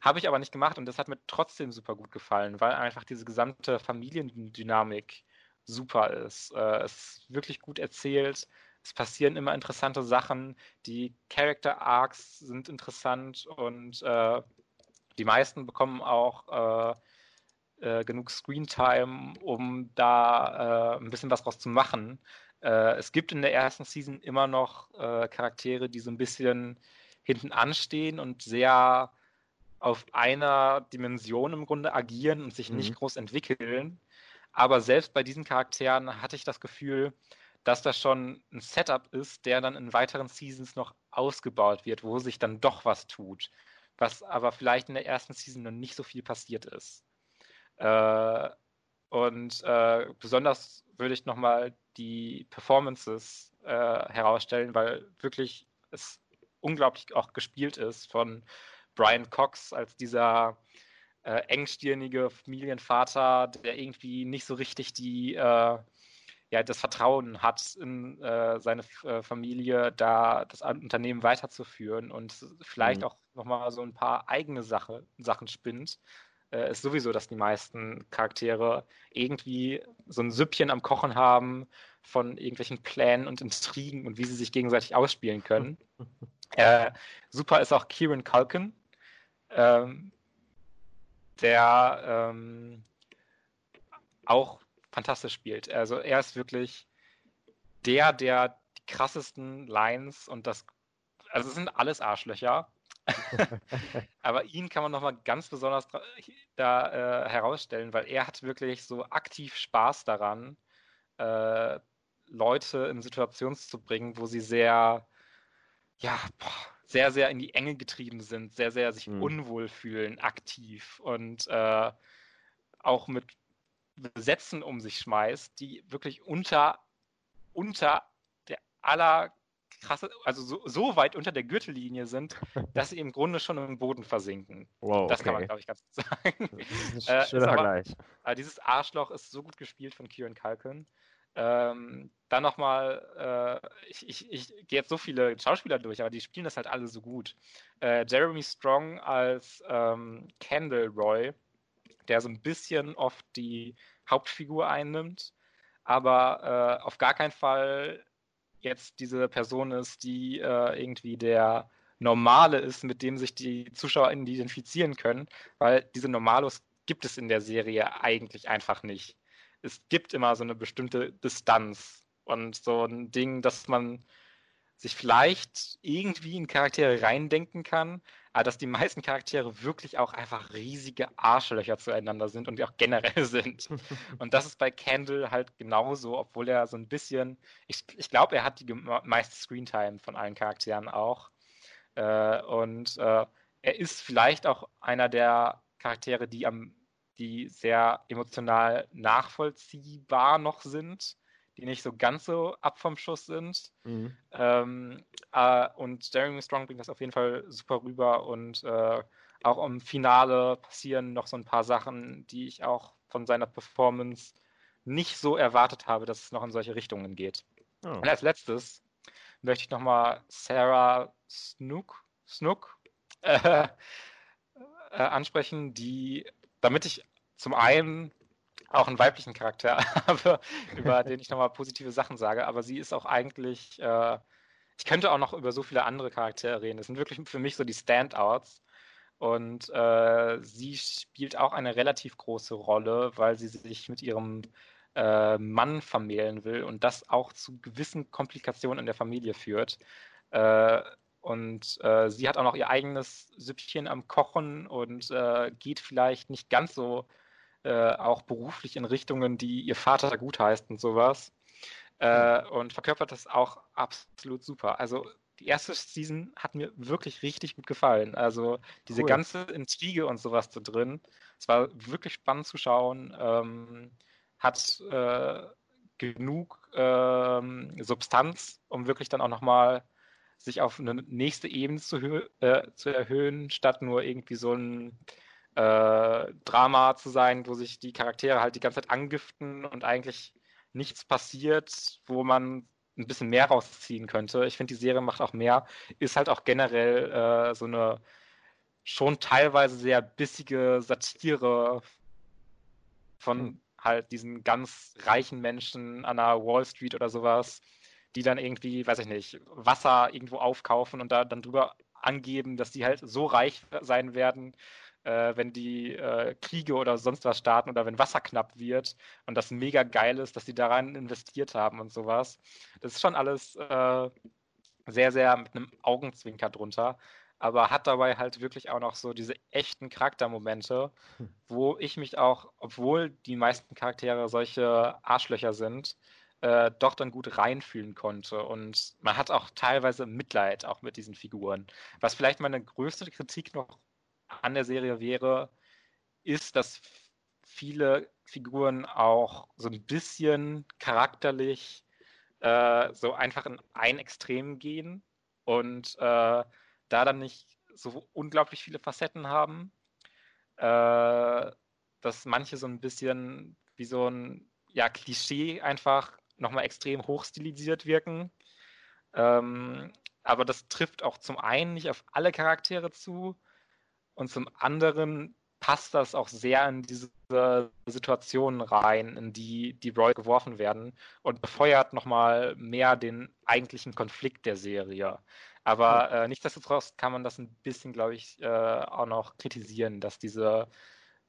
habe ich aber nicht gemacht und das hat mir trotzdem super gut gefallen, weil einfach diese gesamte Familiendynamik super ist. Äh, es ist wirklich gut erzählt. Es passieren immer interessante Sachen. Die Character Arcs sind interessant und äh, die meisten bekommen auch äh, äh, genug Screentime, um da äh, ein bisschen was draus zu machen. Äh, es gibt in der ersten Season immer noch Charaktere, die so ein bisschen hinten anstehen und sehr auf einer Dimension im Grunde agieren und sich mhm. nicht groß entwickeln. Aber selbst bei diesen Charakteren hatte ich das Gefühl, dass das schon ein Setup ist, der dann in weiteren Seasons noch ausgebaut wird, wo sich dann doch was tut. Was aber vielleicht in der ersten Season noch nicht so viel passiert ist. Äh, und äh, besonders würde ich nochmal die Performances äh, herausstellen, weil wirklich es unglaublich auch gespielt ist von Brian Cox als dieser äh, engstirnige Familienvater, der irgendwie nicht so richtig die äh, ja, das Vertrauen hat in äh, seine äh, Familie, da das Unternehmen weiterzuführen und vielleicht mhm. auch nochmal so ein paar eigene Sache, Sachen spinnt. Äh, ist sowieso, dass die meisten Charaktere irgendwie so ein Süppchen am Kochen haben von irgendwelchen Plänen und Intrigen und wie sie sich gegenseitig ausspielen können. [LAUGHS] Äh, super ist auch Kieran Culkin, ähm, der ähm, auch fantastisch spielt. Also er ist wirklich der, der die krassesten Lines und das, also es sind alles Arschlöcher. [LAUGHS] Aber ihn kann man nochmal ganz besonders da äh, herausstellen, weil er hat wirklich so aktiv Spaß daran, äh, Leute in Situationen zu bringen, wo sie sehr, ja, boah, sehr, sehr in die Enge getrieben sind, sehr, sehr sich mhm. unwohl fühlen, aktiv und äh, auch mit Sätzen um sich schmeißt, die wirklich unter, unter der aller krasse, also so, so, weit unter der Gürtellinie sind, [LAUGHS] dass sie im Grunde schon im Boden versinken. Wow, das okay. kann man, glaube ich, ganz gut sagen. Das ist ein äh, Vergleich. Aber, dieses Arschloch ist so gut gespielt von Kieran Culkin. Ähm, dann nochmal, äh, ich, ich, ich gehe jetzt so viele Schauspieler durch, aber die spielen das halt alle so gut. Äh, Jeremy Strong als ähm, Kendall Roy, der so ein bisschen oft die Hauptfigur einnimmt, aber äh, auf gar keinen Fall jetzt diese Person ist, die äh, irgendwie der Normale ist, mit dem sich die Zuschauer identifizieren können, weil diese Normalos gibt es in der Serie eigentlich einfach nicht es gibt immer so eine bestimmte Distanz und so ein Ding, dass man sich vielleicht irgendwie in Charaktere reindenken kann, aber dass die meisten Charaktere wirklich auch einfach riesige Arschlöcher zueinander sind und die auch generell [LAUGHS] sind. [LAUGHS] und das ist bei Candle halt genauso, obwohl er so ein bisschen, ich, ich glaube, er hat die meiste Screentime von allen Charakteren auch. Äh, und äh, er ist vielleicht auch einer der Charaktere, die am die sehr emotional nachvollziehbar noch sind, die nicht so ganz so ab vom Schuss sind. Mhm. Ähm, äh, und Jeremy Strong bringt das auf jeden Fall super rüber und äh, auch im Finale passieren noch so ein paar Sachen, die ich auch von seiner Performance nicht so erwartet habe, dass es noch in solche Richtungen geht. Oh. Und als letztes möchte ich nochmal Sarah Snook, Snook [LAUGHS] äh, äh, ansprechen, die damit ich zum einen auch einen weiblichen Charakter [LAUGHS] habe, über [LAUGHS] den ich nochmal positive Sachen sage, aber sie ist auch eigentlich, äh, ich könnte auch noch über so viele andere Charaktere reden. Das sind wirklich für mich so die Standouts. Und äh, sie spielt auch eine relativ große Rolle, weil sie sich mit ihrem äh, Mann vermählen will und das auch zu gewissen Komplikationen in der Familie führt. Äh, und äh, sie hat auch noch ihr eigenes Süppchen am Kochen und äh, geht vielleicht nicht ganz so äh, auch beruflich in Richtungen, die ihr Vater gut heißt und sowas. Äh, und verkörpert das auch absolut super. Also die erste Season hat mir wirklich richtig gut gefallen. Also diese cool. ganze Intrige und sowas da drin. Es war wirklich spannend zu schauen. Ähm, hat äh, genug ähm, Substanz, um wirklich dann auch nochmal sich auf eine nächste Ebene zu, äh, zu erhöhen, statt nur irgendwie so ein äh, Drama zu sein, wo sich die Charaktere halt die ganze Zeit angiften und eigentlich nichts passiert, wo man ein bisschen mehr rausziehen könnte. Ich finde, die Serie macht auch mehr, ist halt auch generell äh, so eine schon teilweise sehr bissige Satire von hm. halt diesen ganz reichen Menschen an der Wall Street oder sowas, die dann irgendwie, weiß ich nicht, Wasser irgendwo aufkaufen und da dann drüber angeben, dass die halt so reich sein werden, äh, wenn die äh, Kriege oder sonst was starten oder wenn Wasser knapp wird und das mega geil ist, dass die daran investiert haben und sowas. Das ist schon alles äh, sehr, sehr mit einem Augenzwinker drunter. aber hat dabei halt wirklich auch noch so diese echten Charaktermomente, hm. wo ich mich auch, obwohl die meisten Charaktere solche Arschlöcher sind, äh, doch dann gut reinfühlen konnte. Und man hat auch teilweise Mitleid auch mit diesen Figuren. Was vielleicht meine größte Kritik noch an der Serie wäre, ist, dass viele Figuren auch so ein bisschen charakterlich äh, so einfach in ein Extrem gehen und äh, da dann nicht so unglaublich viele Facetten haben, äh, dass manche so ein bisschen wie so ein ja, Klischee einfach nochmal extrem hochstilisiert wirken. Ähm, aber das trifft auch zum einen nicht auf alle Charaktere zu und zum anderen passt das auch sehr in diese Situationen rein, in die die Roy geworfen werden und befeuert nochmal mehr den eigentlichen Konflikt der Serie. Aber äh, nichtsdestotrotz kann man das ein bisschen, glaube ich, äh, auch noch kritisieren, dass diese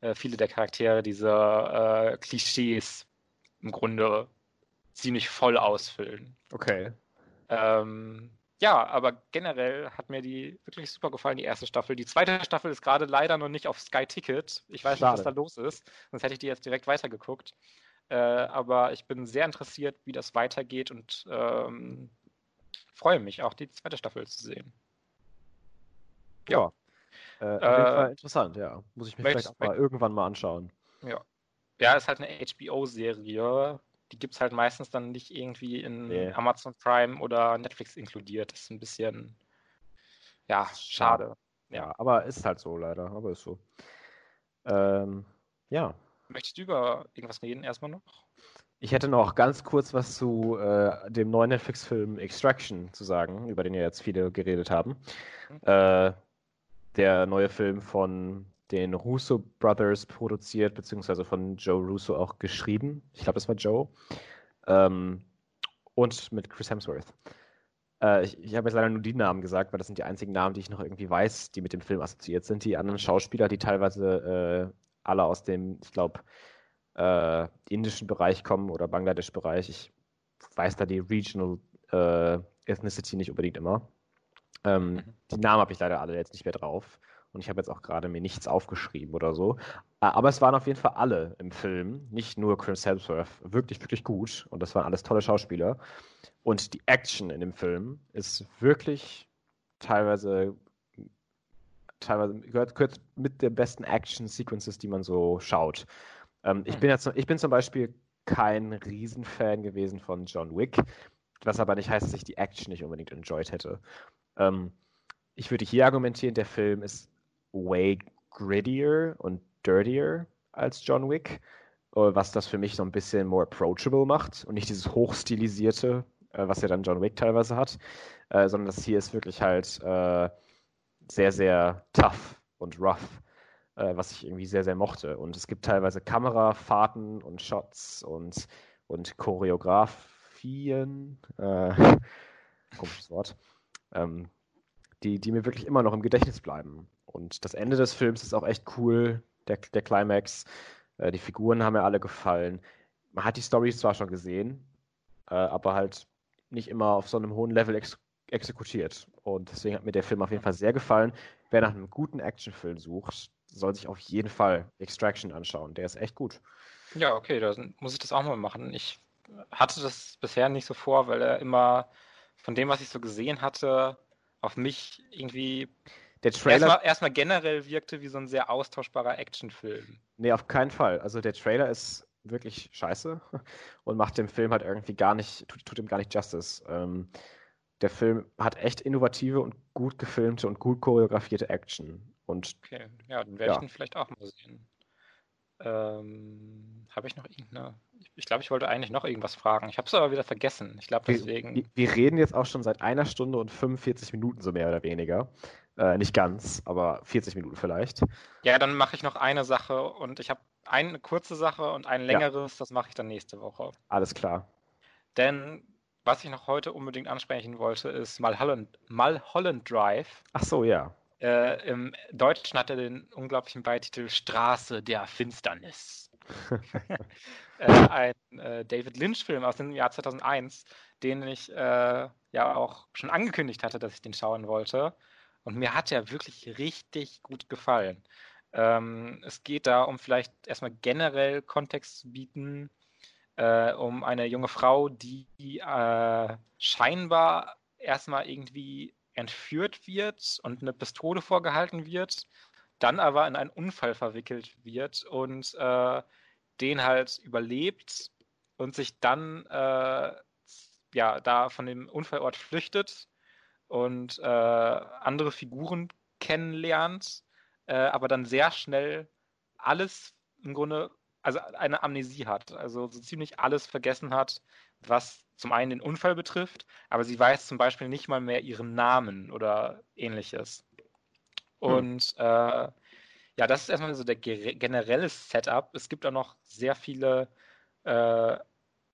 äh, viele der Charaktere diese äh, Klischees im Grunde ziemlich voll ausfüllen. Okay. Ähm, ja, aber generell hat mir die wirklich super gefallen, die erste Staffel. Die zweite Staffel ist gerade leider noch nicht auf Sky Ticket. Ich weiß Schade. nicht, was da los ist. Sonst hätte ich die jetzt direkt weitergeguckt. Äh, aber ich bin sehr interessiert, wie das weitergeht und ähm, freue mich auch, die zweite Staffel zu sehen. Ja. ja. Äh, auf jeden äh, Fall interessant, ja. Muss ich mir vielleicht auch mal irgendwann mal anschauen. Ja. Ja, ist halt eine HBO-Serie die gibt es halt meistens dann nicht irgendwie in nee. Amazon Prime oder Netflix inkludiert. Das ist ein bisschen, ja, schade. Ja, aber ist halt so leider, aber ist so. Ähm, ja. Möchtest du über irgendwas reden erstmal noch? Ich hätte noch ganz kurz was zu äh, dem neuen Netflix-Film Extraction zu sagen, über den ja jetzt viele geredet haben. Mhm. Äh, der neue Film von den Russo Brothers produziert, beziehungsweise von Joe Russo auch geschrieben. Ich glaube, es war Joe. Ähm, und mit Chris Hemsworth. Äh, ich, ich habe jetzt leider nur die Namen gesagt, weil das sind die einzigen Namen, die ich noch irgendwie weiß, die mit dem Film assoziiert sind. Die anderen Schauspieler, die teilweise äh, alle aus dem, ich glaube, äh, indischen Bereich kommen oder Bangladesch-Bereich. Ich weiß da die Regional äh, Ethnicity nicht unbedingt immer. Ähm, mhm. Die Namen habe ich leider alle jetzt nicht mehr drauf. Und ich habe jetzt auch gerade mir nichts aufgeschrieben oder so. Aber es waren auf jeden Fall alle im Film, nicht nur Chris Hemsworth, wirklich, wirklich gut. Und das waren alles tolle Schauspieler. Und die Action in dem Film ist wirklich teilweise, teilweise gehört, gehört mit den besten Action-Sequences, die man so schaut. Ähm, ich, hm. bin jetzt, ich bin zum Beispiel kein Riesenfan gewesen von John Wick, was aber nicht heißt, dass ich die Action nicht unbedingt enjoyed hätte. Ähm, ich würde hier argumentieren, der Film ist way grittier und dirtier als John Wick, äh, was das für mich so ein bisschen more approachable macht und nicht dieses hochstilisierte, äh, was ja dann John Wick teilweise hat, äh, sondern das hier ist wirklich halt sehr, sehr tough und rough, was ich irgendwie sehr, sehr mochte. Und es gibt teilweise Kamerafahrten und Shots und, und Choreografien, äh, [LAUGHS] komisches Wort, ähm, die, die mir wirklich immer noch im Gedächtnis bleiben. Und das Ende des Films ist auch echt cool, der, der Climax. Äh, die Figuren haben mir alle gefallen. Man hat die Stories zwar schon gesehen, äh, aber halt nicht immer auf so einem hohen Level ex exekutiert. Und deswegen hat mir der Film auf jeden Fall sehr gefallen. Wer nach einem guten Actionfilm sucht, soll sich auf jeden Fall Extraction anschauen. Der ist echt gut. Ja, okay, dann muss ich das auch mal machen. Ich hatte das bisher nicht so vor, weil er immer von dem, was ich so gesehen hatte, auf mich irgendwie der Trailer erstmal, erstmal generell wirkte wie so ein sehr austauschbarer Actionfilm. Nee, auf keinen Fall. Also der Trailer ist wirklich scheiße und macht dem Film halt irgendwie gar nicht, tut, tut ihm gar nicht Justice. Ähm, der Film hat echt innovative und gut gefilmte und gut choreografierte Action. Und, okay, ja, dann werde ja. ich ihn vielleicht auch mal sehen. Ähm, Habe ich noch irgendeine ich glaube, ich wollte eigentlich noch irgendwas fragen. Ich habe es aber wieder vergessen. Ich glaube, deswegen. Wir, wir, reden jetzt auch schon seit einer Stunde und 45 Minuten, so mehr oder weniger. Äh, nicht ganz, aber 40 Minuten vielleicht. Ja, dann mache ich noch eine Sache und ich habe eine kurze Sache und ein längeres, ja. das mache ich dann nächste Woche. Alles klar. Denn was ich noch heute unbedingt ansprechen wollte, ist Malholland, Malholland Drive. Ach so, ja. Äh, Im Deutschen hat er den unglaublichen Beititel Straße der Finsternis. [LAUGHS] [LAUGHS] äh, ein äh, David Lynch-Film aus dem Jahr 2001, den ich äh, ja auch schon angekündigt hatte, dass ich den schauen wollte. Und mir hat er wirklich richtig gut gefallen. Ähm, es geht da um vielleicht erstmal generell Kontext zu bieten, äh, um eine junge Frau, die äh, scheinbar erstmal irgendwie entführt wird und eine Pistole vorgehalten wird, dann aber in einen Unfall verwickelt wird und äh, den halt überlebt und sich dann äh, ja da von dem Unfallort flüchtet und äh, andere Figuren kennenlernt, äh, aber dann sehr schnell alles im Grunde, also eine Amnesie hat, also so ziemlich alles vergessen hat, was zum einen den Unfall betrifft, aber sie weiß zum Beispiel nicht mal mehr ihren Namen oder ähnliches. Hm. Und hm. äh, ja, das ist erstmal so der generelle Setup. Es gibt auch noch sehr viele äh,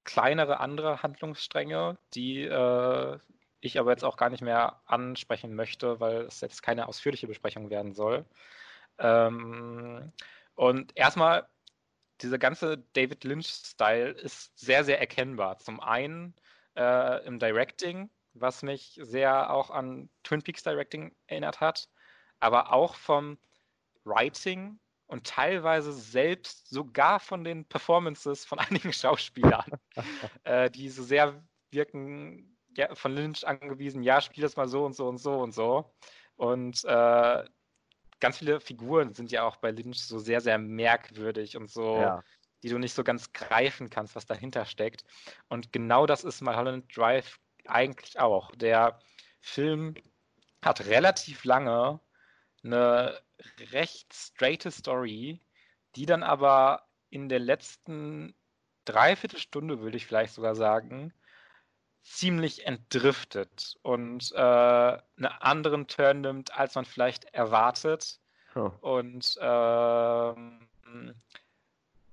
kleinere andere Handlungsstränge, die äh, ich aber jetzt auch gar nicht mehr ansprechen möchte, weil es jetzt keine ausführliche Besprechung werden soll. Ähm, und erstmal, dieser ganze David Lynch-Style ist sehr, sehr erkennbar. Zum einen äh, im Directing, was mich sehr auch an Twin Peaks Directing erinnert hat, aber auch vom Writing und teilweise selbst sogar von den Performances von [LAUGHS] einigen Schauspielern, [LAUGHS] äh, die so sehr wirken, ja, von Lynch angewiesen, ja, spiel das mal so und so und so und so. Und äh, ganz viele Figuren sind ja auch bei Lynch so sehr, sehr merkwürdig und so, ja. die du nicht so ganz greifen kannst, was dahinter steckt. Und genau das ist Mulholland Drive eigentlich auch. Der Film hat relativ lange eine recht straighte Story, die dann aber in der letzten Dreiviertelstunde, würde ich vielleicht sogar sagen, ziemlich entdriftet und äh, einen anderen Turn nimmt, als man vielleicht erwartet. Oh. Und äh,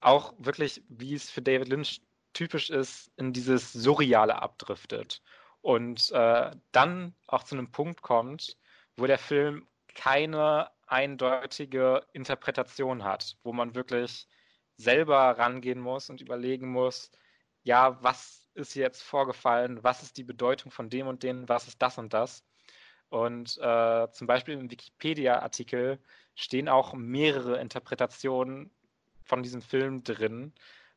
auch wirklich, wie es für David Lynch typisch ist, in dieses Surreale abdriftet. Und äh, dann auch zu einem Punkt kommt, wo der Film keine eindeutige Interpretation hat, wo man wirklich selber rangehen muss und überlegen muss, ja, was ist jetzt vorgefallen, was ist die Bedeutung von dem und dem, was ist das und das. Und äh, zum Beispiel im Wikipedia-Artikel stehen auch mehrere Interpretationen von diesem Film drin,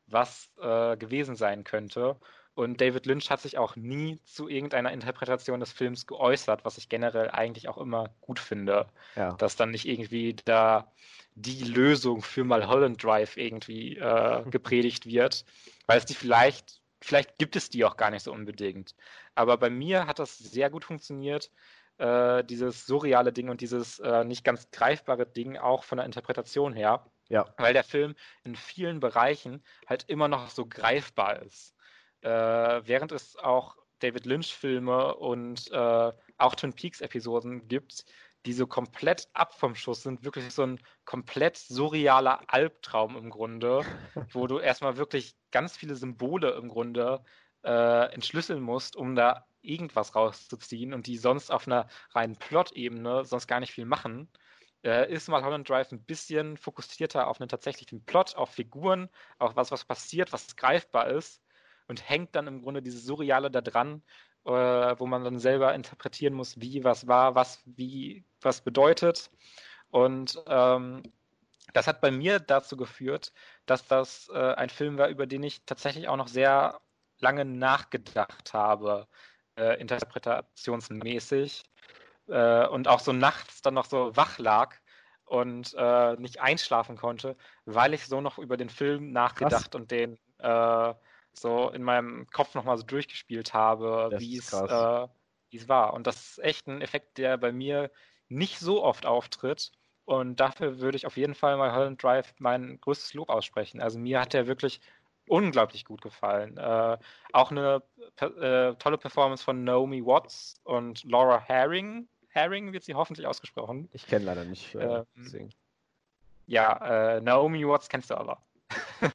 was äh, gewesen sein könnte. Und David Lynch hat sich auch nie zu irgendeiner Interpretation des Films geäußert, was ich generell eigentlich auch immer gut finde. Ja. Dass dann nicht irgendwie da die Lösung für mal Holland Drive irgendwie äh, gepredigt wird, weil es die vielleicht, vielleicht gibt es die auch gar nicht so unbedingt. Aber bei mir hat das sehr gut funktioniert, äh, dieses surreale Ding und dieses äh, nicht ganz greifbare Ding auch von der Interpretation her. Ja. Weil der Film in vielen Bereichen halt immer noch so greifbar ist. Äh, während es auch David Lynch-Filme und äh, auch Twin Peaks-Episoden gibt, die so komplett ab vom Schuss sind, wirklich so ein komplett surrealer Albtraum im Grunde, wo du erstmal wirklich ganz viele Symbole im Grunde äh, entschlüsseln musst, um da irgendwas rauszuziehen und die sonst auf einer reinen Plot-Ebene sonst gar nicht viel machen, äh, ist mal Holland Drive ein bisschen fokussierter auf einen tatsächlichen Plot, auf Figuren, auf was, was passiert, was greifbar ist und hängt dann im Grunde dieses Surreale da dran, äh, wo man dann selber interpretieren muss, wie was war, was wie was bedeutet. Und ähm, das hat bei mir dazu geführt, dass das äh, ein Film war, über den ich tatsächlich auch noch sehr lange nachgedacht habe, äh, interpretationsmäßig. Äh, und auch so nachts dann noch so wach lag und äh, nicht einschlafen konnte, weil ich so noch über den Film nachgedacht Krass. und den äh, so in meinem Kopf nochmal so durchgespielt habe, wie es äh, es war. Und das ist echt ein Effekt, der bei mir nicht so oft auftritt. Und dafür würde ich auf jeden Fall mal Holland Drive mein größtes Lob aussprechen. Also mir hat der wirklich unglaublich gut gefallen. Äh, auch eine äh, tolle Performance von Naomi Watts und Laura Herring. Herring wird sie hoffentlich ausgesprochen. Ich kenne leider nicht. Äh, ähm, ja, äh, Naomi Watts kennst du aber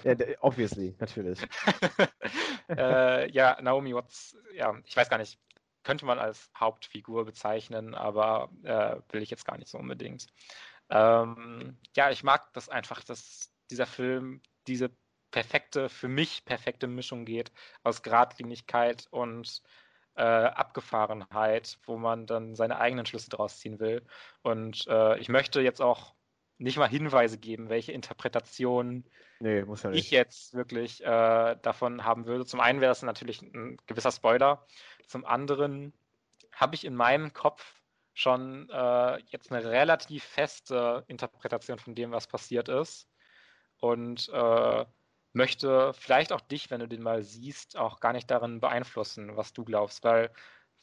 ja, obviously, natürlich. [LAUGHS] äh, ja, Naomi Watts, ja, ich weiß gar nicht, könnte man als Hauptfigur bezeichnen, aber äh, will ich jetzt gar nicht so unbedingt. Ähm, ja, ich mag das einfach, dass dieser Film diese perfekte, für mich perfekte Mischung geht aus Gradlinigkeit und äh, Abgefahrenheit, wo man dann seine eigenen Schlüsse draus ziehen will. Und äh, ich möchte jetzt auch nicht mal Hinweise geben, welche Interpretationen nee, ja ich jetzt wirklich äh, davon haben würde. Zum einen wäre das natürlich ein gewisser Spoiler. Zum anderen habe ich in meinem Kopf schon äh, jetzt eine relativ feste Interpretation von dem, was passiert ist. Und äh, möchte vielleicht auch dich, wenn du den mal siehst, auch gar nicht darin beeinflussen, was du glaubst, weil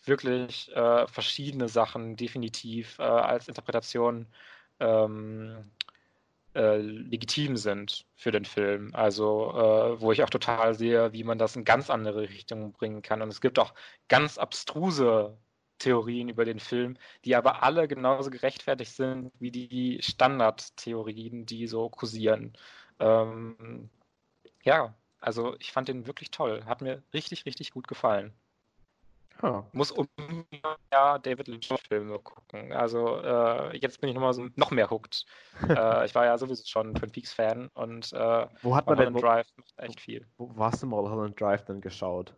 wirklich äh, verschiedene Sachen definitiv äh, als Interpretation ähm, äh, legitim sind für den Film. Also, äh, wo ich auch total sehe, wie man das in ganz andere Richtungen bringen kann. Und es gibt auch ganz abstruse Theorien über den Film, die aber alle genauso gerechtfertigt sind wie die Standardtheorien, die so kursieren. Ähm, ja, also ich fand den wirklich toll. Hat mir richtig, richtig gut gefallen. Huh. Muss unbedingt ja David Lynch-Filme gucken. Also äh, jetzt bin ich nochmal so, noch mehr hooked. [LAUGHS] äh, ich war ja sowieso schon Twin Peaks-Fan und äh, wo hat man denn Drive macht echt viel. Wo, wo hast du Mulholland Drive denn geschaut?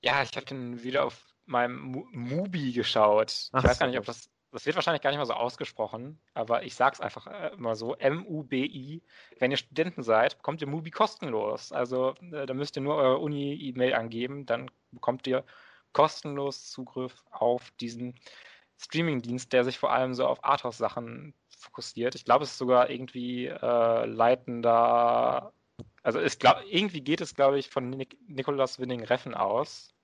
Ja, ich habe den wieder auf meinem Mubi geschaut. Ach ich weiß gar nicht, ob das das wird wahrscheinlich gar nicht mal so ausgesprochen, aber ich sag's einfach äh, immer so, M-U-B-I. Wenn ihr Studenten seid, bekommt ihr Mubi kostenlos. Also äh, da müsst ihr nur eure Uni-E-Mail angeben, dann bekommt ihr kostenlos Zugriff auf diesen Streaming-Dienst, der sich vor allem so auf Arthouse-Sachen fokussiert. Ich glaube, es ist sogar irgendwie äh, leitender, also es glaub, irgendwie geht es, glaube ich, von Nik Nicolas Winning Reffen aus,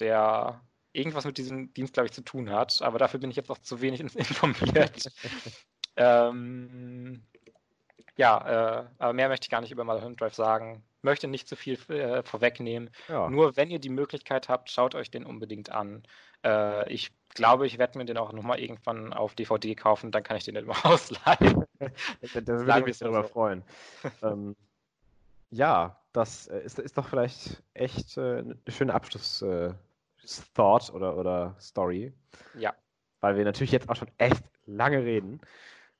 der irgendwas mit diesem Dienst, glaube ich, zu tun hat. Aber dafür bin ich jetzt noch zu wenig [LAUGHS] informiert. [LAUGHS] ähm, ja, äh, aber mehr möchte ich gar nicht über Mulholland Drive sagen. Möchte nicht zu viel äh, vorwegnehmen. Ja. Nur wenn ihr die Möglichkeit habt, schaut euch den unbedingt an. Äh, ich glaube, ich werde mir den auch nochmal irgendwann auf DVD kaufen, dann kann ich den dann mal [LAUGHS] ausleihen. [LAUGHS] da würde ich mich darüber so. freuen. [LAUGHS] ähm, ja, das äh, ist, ist doch vielleicht echt äh, eine schöne Abschluss, äh, oder, oder Story. Ja. Weil wir natürlich jetzt auch schon echt lange reden.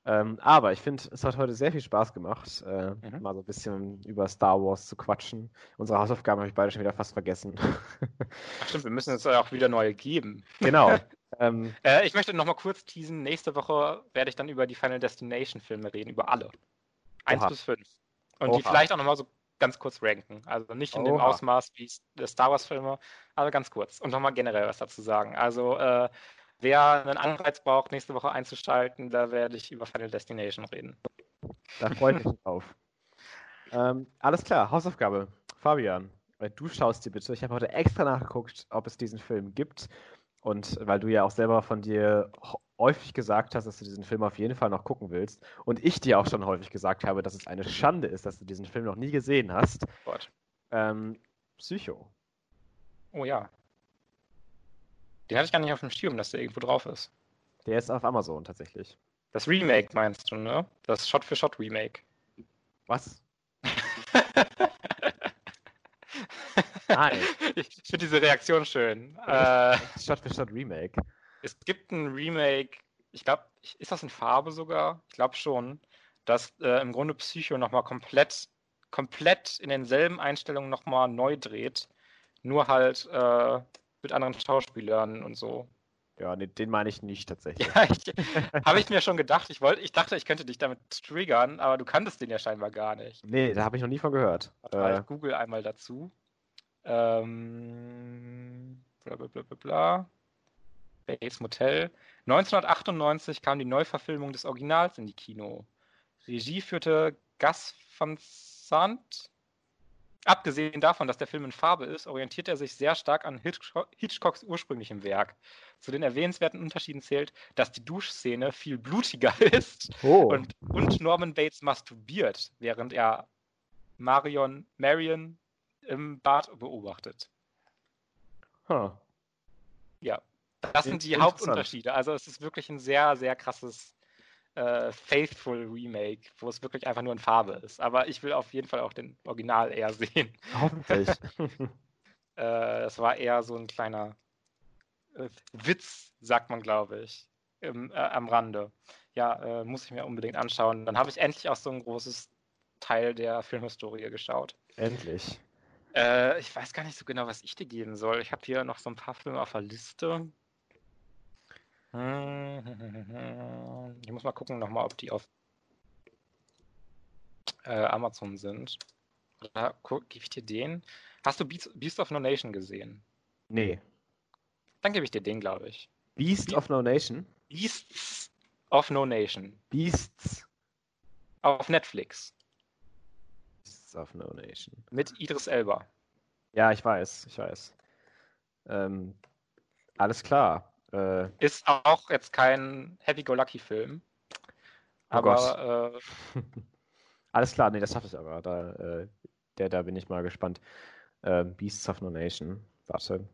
Ähm, aber ich finde, es hat heute sehr viel Spaß gemacht, äh, mhm. mal so ein bisschen über Star Wars zu quatschen. Unsere Hausaufgaben habe ich beide schon wieder fast vergessen. Ach stimmt, wir müssen es ja auch wieder neue geben. Genau. [LAUGHS] ähm, äh, ich möchte noch mal kurz teasen. Nächste Woche werde ich dann über die Final Destination Filme reden, über alle. Eins bis fünf. Und Oha. die vielleicht auch noch mal so ganz kurz ranken. Also nicht in Oha. dem Ausmaß wie Star Wars-Filme, aber ganz kurz. Und nochmal generell was dazu sagen. Also äh, wer einen Anreiz braucht, nächste Woche einzuschalten, da werde ich über Final Destination reden. Da freue ich mich [LAUGHS] drauf. Ähm, alles klar, Hausaufgabe. Fabian, du schaust dir bitte. Ich habe heute extra nachgeguckt, ob es diesen Film gibt. Und weil du ja auch selber von dir häufig gesagt hast, dass du diesen Film auf jeden Fall noch gucken willst und ich dir auch schon häufig gesagt habe, dass es eine Schande ist, dass du diesen Film noch nie gesehen hast. Gott. Ähm, Psycho. Oh ja. Den hatte ich gar nicht auf dem Schirm, dass der irgendwo drauf ist. Der ist auf Amazon tatsächlich. Das Remake meinst du, ne? Das Shot-für-Shot-Remake. Was? [LAUGHS] Nein. Ich finde diese Reaktion schön. Äh, [LAUGHS] Shot-für-Shot-Remake. Es gibt ein Remake, ich glaube, ist das in Farbe sogar? Ich glaube schon, dass äh, im Grunde Psycho nochmal komplett, komplett in denselben Einstellungen nochmal neu dreht. Nur halt äh, mit anderen Schauspielern und so. Ja, nee, den meine ich nicht tatsächlich. [LAUGHS] Ja, [LAUGHS] habe ich mir schon gedacht. Ich, wollt, ich dachte, ich könnte dich damit triggern, aber du kanntest den ja scheinbar gar nicht. Nee, da habe ich noch nie von gehört. Äh, ich google einmal dazu. Ähm, bla bla bla bla bla. Bates Motel. 1998 kam die Neuverfilmung des Originals in die Kino. Regie führte Gus van Sant. Abgesehen davon, dass der Film in Farbe ist, orientiert er sich sehr stark an Hitchcocks ursprünglichem Werk. Zu den erwähnenswerten Unterschieden zählt, dass die Duschszene viel blutiger [LAUGHS] ist oh. und, und Norman Bates masturbiert, während er Marion Marion im Bad beobachtet. Huh. Ja, das sind die Hauptunterschiede. Also es ist wirklich ein sehr, sehr krasses äh, Faithful Remake, wo es wirklich einfach nur in Farbe ist. Aber ich will auf jeden Fall auch den Original eher [LAUGHS] sehen. Hoffentlich. [LAUGHS] äh, das war eher so ein kleiner äh, Witz, sagt man, glaube ich, im, äh, am Rande. Ja, äh, muss ich mir unbedingt anschauen. Dann habe ich endlich auch so ein großes Teil der Filmhistorie geschaut. Endlich. Ich weiß gar nicht so genau, was ich dir geben soll. Ich habe hier noch so ein paar Filme auf der Liste. Ich muss mal gucken nochmal, ob die auf äh, Amazon sind. Oder gebe ich dir den? Hast du Beast, Beast of No Nation gesehen? Nee. Dann gebe ich dir den, glaube ich. Beast Be of No Nation? Beasts of No Nation. Beasts. Auf Netflix. Beasts of No Nation. Mit Idris Elba. Ja, ich weiß, ich weiß. Ähm, alles klar. Äh, ist auch jetzt kein Happy-Go-Lucky-Film. Oh aber. Äh, [LAUGHS] alles klar, nee, das schaffe ich aber. Da, äh, der, da bin ich mal gespannt. Äh, Beasts of No Nation. Warte.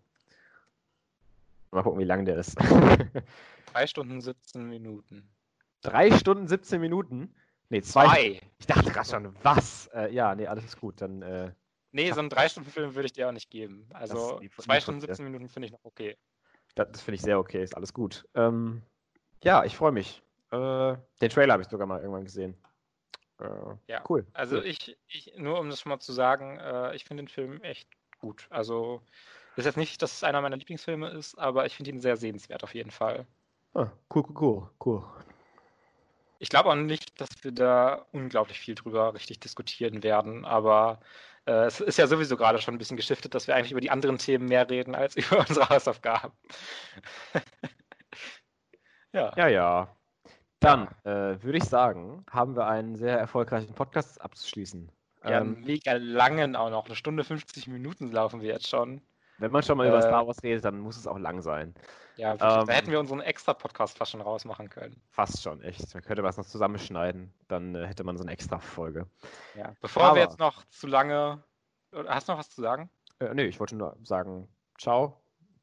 Mal gucken, wie lang der ist. [LAUGHS] Drei Stunden 17 Minuten. Drei Stunden 17 Minuten? Nee, zwei. zwei. Ich dachte gerade schon, was? Äh, ja, nee, alles ist gut. Dann. Äh, nee, so einen Drei-Stunden-Film würde ich dir auch nicht geben. Also zwei Stunden 17 Minuten finde ich noch okay. Das, das finde ich sehr okay, ist alles gut. Ähm, ja, ich freue mich. Äh, den Trailer habe ich sogar mal irgendwann gesehen. Äh, ja, cool. Also cool. Ich, ich, nur um das schon mal zu sagen, äh, ich finde den Film echt gut. Also ist jetzt nicht, dass es einer meiner Lieblingsfilme ist, aber ich finde ihn sehr sehenswert auf jeden Fall. Ah, cool, cool, cool, cool. Ich glaube auch nicht, dass wir da unglaublich viel drüber richtig diskutieren werden, aber äh, es ist ja sowieso gerade schon ein bisschen geschiftet, dass wir eigentlich über die anderen Themen mehr reden als [LAUGHS] über unsere Hausaufgaben. [LAUGHS] ja. Ja, ja. Dann äh, würde ich sagen, haben wir einen sehr erfolgreichen Podcast abzuschließen. Ja, ähm, mega langen auch noch. Eine Stunde 50 Minuten laufen wir jetzt schon. Wenn man schon mal äh, über Star Wars redet, dann muss es auch lang sein. Ja, ähm, da hätten wir unseren extra Podcast fast schon rausmachen können. Fast schon, echt. Man könnte was noch zusammenschneiden, dann äh, hätte man so eine extra Folge. Ja, bevor Aber, wir jetzt noch zu lange. Hast du noch was zu sagen? Äh, nee, ich wollte nur sagen, ciao,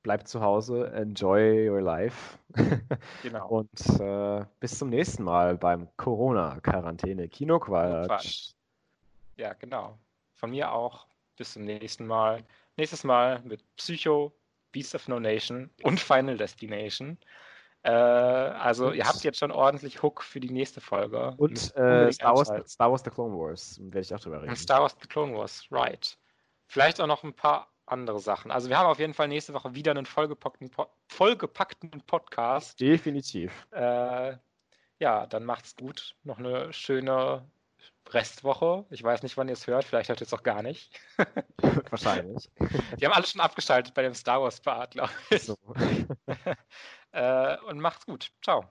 bleibt zu Hause, enjoy your life. [LAUGHS] genau. Und äh, bis zum nächsten Mal beim Corona-Quarantäne Kinoquatsch. Ja, genau. Von mir auch. Bis zum nächsten Mal. Nächstes Mal mit Psycho, Beast of No Nation und Final Destination. Äh, also und, ihr habt jetzt schon ordentlich Hook für die nächste Folge. Und äh, Star, Wars, Star Wars The Clone Wars, werde ich auch drüber reden. Und Star Wars The Clone Wars, right. Vielleicht auch noch ein paar andere Sachen. Also wir haben auf jeden Fall nächste Woche wieder einen vollgepackten, vollgepackten Podcast. Definitiv. Äh, ja, dann macht's gut. Noch eine schöne Restwoche. Ich weiß nicht, wann ihr es hört. Vielleicht hört ihr es auch gar nicht. [LAUGHS] Wahrscheinlich. [LAUGHS] Die haben alle schon abgeschaltet bei dem Star Wars Part, glaube ich. So. [LAUGHS] äh, und macht's gut. Ciao.